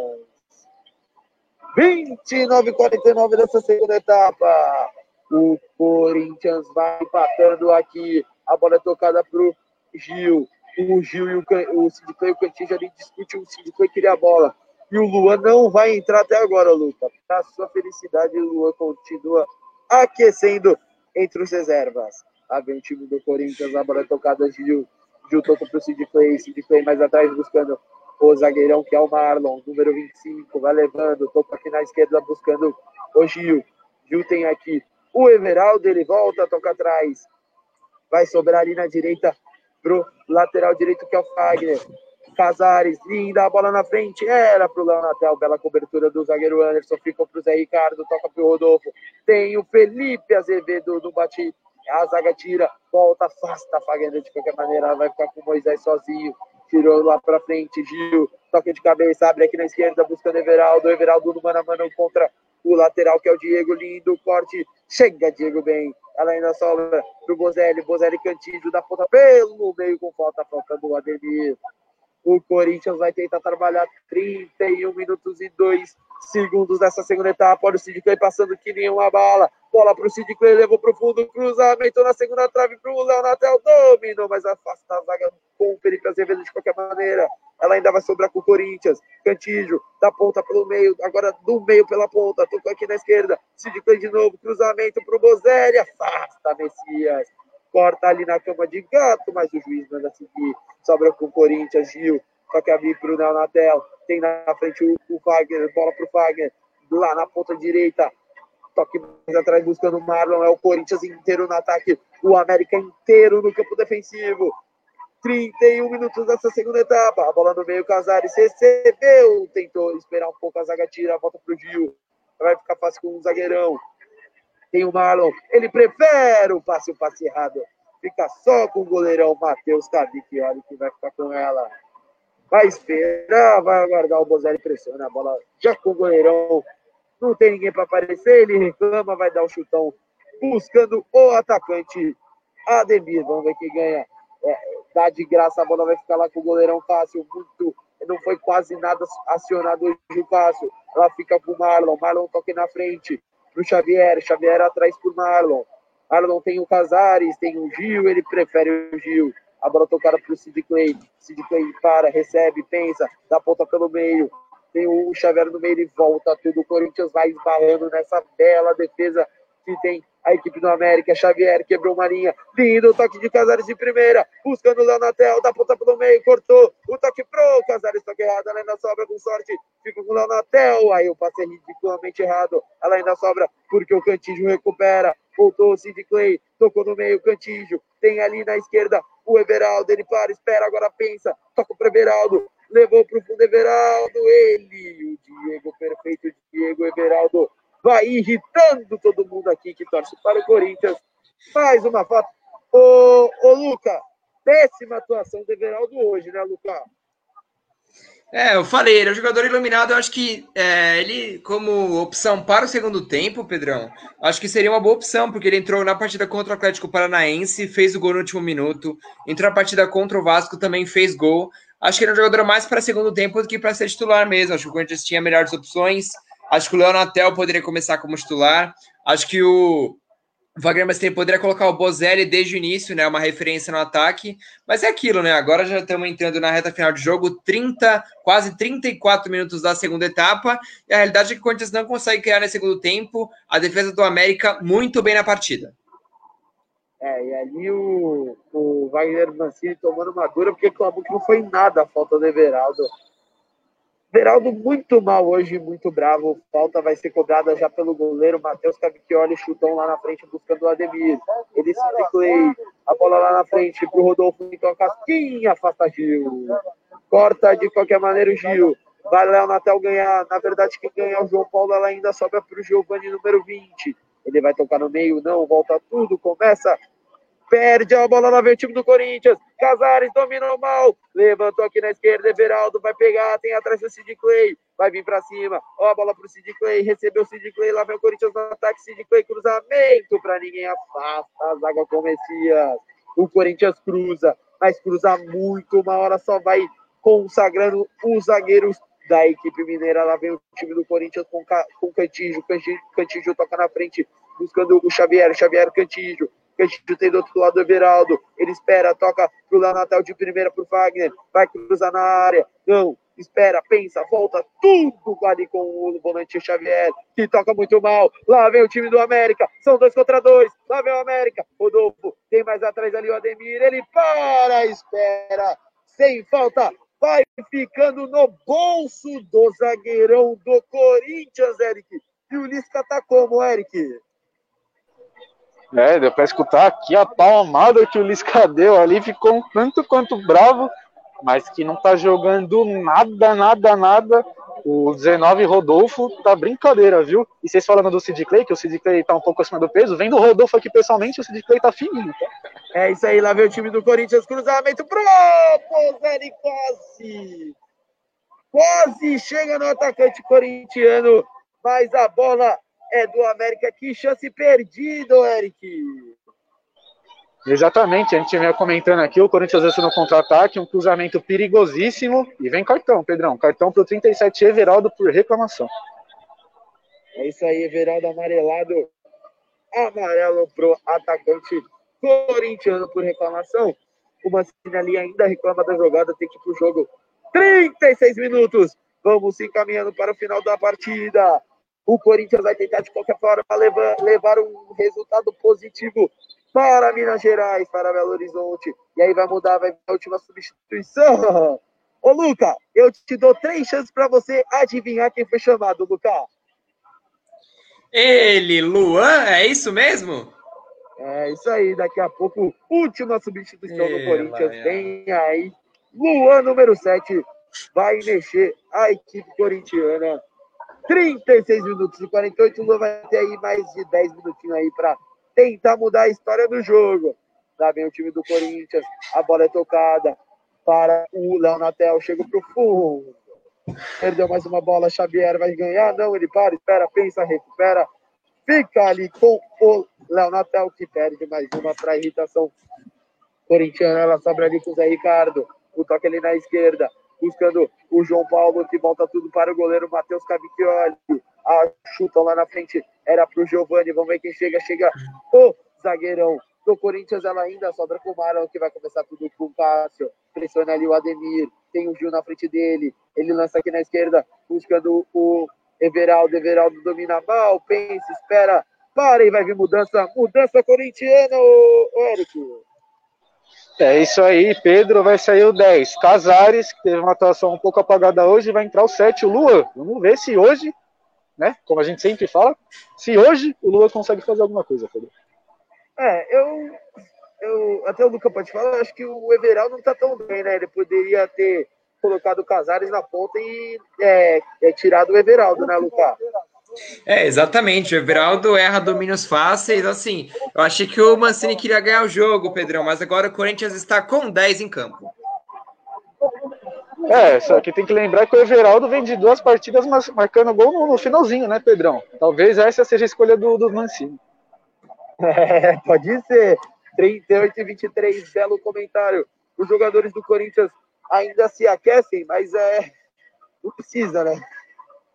[SPEAKER 1] 29-49 nessa segunda etapa. O Corinthians vai empatando aqui. A bola é tocada pro Gil. O Gil e o, o Sidiclay e o Cantinho ali discutem. O Sidiclay queria a bola. E o Luan não vai entrar até agora, Luca. Para sua felicidade, o Luan continua aquecendo entre os reservas. A ver o time do Corinthians, a bola é tocada, Gil. Toca para o Sid Clay. Sid Clay mais atrás buscando o zagueirão, que é o Marlon, número 25. Vai levando, toca aqui na esquerda buscando o Gil. Gil tem aqui o Everaldo, ele volta, toca atrás. Vai sobrar ali na direita pro lateral direito, que é o Fagner. Casares, linda, a bola na frente, era pro Leonatel, bela cobertura do zagueiro Anderson, ficou pro Zé Ricardo, toca pro Rodolfo, tem o Felipe Azevedo no bate, a zaga tira, volta, afasta a Fagner de qualquer maneira, vai ficar com o Moisés sozinho, tirou lá pra frente, Gil, toque de cabeça, abre aqui na esquerda, buscando Everaldo, Everaldo no mano a mano contra o lateral, que é o Diego, lindo, corte, chega Diego bem, ela ainda sobra pro Bozelli, Bozelli Cantígio da ponta pelo meio com falta, faltando o Ademir, o Corinthians vai tentar trabalhar 31 minutos e 2 segundos nessa segunda etapa. Olha o Sid Clay passando que nem uma bala. Bola para o Sid Clay, levou para o fundo, cruzamento na segunda trave para o Leonatel. Dominou, mas afasta a zaga com o Felipe Azevedo de qualquer maneira. Ela ainda vai sobrar com o Corinthians. Cantígio, da ponta pelo meio, agora do meio pela ponta. Tocou aqui na esquerda. Sid Clay de novo, cruzamento para o Bozelli. Afasta Messias corta ali na cama de gato, mas o juiz manda seguir. Sobra com o Corinthians, Gil. Toca a vir pro Neonatel. Tem na frente o, o Fagner, bola pro Fagner. Lá na ponta direita. Toque mais atrás buscando o Marlon. É o Corinthians inteiro no ataque. O América inteiro no campo defensivo. 31 minutos dessa segunda etapa. A bola no meio, Casares recebeu. Tentou esperar um pouco a zaga tira. Volta pro Gil. Vai ficar fácil com o zagueirão. Tem o Marlon. Ele prefere o passe, o passe errado. Fica só com o goleirão Matheus Cabic. Olha que vai ficar com ela. Vai esperar, vai aguardar o Bozelli pressiona a bola já com o goleirão. Não tem ninguém para aparecer. Ele reclama, vai dar um chutão buscando o atacante Ademir. Vamos ver quem ganha. É, dá de graça, a bola vai ficar lá com o goleirão fácil. Muito, não foi quase nada acionado hoje o Cássio. Ela fica com o Marlon. Marlon toque na frente pro Xavier, Xavier atrás pro Marlon. Marlon tem o Casares, tem o Gil, ele prefere o Gil. A bola tocada pro Sid Clay. Sid Clay para, recebe, pensa, dá ponta pelo meio. Tem o Xavier no meio e volta tudo. O Corinthians vai esbarrando nessa bela defesa que tem a equipe do América. Xavier quebrou uma linha. Lindo toque de Casares de primeira. Buscando o Leonatel. Dá ponta pelo meio. Cortou. O toque pro Casares. Toque errado. Ela ainda sobra com sorte. Fica com o Leonatel. Aí o passe é ridiculamente errado. Ela ainda sobra porque o Cantígio recupera. Voltou o Sid Clay. Tocou no meio. Cantígio. Tem ali na esquerda o Everaldo. Ele para, espera. Agora pensa. Toca pro Everaldo. Levou pro fundo Everaldo. Ele. O Diego perfeito. Diego Everaldo vai irritando todo mundo aqui que torce para o Corinthians. Mais uma foto. Ô, ô Luca, péssima atuação do Everaldo hoje, né, Luca?
[SPEAKER 3] É, eu falei, ele é um jogador iluminado. Eu acho que é, ele, como opção para o segundo tempo, Pedrão, acho que seria uma boa opção, porque ele entrou na partida contra o Atlético Paranaense, fez o gol no último minuto, entrou na partida contra o Vasco, também fez gol. Acho que ele é um jogador mais para segundo tempo do que para ser titular mesmo. Acho que o Corinthians tinha melhores opções. Acho que o Leonatel poderia começar como titular. Acho que o Wagner Mastein poderia colocar o Bozelli desde o início, né? Uma referência no ataque. Mas é aquilo, né? Agora já estamos entrando na reta final de jogo, 30, quase 34 minutos da segunda etapa. E a realidade é que o Corinthians não consegue criar no segundo tempo. A defesa do América muito bem na partida.
[SPEAKER 1] É, e ali o, o Wagner Mancini tomando uma dura, porque clamou que não foi nada a falta do Everaldo. Veraldo muito mal hoje, muito bravo. Falta vai ser cobrada já pelo goleiro Matheus Cavicchioli, chutão lá na frente buscando o Ademir. Ele se Clay, a bola lá na frente pro Rodolfo, então Casquinha, afasta Gil. Corta de qualquer maneira o Gil. Vai Léo Natel ganhar. Na verdade, quem ganha é o João Paulo, ela ainda sobra pro Giovanni número 20. Ele vai tocar no meio, não, volta tudo, começa Perde a bola, lá vem o time do Corinthians. Casares dominou mal. Levantou aqui na esquerda. Everaldo vai pegar. Tem atrás do Sid Clay. Vai vir para cima. Ó a bola pro Sid Clay. Recebeu o Sid Clay. Lá vem o Corinthians no ataque. Sid Clay, cruzamento para ninguém. Afasta a zaga com o Messias. O Corinthians cruza, mas cruza muito. Uma hora só vai consagrando os zagueiros da equipe mineira. Lá vem o time do Corinthians com, com Cantígio. Cantígio. Cantígio toca na frente, buscando o Xavier. Xavier Cantígio. Cantígio tem do outro lado o Everaldo. Ele espera, toca pro Natal de primeira pro Wagner. Vai cruzar na área. Não, espera, pensa, volta, tudo ali com o volante Xavier, que toca muito mal. Lá vem o time do América, são dois contra dois. Lá vem o América, Rodolfo, tem mais atrás ali o Ademir, ele para, espera, sem falta, vai ficando no bolso do zagueirão do Corinthians, Eric. E o Lisca tá como, Eric?
[SPEAKER 2] É, deu pra escutar aqui a palmada que o Lisca deu ali, ficou um tanto quanto bravo mas que não tá jogando nada, nada, nada. O 19 Rodolfo tá brincadeira, viu? E vocês falando do Sid Clay, que o Sid Clay tá um pouco acima do peso, vendo o Rodolfo aqui pessoalmente, o Sid Clay tá fininho, tá?
[SPEAKER 1] É isso aí, lá vem o time do Corinthians, cruzamento pro Pozani quase! Quase chega no atacante corintiano, mas a bola é do América. Que chance perdida, Eric!
[SPEAKER 2] Exatamente, a gente vinha comentando aqui, o Corinthians venceu no contra-ataque, um cruzamento perigosíssimo, e vem cartão, Pedrão, cartão pro 37 Everaldo por reclamação.
[SPEAKER 1] É isso aí, Everaldo amarelado, amarelo pro atacante corintiano por reclamação. O Mancini ali ainda reclama da jogada, tem que ir pro jogo. 36 minutos, vamos se encaminhando para o final da partida. O Corinthians vai tentar de qualquer forma levar, levar um resultado positivo para Minas Gerais, para Belo Horizonte. E aí vai mudar, vai vir a última substituição. Ô, Luca, eu te dou três chances para você adivinhar quem foi chamado, Luca.
[SPEAKER 3] Ele, Luan, é isso mesmo?
[SPEAKER 1] É isso aí, daqui a pouco, última substituição do Corinthians. Tem aí Luan, número 7, vai mexer a equipe corintiana. 36 minutos e 48, o Luan vai ter aí mais de 10 minutinhos aí para tentar mudar a história do jogo. Lá vem o time do Corinthians, a bola é tocada para o Léo Natel, chega pro fundo. Perdeu mais uma bola, Xavier vai ganhar. Não, ele para, espera, pensa, recupera. Fica ali com o Léo Natel, que perde mais uma para irritação corintiana. Ela sobra ali com o Zé Ricardo. O toque ali na esquerda, buscando o João Paulo, que volta tudo para o goleiro Matheus Cavicchioli. A chutam lá na frente, era pro Giovani, vamos ver quem chega, chega o zagueirão do Corinthians, ela ainda sobra com o Marlon, que vai começar tudo com o Cássio, pressiona ali o Ademir, tem o Gil na frente dele, ele lança aqui na esquerda, buscando o Everaldo, Everaldo domina mal, pensa, espera, para e vai vir mudança, mudança corintiana, o Eric.
[SPEAKER 2] É isso aí, Pedro vai sair o 10. Casares, que teve uma atuação um pouco apagada hoje, vai entrar o 7, o Lua. Vamos ver se hoje né? Como a gente sempre fala, se hoje o Lula consegue fazer alguma coisa, Pedro.
[SPEAKER 1] É, eu, eu até o Luca pode falar, acho que o Everaldo não tá tão bem, né? Ele poderia ter colocado o Casares na ponta e é, é tirado o Everaldo, né, Luca?
[SPEAKER 3] É, exatamente. O Everaldo erra domínios fáceis. Assim, eu achei que o Mancini queria ganhar o jogo, Pedrão, mas agora o Corinthians está com 10 em campo.
[SPEAKER 2] É, só que tem que lembrar que o Everaldo vem de duas partidas marcando gol no, no finalzinho, né, Pedrão? Talvez essa seja a escolha do, do Mancini.
[SPEAKER 1] É, pode ser. 38 e 23, belo comentário. Os jogadores do Corinthians ainda se aquecem, mas é. Não precisa, né?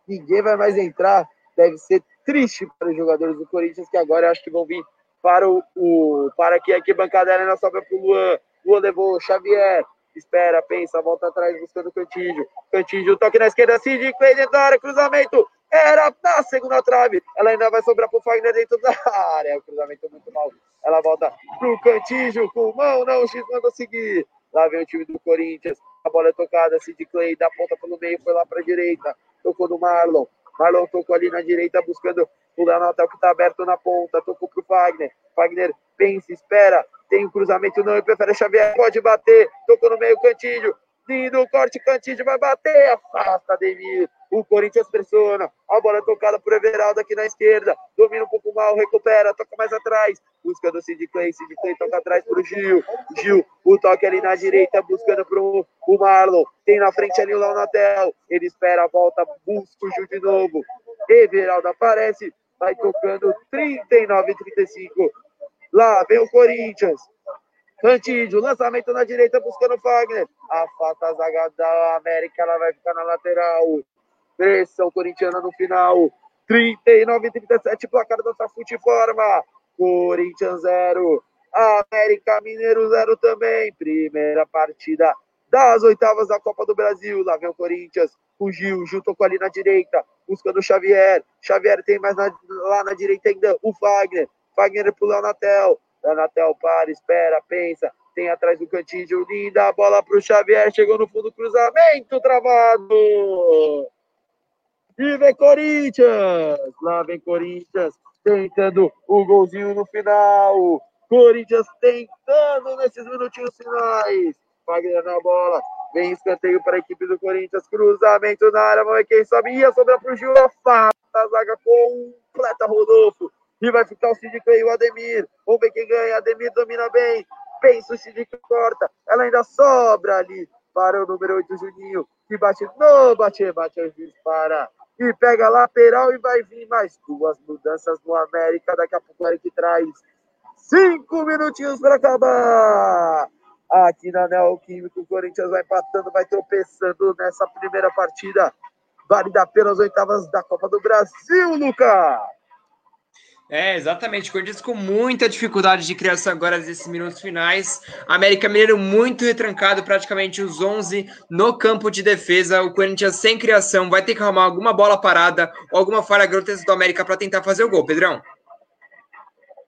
[SPEAKER 1] Ninguém vai mais entrar. Deve ser triste para os jogadores do Corinthians, que agora acho que vão vir para o. o para que aqui bancada na sobra para o Luan. Luan levou o Xavier espera, pensa, volta atrás buscando o Cantígio. Cantígio, toque na esquerda, Cid, dentro da área, cruzamento. Era na segunda trave. Ela ainda vai sobrar pro Fagner dentro da área. O cruzamento muito mal. Ela volta pro Cantígio com mão, não, o X manda seguir. Lá vem o time do Corinthians. A bola é tocada, Cid Clay da ponta pelo meio, foi lá pra direita. Tocou no Marlon. Marlon tocou ali na direita, buscando o Leonardo que tá aberto na ponta. Tocou pro Fagner. Fagner pensa, espera, tem o um cruzamento, não, prefere Xavier, pode bater, tocou no meio cantinho, Lindo corte, Cantídio vai bater, afasta Ademir. O Corinthians pressiona. A bola é tocada por Everaldo aqui na esquerda. Domina um pouco mal, recupera, toca mais atrás. Busca do Sid Clay. Sid Clay toca atrás pro Gil. Gil, o toque ali na direita, buscando pro o Marlon. Tem na frente ali o Launatel. Ele espera a volta, busca o Gil de novo. Everaldo aparece, vai tocando 39 35. Lá vem o Corinthians. Cantídio, lançamento na direita, buscando Fagner. Afasta a zaga da América, ela vai ficar na lateral. Pressão corintiana no final. 39 37, placar da Safute forma. Corinthians 0. América Mineiro 0 também. Primeira partida das oitavas da Copa do Brasil. Lá vem o Corinthians. O Gil, Gil ali na direita, buscando o Xavier. Xavier tem mais na, lá na direita ainda o Fagner. Fagner pro Leonatel. Leonatel para, espera, pensa. Tem atrás do cantinho, linda a bola pro Xavier. Chegou no fundo, cruzamento travado. E vem Corinthians. Lá vem Corinthians. Tentando o golzinho no final. Corinthians tentando nesses minutinhos finais. Fagner na bola. Vem escanteio para a equipe do Corinthians. Cruzamento na área. Vamos ver quem sobe. Ia sobrar para o Gil. Afasta a zaga completa, Rodolfo. E vai ficar o Cid Clay e o Ademir. Vamos ver quem ganha. Ademir domina bem. Pensa o Cid que corta. Ela ainda sobra ali para o número 8, Juninho. Que bate no bate, bate, o juiz para. E pega a lateral e vai vir mais duas mudanças no América. Daqui a pouco o Eric traz cinco minutinhos para acabar. Aqui na Neoquímica, o Corinthians vai empatando, vai tropeçando nessa primeira partida. Válida apenas oitavas da Copa do Brasil, Lucas.
[SPEAKER 3] É, exatamente. Corinthians com muita dificuldade de criação agora nesses minutos finais. América Mineiro muito retrancado, praticamente os 11 no campo de defesa. O Corinthians sem criação vai ter que arrumar alguma bola parada ou alguma falha grotesca do América para tentar fazer o gol, Pedrão.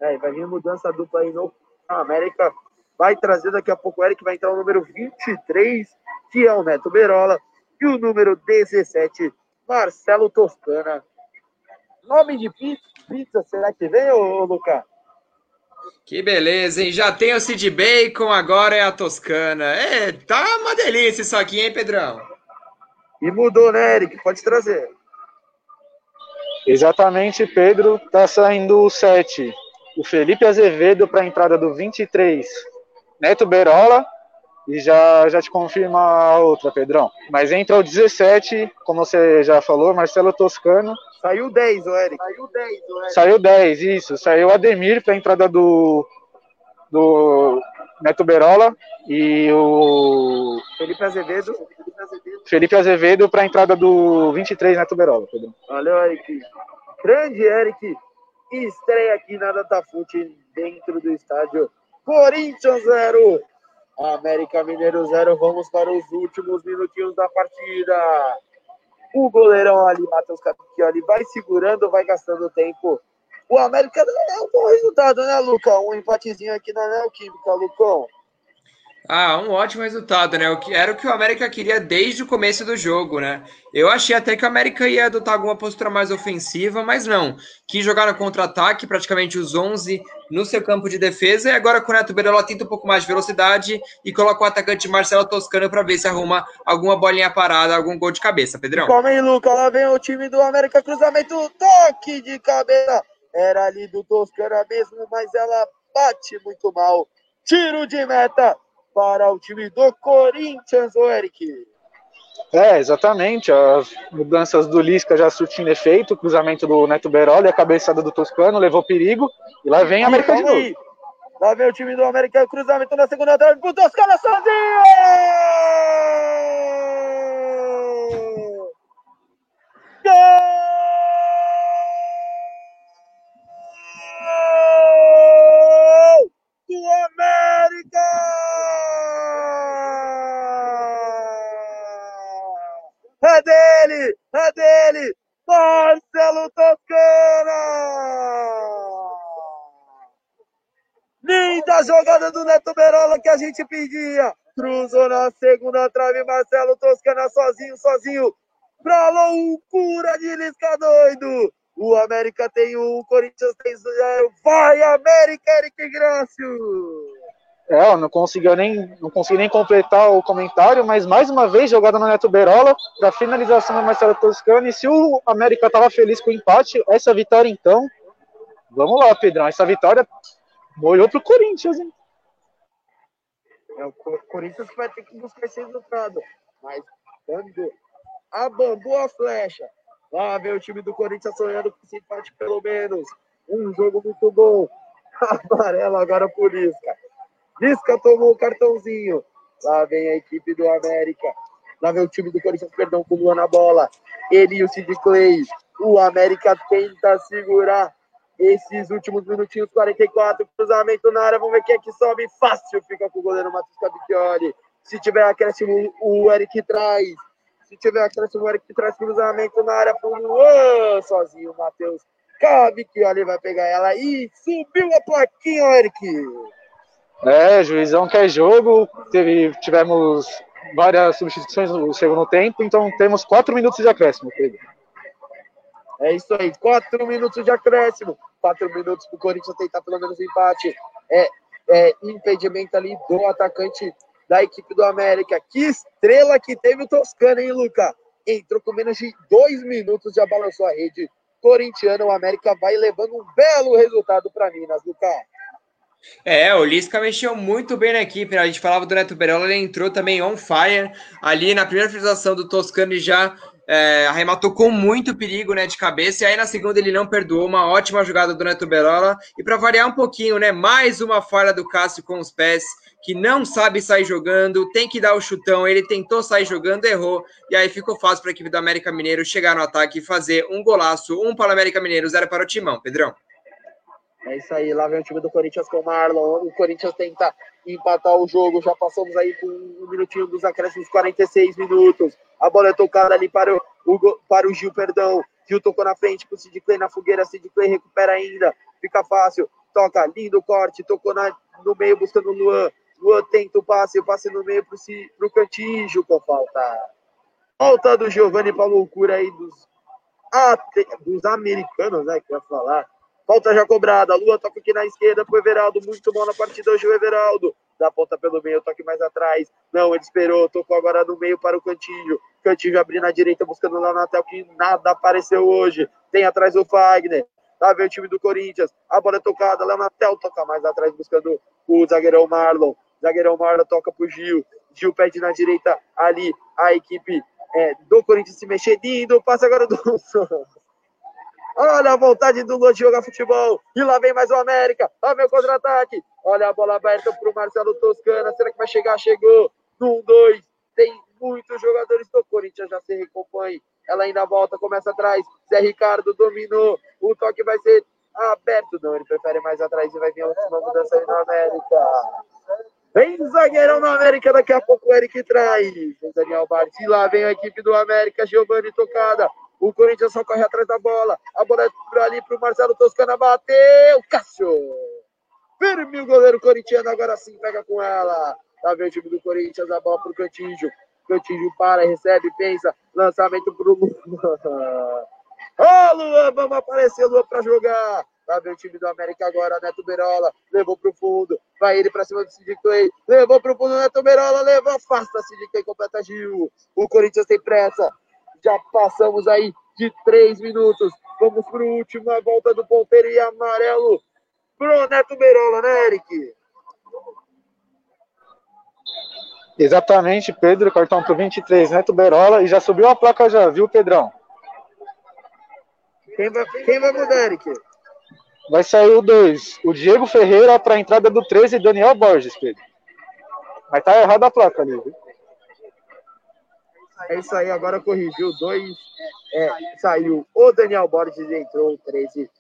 [SPEAKER 1] É, vai vir mudança dupla aí no América. Vai trazer daqui a pouco o Eric, vai entrar o número 23, que é o Neto Berola, e o número 17, Marcelo Toscana. Nome de pizza, será que vem, ô, Lucas?
[SPEAKER 3] Que beleza, hein? Já tem o Cid Bacon, agora é a Toscana. É, tá uma delícia isso aqui, hein, Pedrão?
[SPEAKER 1] E mudou, né, Eric? Pode trazer.
[SPEAKER 2] Exatamente, Pedro. Tá saindo o 7. O Felipe Azevedo para a entrada do 23. Neto Berola. E já, já te confirma a outra, Pedrão. Mas entra o 17, como você já falou, Marcelo Toscano.
[SPEAKER 1] Saiu 10, o Eric. Saiu 10, o Eric.
[SPEAKER 2] Saiu 10, isso. Saiu Ademir para a entrada do, do Neto Berola e o.
[SPEAKER 1] Felipe Azevedo.
[SPEAKER 2] Felipe Azevedo para a entrada do 23 Neto Berola.
[SPEAKER 1] Valeu, Eric. Grande Eric. Estreia aqui na Datafute dentro do estádio. Corinthians 0. América Mineiro 0. Vamos para os últimos minutinhos da partida. O goleirão ali, Matheus Capicchioli, vai segurando, vai gastando tempo. O América é um bom resultado, né, Lucão? Um empatezinho aqui na Neoquímica, Lucão.
[SPEAKER 3] Ah, um ótimo resultado, né? O que era o que o América queria desde o começo do jogo, né? Eu achei até que o América ia adotar alguma postura mais ofensiva, mas não. Quis jogar no contra-ataque, praticamente os 11 no seu campo de defesa, e agora com o Neto Berola tenta um pouco mais de velocidade e coloca o atacante Marcelo Toscano para ver se arruma alguma bolinha parada, algum gol de cabeça, Pedrão.
[SPEAKER 1] Calma aí, Lucas, lá vem o time do América, cruzamento, toque de cabeça. Era ali do Toscano mesmo, mas ela bate muito mal. Tiro de meta para o time do Corinthians, o Eric.
[SPEAKER 2] É, exatamente. As mudanças do Lisca já surtindo efeito, o cruzamento do Neto Beroli, a cabeçada do Toscano, levou perigo. E lá vem a América de novo.
[SPEAKER 1] Lá vem o time do América, cruzamento na segunda trave pro Toscano sozinho! Dele! É dele! Marcelo Toscana! Linda jogada do Neto Berola que a gente pedia. Cruzou na segunda trave, Marcelo Toscana sozinho, sozinho. Pra loucura de Lisca doido. O América tem um, o Corinthians tem zero. Vai, América, Eric Grácio!
[SPEAKER 2] É, não conseguiu nem, não consegui nem completar o comentário, mas mais uma vez jogada no Neto Berola para finalização da Marcelo Toscano. E se o América estava feliz com o empate, essa vitória então, vamos lá, Pedrão, essa vitória molhou pro Corinthians, hein?
[SPEAKER 1] É o Corinthians que vai ter que buscar esse resultado. Mas quando a bambu a flecha, lá vem o time do Corinthians sonhando com esse empate pelo menos. Um jogo muito bom. Amarelo agora por Isca. Isca tomou o cartãozinho. Lá vem a equipe do América. Lá vem o time do Corinthians, perdão, com o Luan na bola. Ele e o Sid Clay. O América tenta segurar esses últimos minutinhos, 44, cruzamento na área. Vamos ver quem é que sobe. Fácil fica com o goleiro Matheus Cavicchioli. Se tiver acréscimo, o Eric traz. Se tiver acréscimo, o Eric traz cruzamento na área pro Luan. Sozinho, Matheus Cavicchioli vai pegar ela e subiu a plaquinha, Eric.
[SPEAKER 2] É, juizão quer jogo. Teve, tivemos várias substituições no segundo tempo, então temos quatro minutos de acréscimo, Pedro.
[SPEAKER 1] É isso aí, quatro minutos de acréscimo. Quatro minutos para o Corinthians tentar pelo menos o empate. É, é impedimento ali do atacante da equipe do América. Que estrela que teve o Toscano, hein, Luca? Entrou com menos de dois minutos, já balançou a rede corintiana. O América vai levando um belo resultado para Minas, Luca.
[SPEAKER 3] É, o Lisca mexeu muito bem na equipe. Né? A gente falava do Neto Berola, ele entrou também on fire. Ali na primeira finalização do Toscano, ele já é, arrematou com muito perigo né, de cabeça. E aí na segunda ele não perdoou. Uma ótima jogada do Neto Berola. E para variar um pouquinho, né? Mais uma falha do Cássio com os pés, que não sabe sair jogando, tem que dar o chutão. Ele tentou sair jogando, errou. E aí ficou fácil para a equipe do América Mineiro chegar no ataque e fazer um golaço. Um para o América Mineiro, zero para o Timão. Pedrão.
[SPEAKER 1] É isso aí, lá vem o time do Corinthians com o Marlon. O Corinthians tenta empatar o jogo. Já passamos aí com um minutinho dos acréscimos, 46 minutos. A bola é tocada ali para o, o para o Gil, perdão. Gil tocou na frente para o Sid Clay na fogueira. Sid Clay recupera ainda. Fica fácil. Toca, lindo corte. Tocou na, no meio buscando o Luan. Luan tenta o passe. O passe no meio para o Cantijo com falta. Falta do Giovanni para loucura aí dos, dos americanos, né? Que vai falar Falta já cobrada. Lua toca aqui na esquerda pro Everaldo. Muito bom na partida hoje o Everaldo. Dá ponta pelo meio, toque mais atrás. Não, ele esperou. Tocou agora no meio para o Cantinho. Cantinho abrindo na direita, buscando lá na tela, que nada apareceu hoje. Tem atrás o Fagner. Lá vem o time do Corinthians. A bola é tocada lá na tela, toca mais atrás, buscando o zagueirão Marlon. Zagueirão Marlon toca pro Gil. Gil pede na direita ali a equipe é, do Corinthians se mexer. Lindo, passa agora do. Olha a vontade do Lua de jogar futebol. E lá vem mais o América. Olha meu contra-ataque. Olha a bola aberta para o Marcelo Toscana. Será que vai chegar? Chegou. Um, dois. Tem muitos jogadores do Corinthians. Já se recompõe. Ela ainda volta, começa atrás. Zé Ricardo dominou. O toque vai ser aberto. Não, ele prefere mais atrás e vai vir a última mudança aí no América. Vem zagueirão na América, daqui a pouco o Eric traz. Vem Daniel Bartes. E lá vem a equipe do América, Giovanni tocada. O Corinthians só corre atrás da bola. A bola é ali para o Marcelo Toscana. Bateu. Cássio. Firme o goleiro corintiano. Agora sim pega com ela. Tá vendo o time do Corinthians. A bola para o Cantígio. Cantígio para, recebe, pensa. Lançamento para o. Ô, Luan, vamos aparecer, Luan, para jogar. Tá vendo o time do América agora. Neto Berola. Levou para o fundo. Vai ele para cima do Sid Clay. Levou para o fundo. Neto Berola. Levou. Afasta Sid Clay. Completa Gil. O Corinthians tem pressa. Já passamos aí de três minutos. Vamos para a última volta do ponteiro e amarelo pro Neto Beirola, né, Eric?
[SPEAKER 2] Exatamente, Pedro, cartão pro 23, Neto Beirola, e já subiu a placa já, viu, Pedrão?
[SPEAKER 1] Quem vai, quem vai mudar, Eric?
[SPEAKER 2] Vai sair o 2, o Diego Ferreira para a entrada do 13 e Daniel Borges, Pedro. Mas tá errada a placa ali, viu?
[SPEAKER 1] É isso aí, agora corrigiu dois. É, saiu o Daniel Borges, entrou o 13.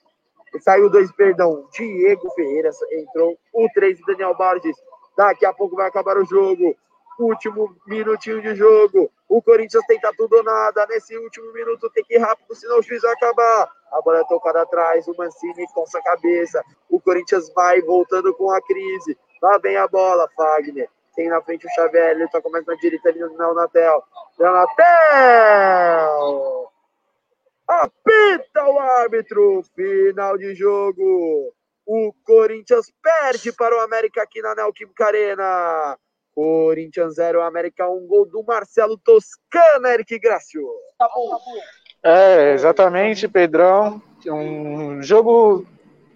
[SPEAKER 1] Saiu dois, perdão, Diego Ferreira entrou o 13, Daniel Borges. Daqui a pouco vai acabar o jogo. Último minutinho de jogo. O Corinthians tenta tudo ou nada. Nesse último minuto tem que ir rápido, senão o juiz vai acabar. A bola é tocada atrás. O Mancini coça a cabeça. O Corinthians vai voltando com a crise. Lá vem a bola, Fagner. Tem na frente o Xavier, ele toca mais na direita ali no Natel. Natel! Apita o árbitro! Final de jogo! O Corinthians perde para o América aqui na Neoquímica Arena. Corinthians 0, América 1, um gol do Marcelo Toscano, Eric Gracio.
[SPEAKER 2] É, exatamente, Pedrão. Um jogo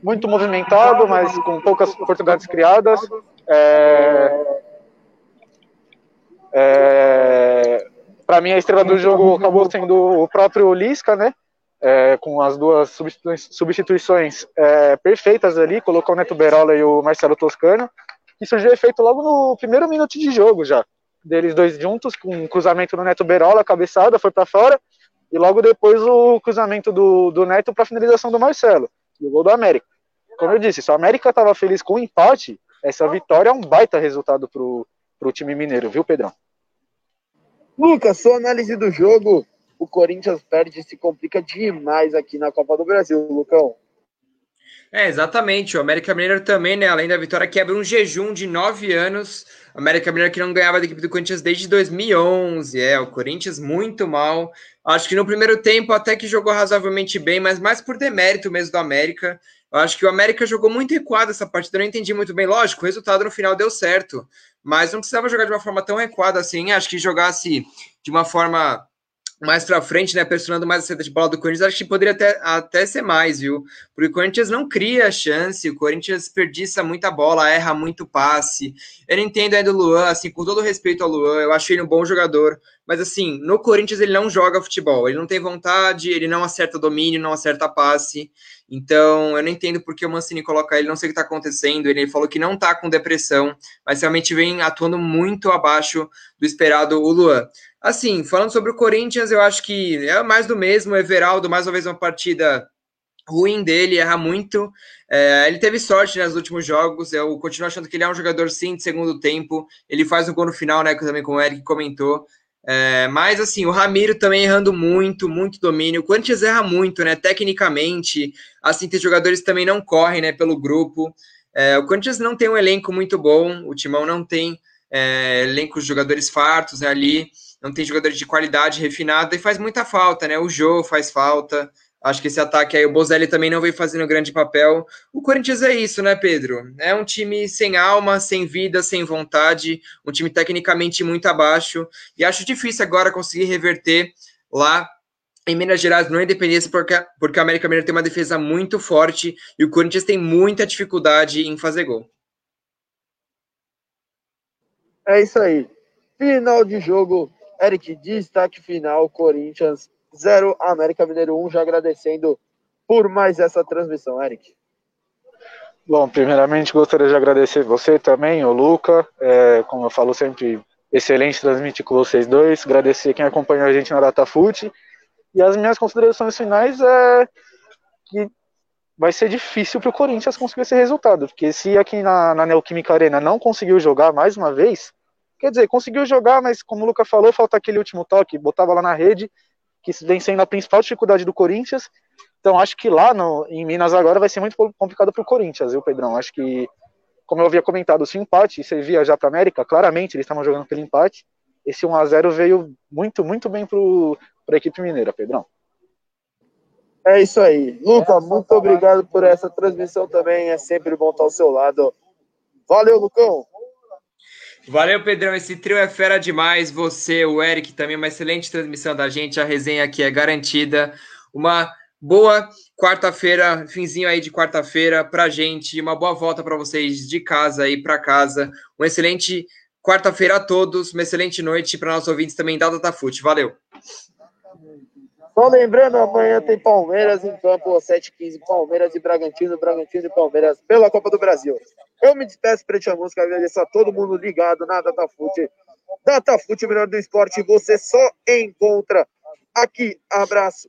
[SPEAKER 2] muito movimentado, mas com poucas oportunidades criadas. É, é, Para mim, a estrela do jogo acabou sendo o próprio Lisca, né? É, com as duas substituições, é, perfeitas ali, colocou o Neto Berola e o Marcelo Toscano, que surgiu efeito logo no primeiro minuto de jogo já. Deles dois juntos, com um cruzamento do Neto Berola, cabeçada, foi para fora, e logo depois o cruzamento do, do Neto para finalização do Marcelo, e o gol do América. Como eu disse, se o América estava feliz com o empate, essa vitória é um baita resultado para o time mineiro, viu, Pedrão?
[SPEAKER 1] Lucas, sua análise do jogo. O Corinthians perde e se complica demais aqui na Copa do Brasil, Lucão.
[SPEAKER 3] É, exatamente. O América Mineiro também, né? Além da vitória, quebra um jejum de nove anos. O América Mineiro que não ganhava da equipe do Corinthians desde 2011. É, o Corinthians muito mal. Acho que no primeiro tempo até que jogou razoavelmente bem, mas mais por demérito mesmo do América. Eu acho que o América jogou muito recuado essa partida, eu não entendi muito bem. Lógico, o resultado no final deu certo, mas não precisava jogar de uma forma tão recuada assim. Acho que jogasse de uma forma mais para frente, né, pressionando mais a saída de bola do Corinthians, acho que poderia até, até ser mais, viu? Porque o Corinthians não cria chance, o Corinthians desperdiça muita bola, erra muito passe. Eu não entendo ainda o Luan, assim, com todo respeito ao Luan, eu achei ele um bom jogador, mas assim, no Corinthians ele não joga futebol, ele não tem vontade, ele não acerta domínio, não acerta passe. Então, eu não entendo porque o Mancini coloca ele, não sei o que está acontecendo. Ele falou que não está com depressão, mas realmente vem atuando muito abaixo do esperado o Luan. Assim, falando sobre o Corinthians, eu acho que é mais do mesmo. Everaldo, mais uma vez, uma partida ruim dele, erra muito. É, ele teve sorte né, nos últimos jogos. Eu continuo achando que ele é um jogador sim de segundo tempo. Ele faz o gol no final, né? Também como o Eric comentou. É, mas assim, o Ramiro também errando muito, muito domínio. O Corinthians erra muito, né? Tecnicamente, assim, tem jogadores também não correm, né? Pelo grupo. É, o Corinthians não tem um elenco muito bom. O Timão não tem é, elenco de jogadores fartos né, ali. Não tem jogadores de qualidade refinada e faz muita falta, né? O Jô faz falta. Acho que esse ataque aí, o Bozelli também não vem fazendo grande papel. O Corinthians é isso, né, Pedro? É um time sem alma, sem vida, sem vontade, um time tecnicamente muito abaixo. E acho difícil agora conseguir reverter lá em Minas Gerais, não é Independência, porque, porque a América Mineiro tem uma defesa muito forte e o Corinthians tem muita dificuldade em fazer gol.
[SPEAKER 1] É isso aí. Final de jogo, Eric, destaque final, Corinthians 0, América Mineiro 1, já agradecendo por mais essa transmissão, Eric.
[SPEAKER 2] Bom, primeiramente gostaria de agradecer você também, o Luca, é, como eu falo sempre, excelente transmitir com vocês dois, agradecer quem acompanhou a gente na DataFoot, e as minhas considerações finais é que vai ser difícil para o Corinthians conseguir esse resultado, porque se aqui na, na Neoquímica Arena não conseguiu jogar mais uma vez, quer dizer, conseguiu jogar, mas como o Luca falou, falta aquele último toque, botava lá na rede, que vem sendo a principal dificuldade do Corinthians. Então acho que lá no, em Minas agora vai ser muito complicado para o Corinthians, viu, Pedrão? Acho que, como eu havia comentado, se o empate servia já para América, claramente eles estavam jogando pelo empate. Esse 1 a 0 veio muito, muito bem para a equipe mineira, Pedrão.
[SPEAKER 1] É isso aí. Luca, muito obrigado por essa transmissão também. É sempre bom estar ao seu lado. Valeu, Lucão.
[SPEAKER 3] Valeu, Pedrão. Esse trio é fera demais. Você, o Eric, também uma excelente transmissão da gente. A resenha aqui é garantida. Uma boa quarta-feira, finzinho aí de quarta-feira pra gente. Uma boa volta para vocês de casa aí para casa. Uma excelente quarta-feira a todos. Uma excelente noite para nossos ouvintes também da Datafute. Valeu.
[SPEAKER 1] Só lembrando, amanhã tem Palmeiras em campo, 7h15, Palmeiras e Bragantino, Bragantino e Palmeiras pela Copa do Brasil. Eu me despeço para a música, agradeço a todo mundo ligado na Datafute. Datafute, melhor do esporte, você só encontra aqui. Abraço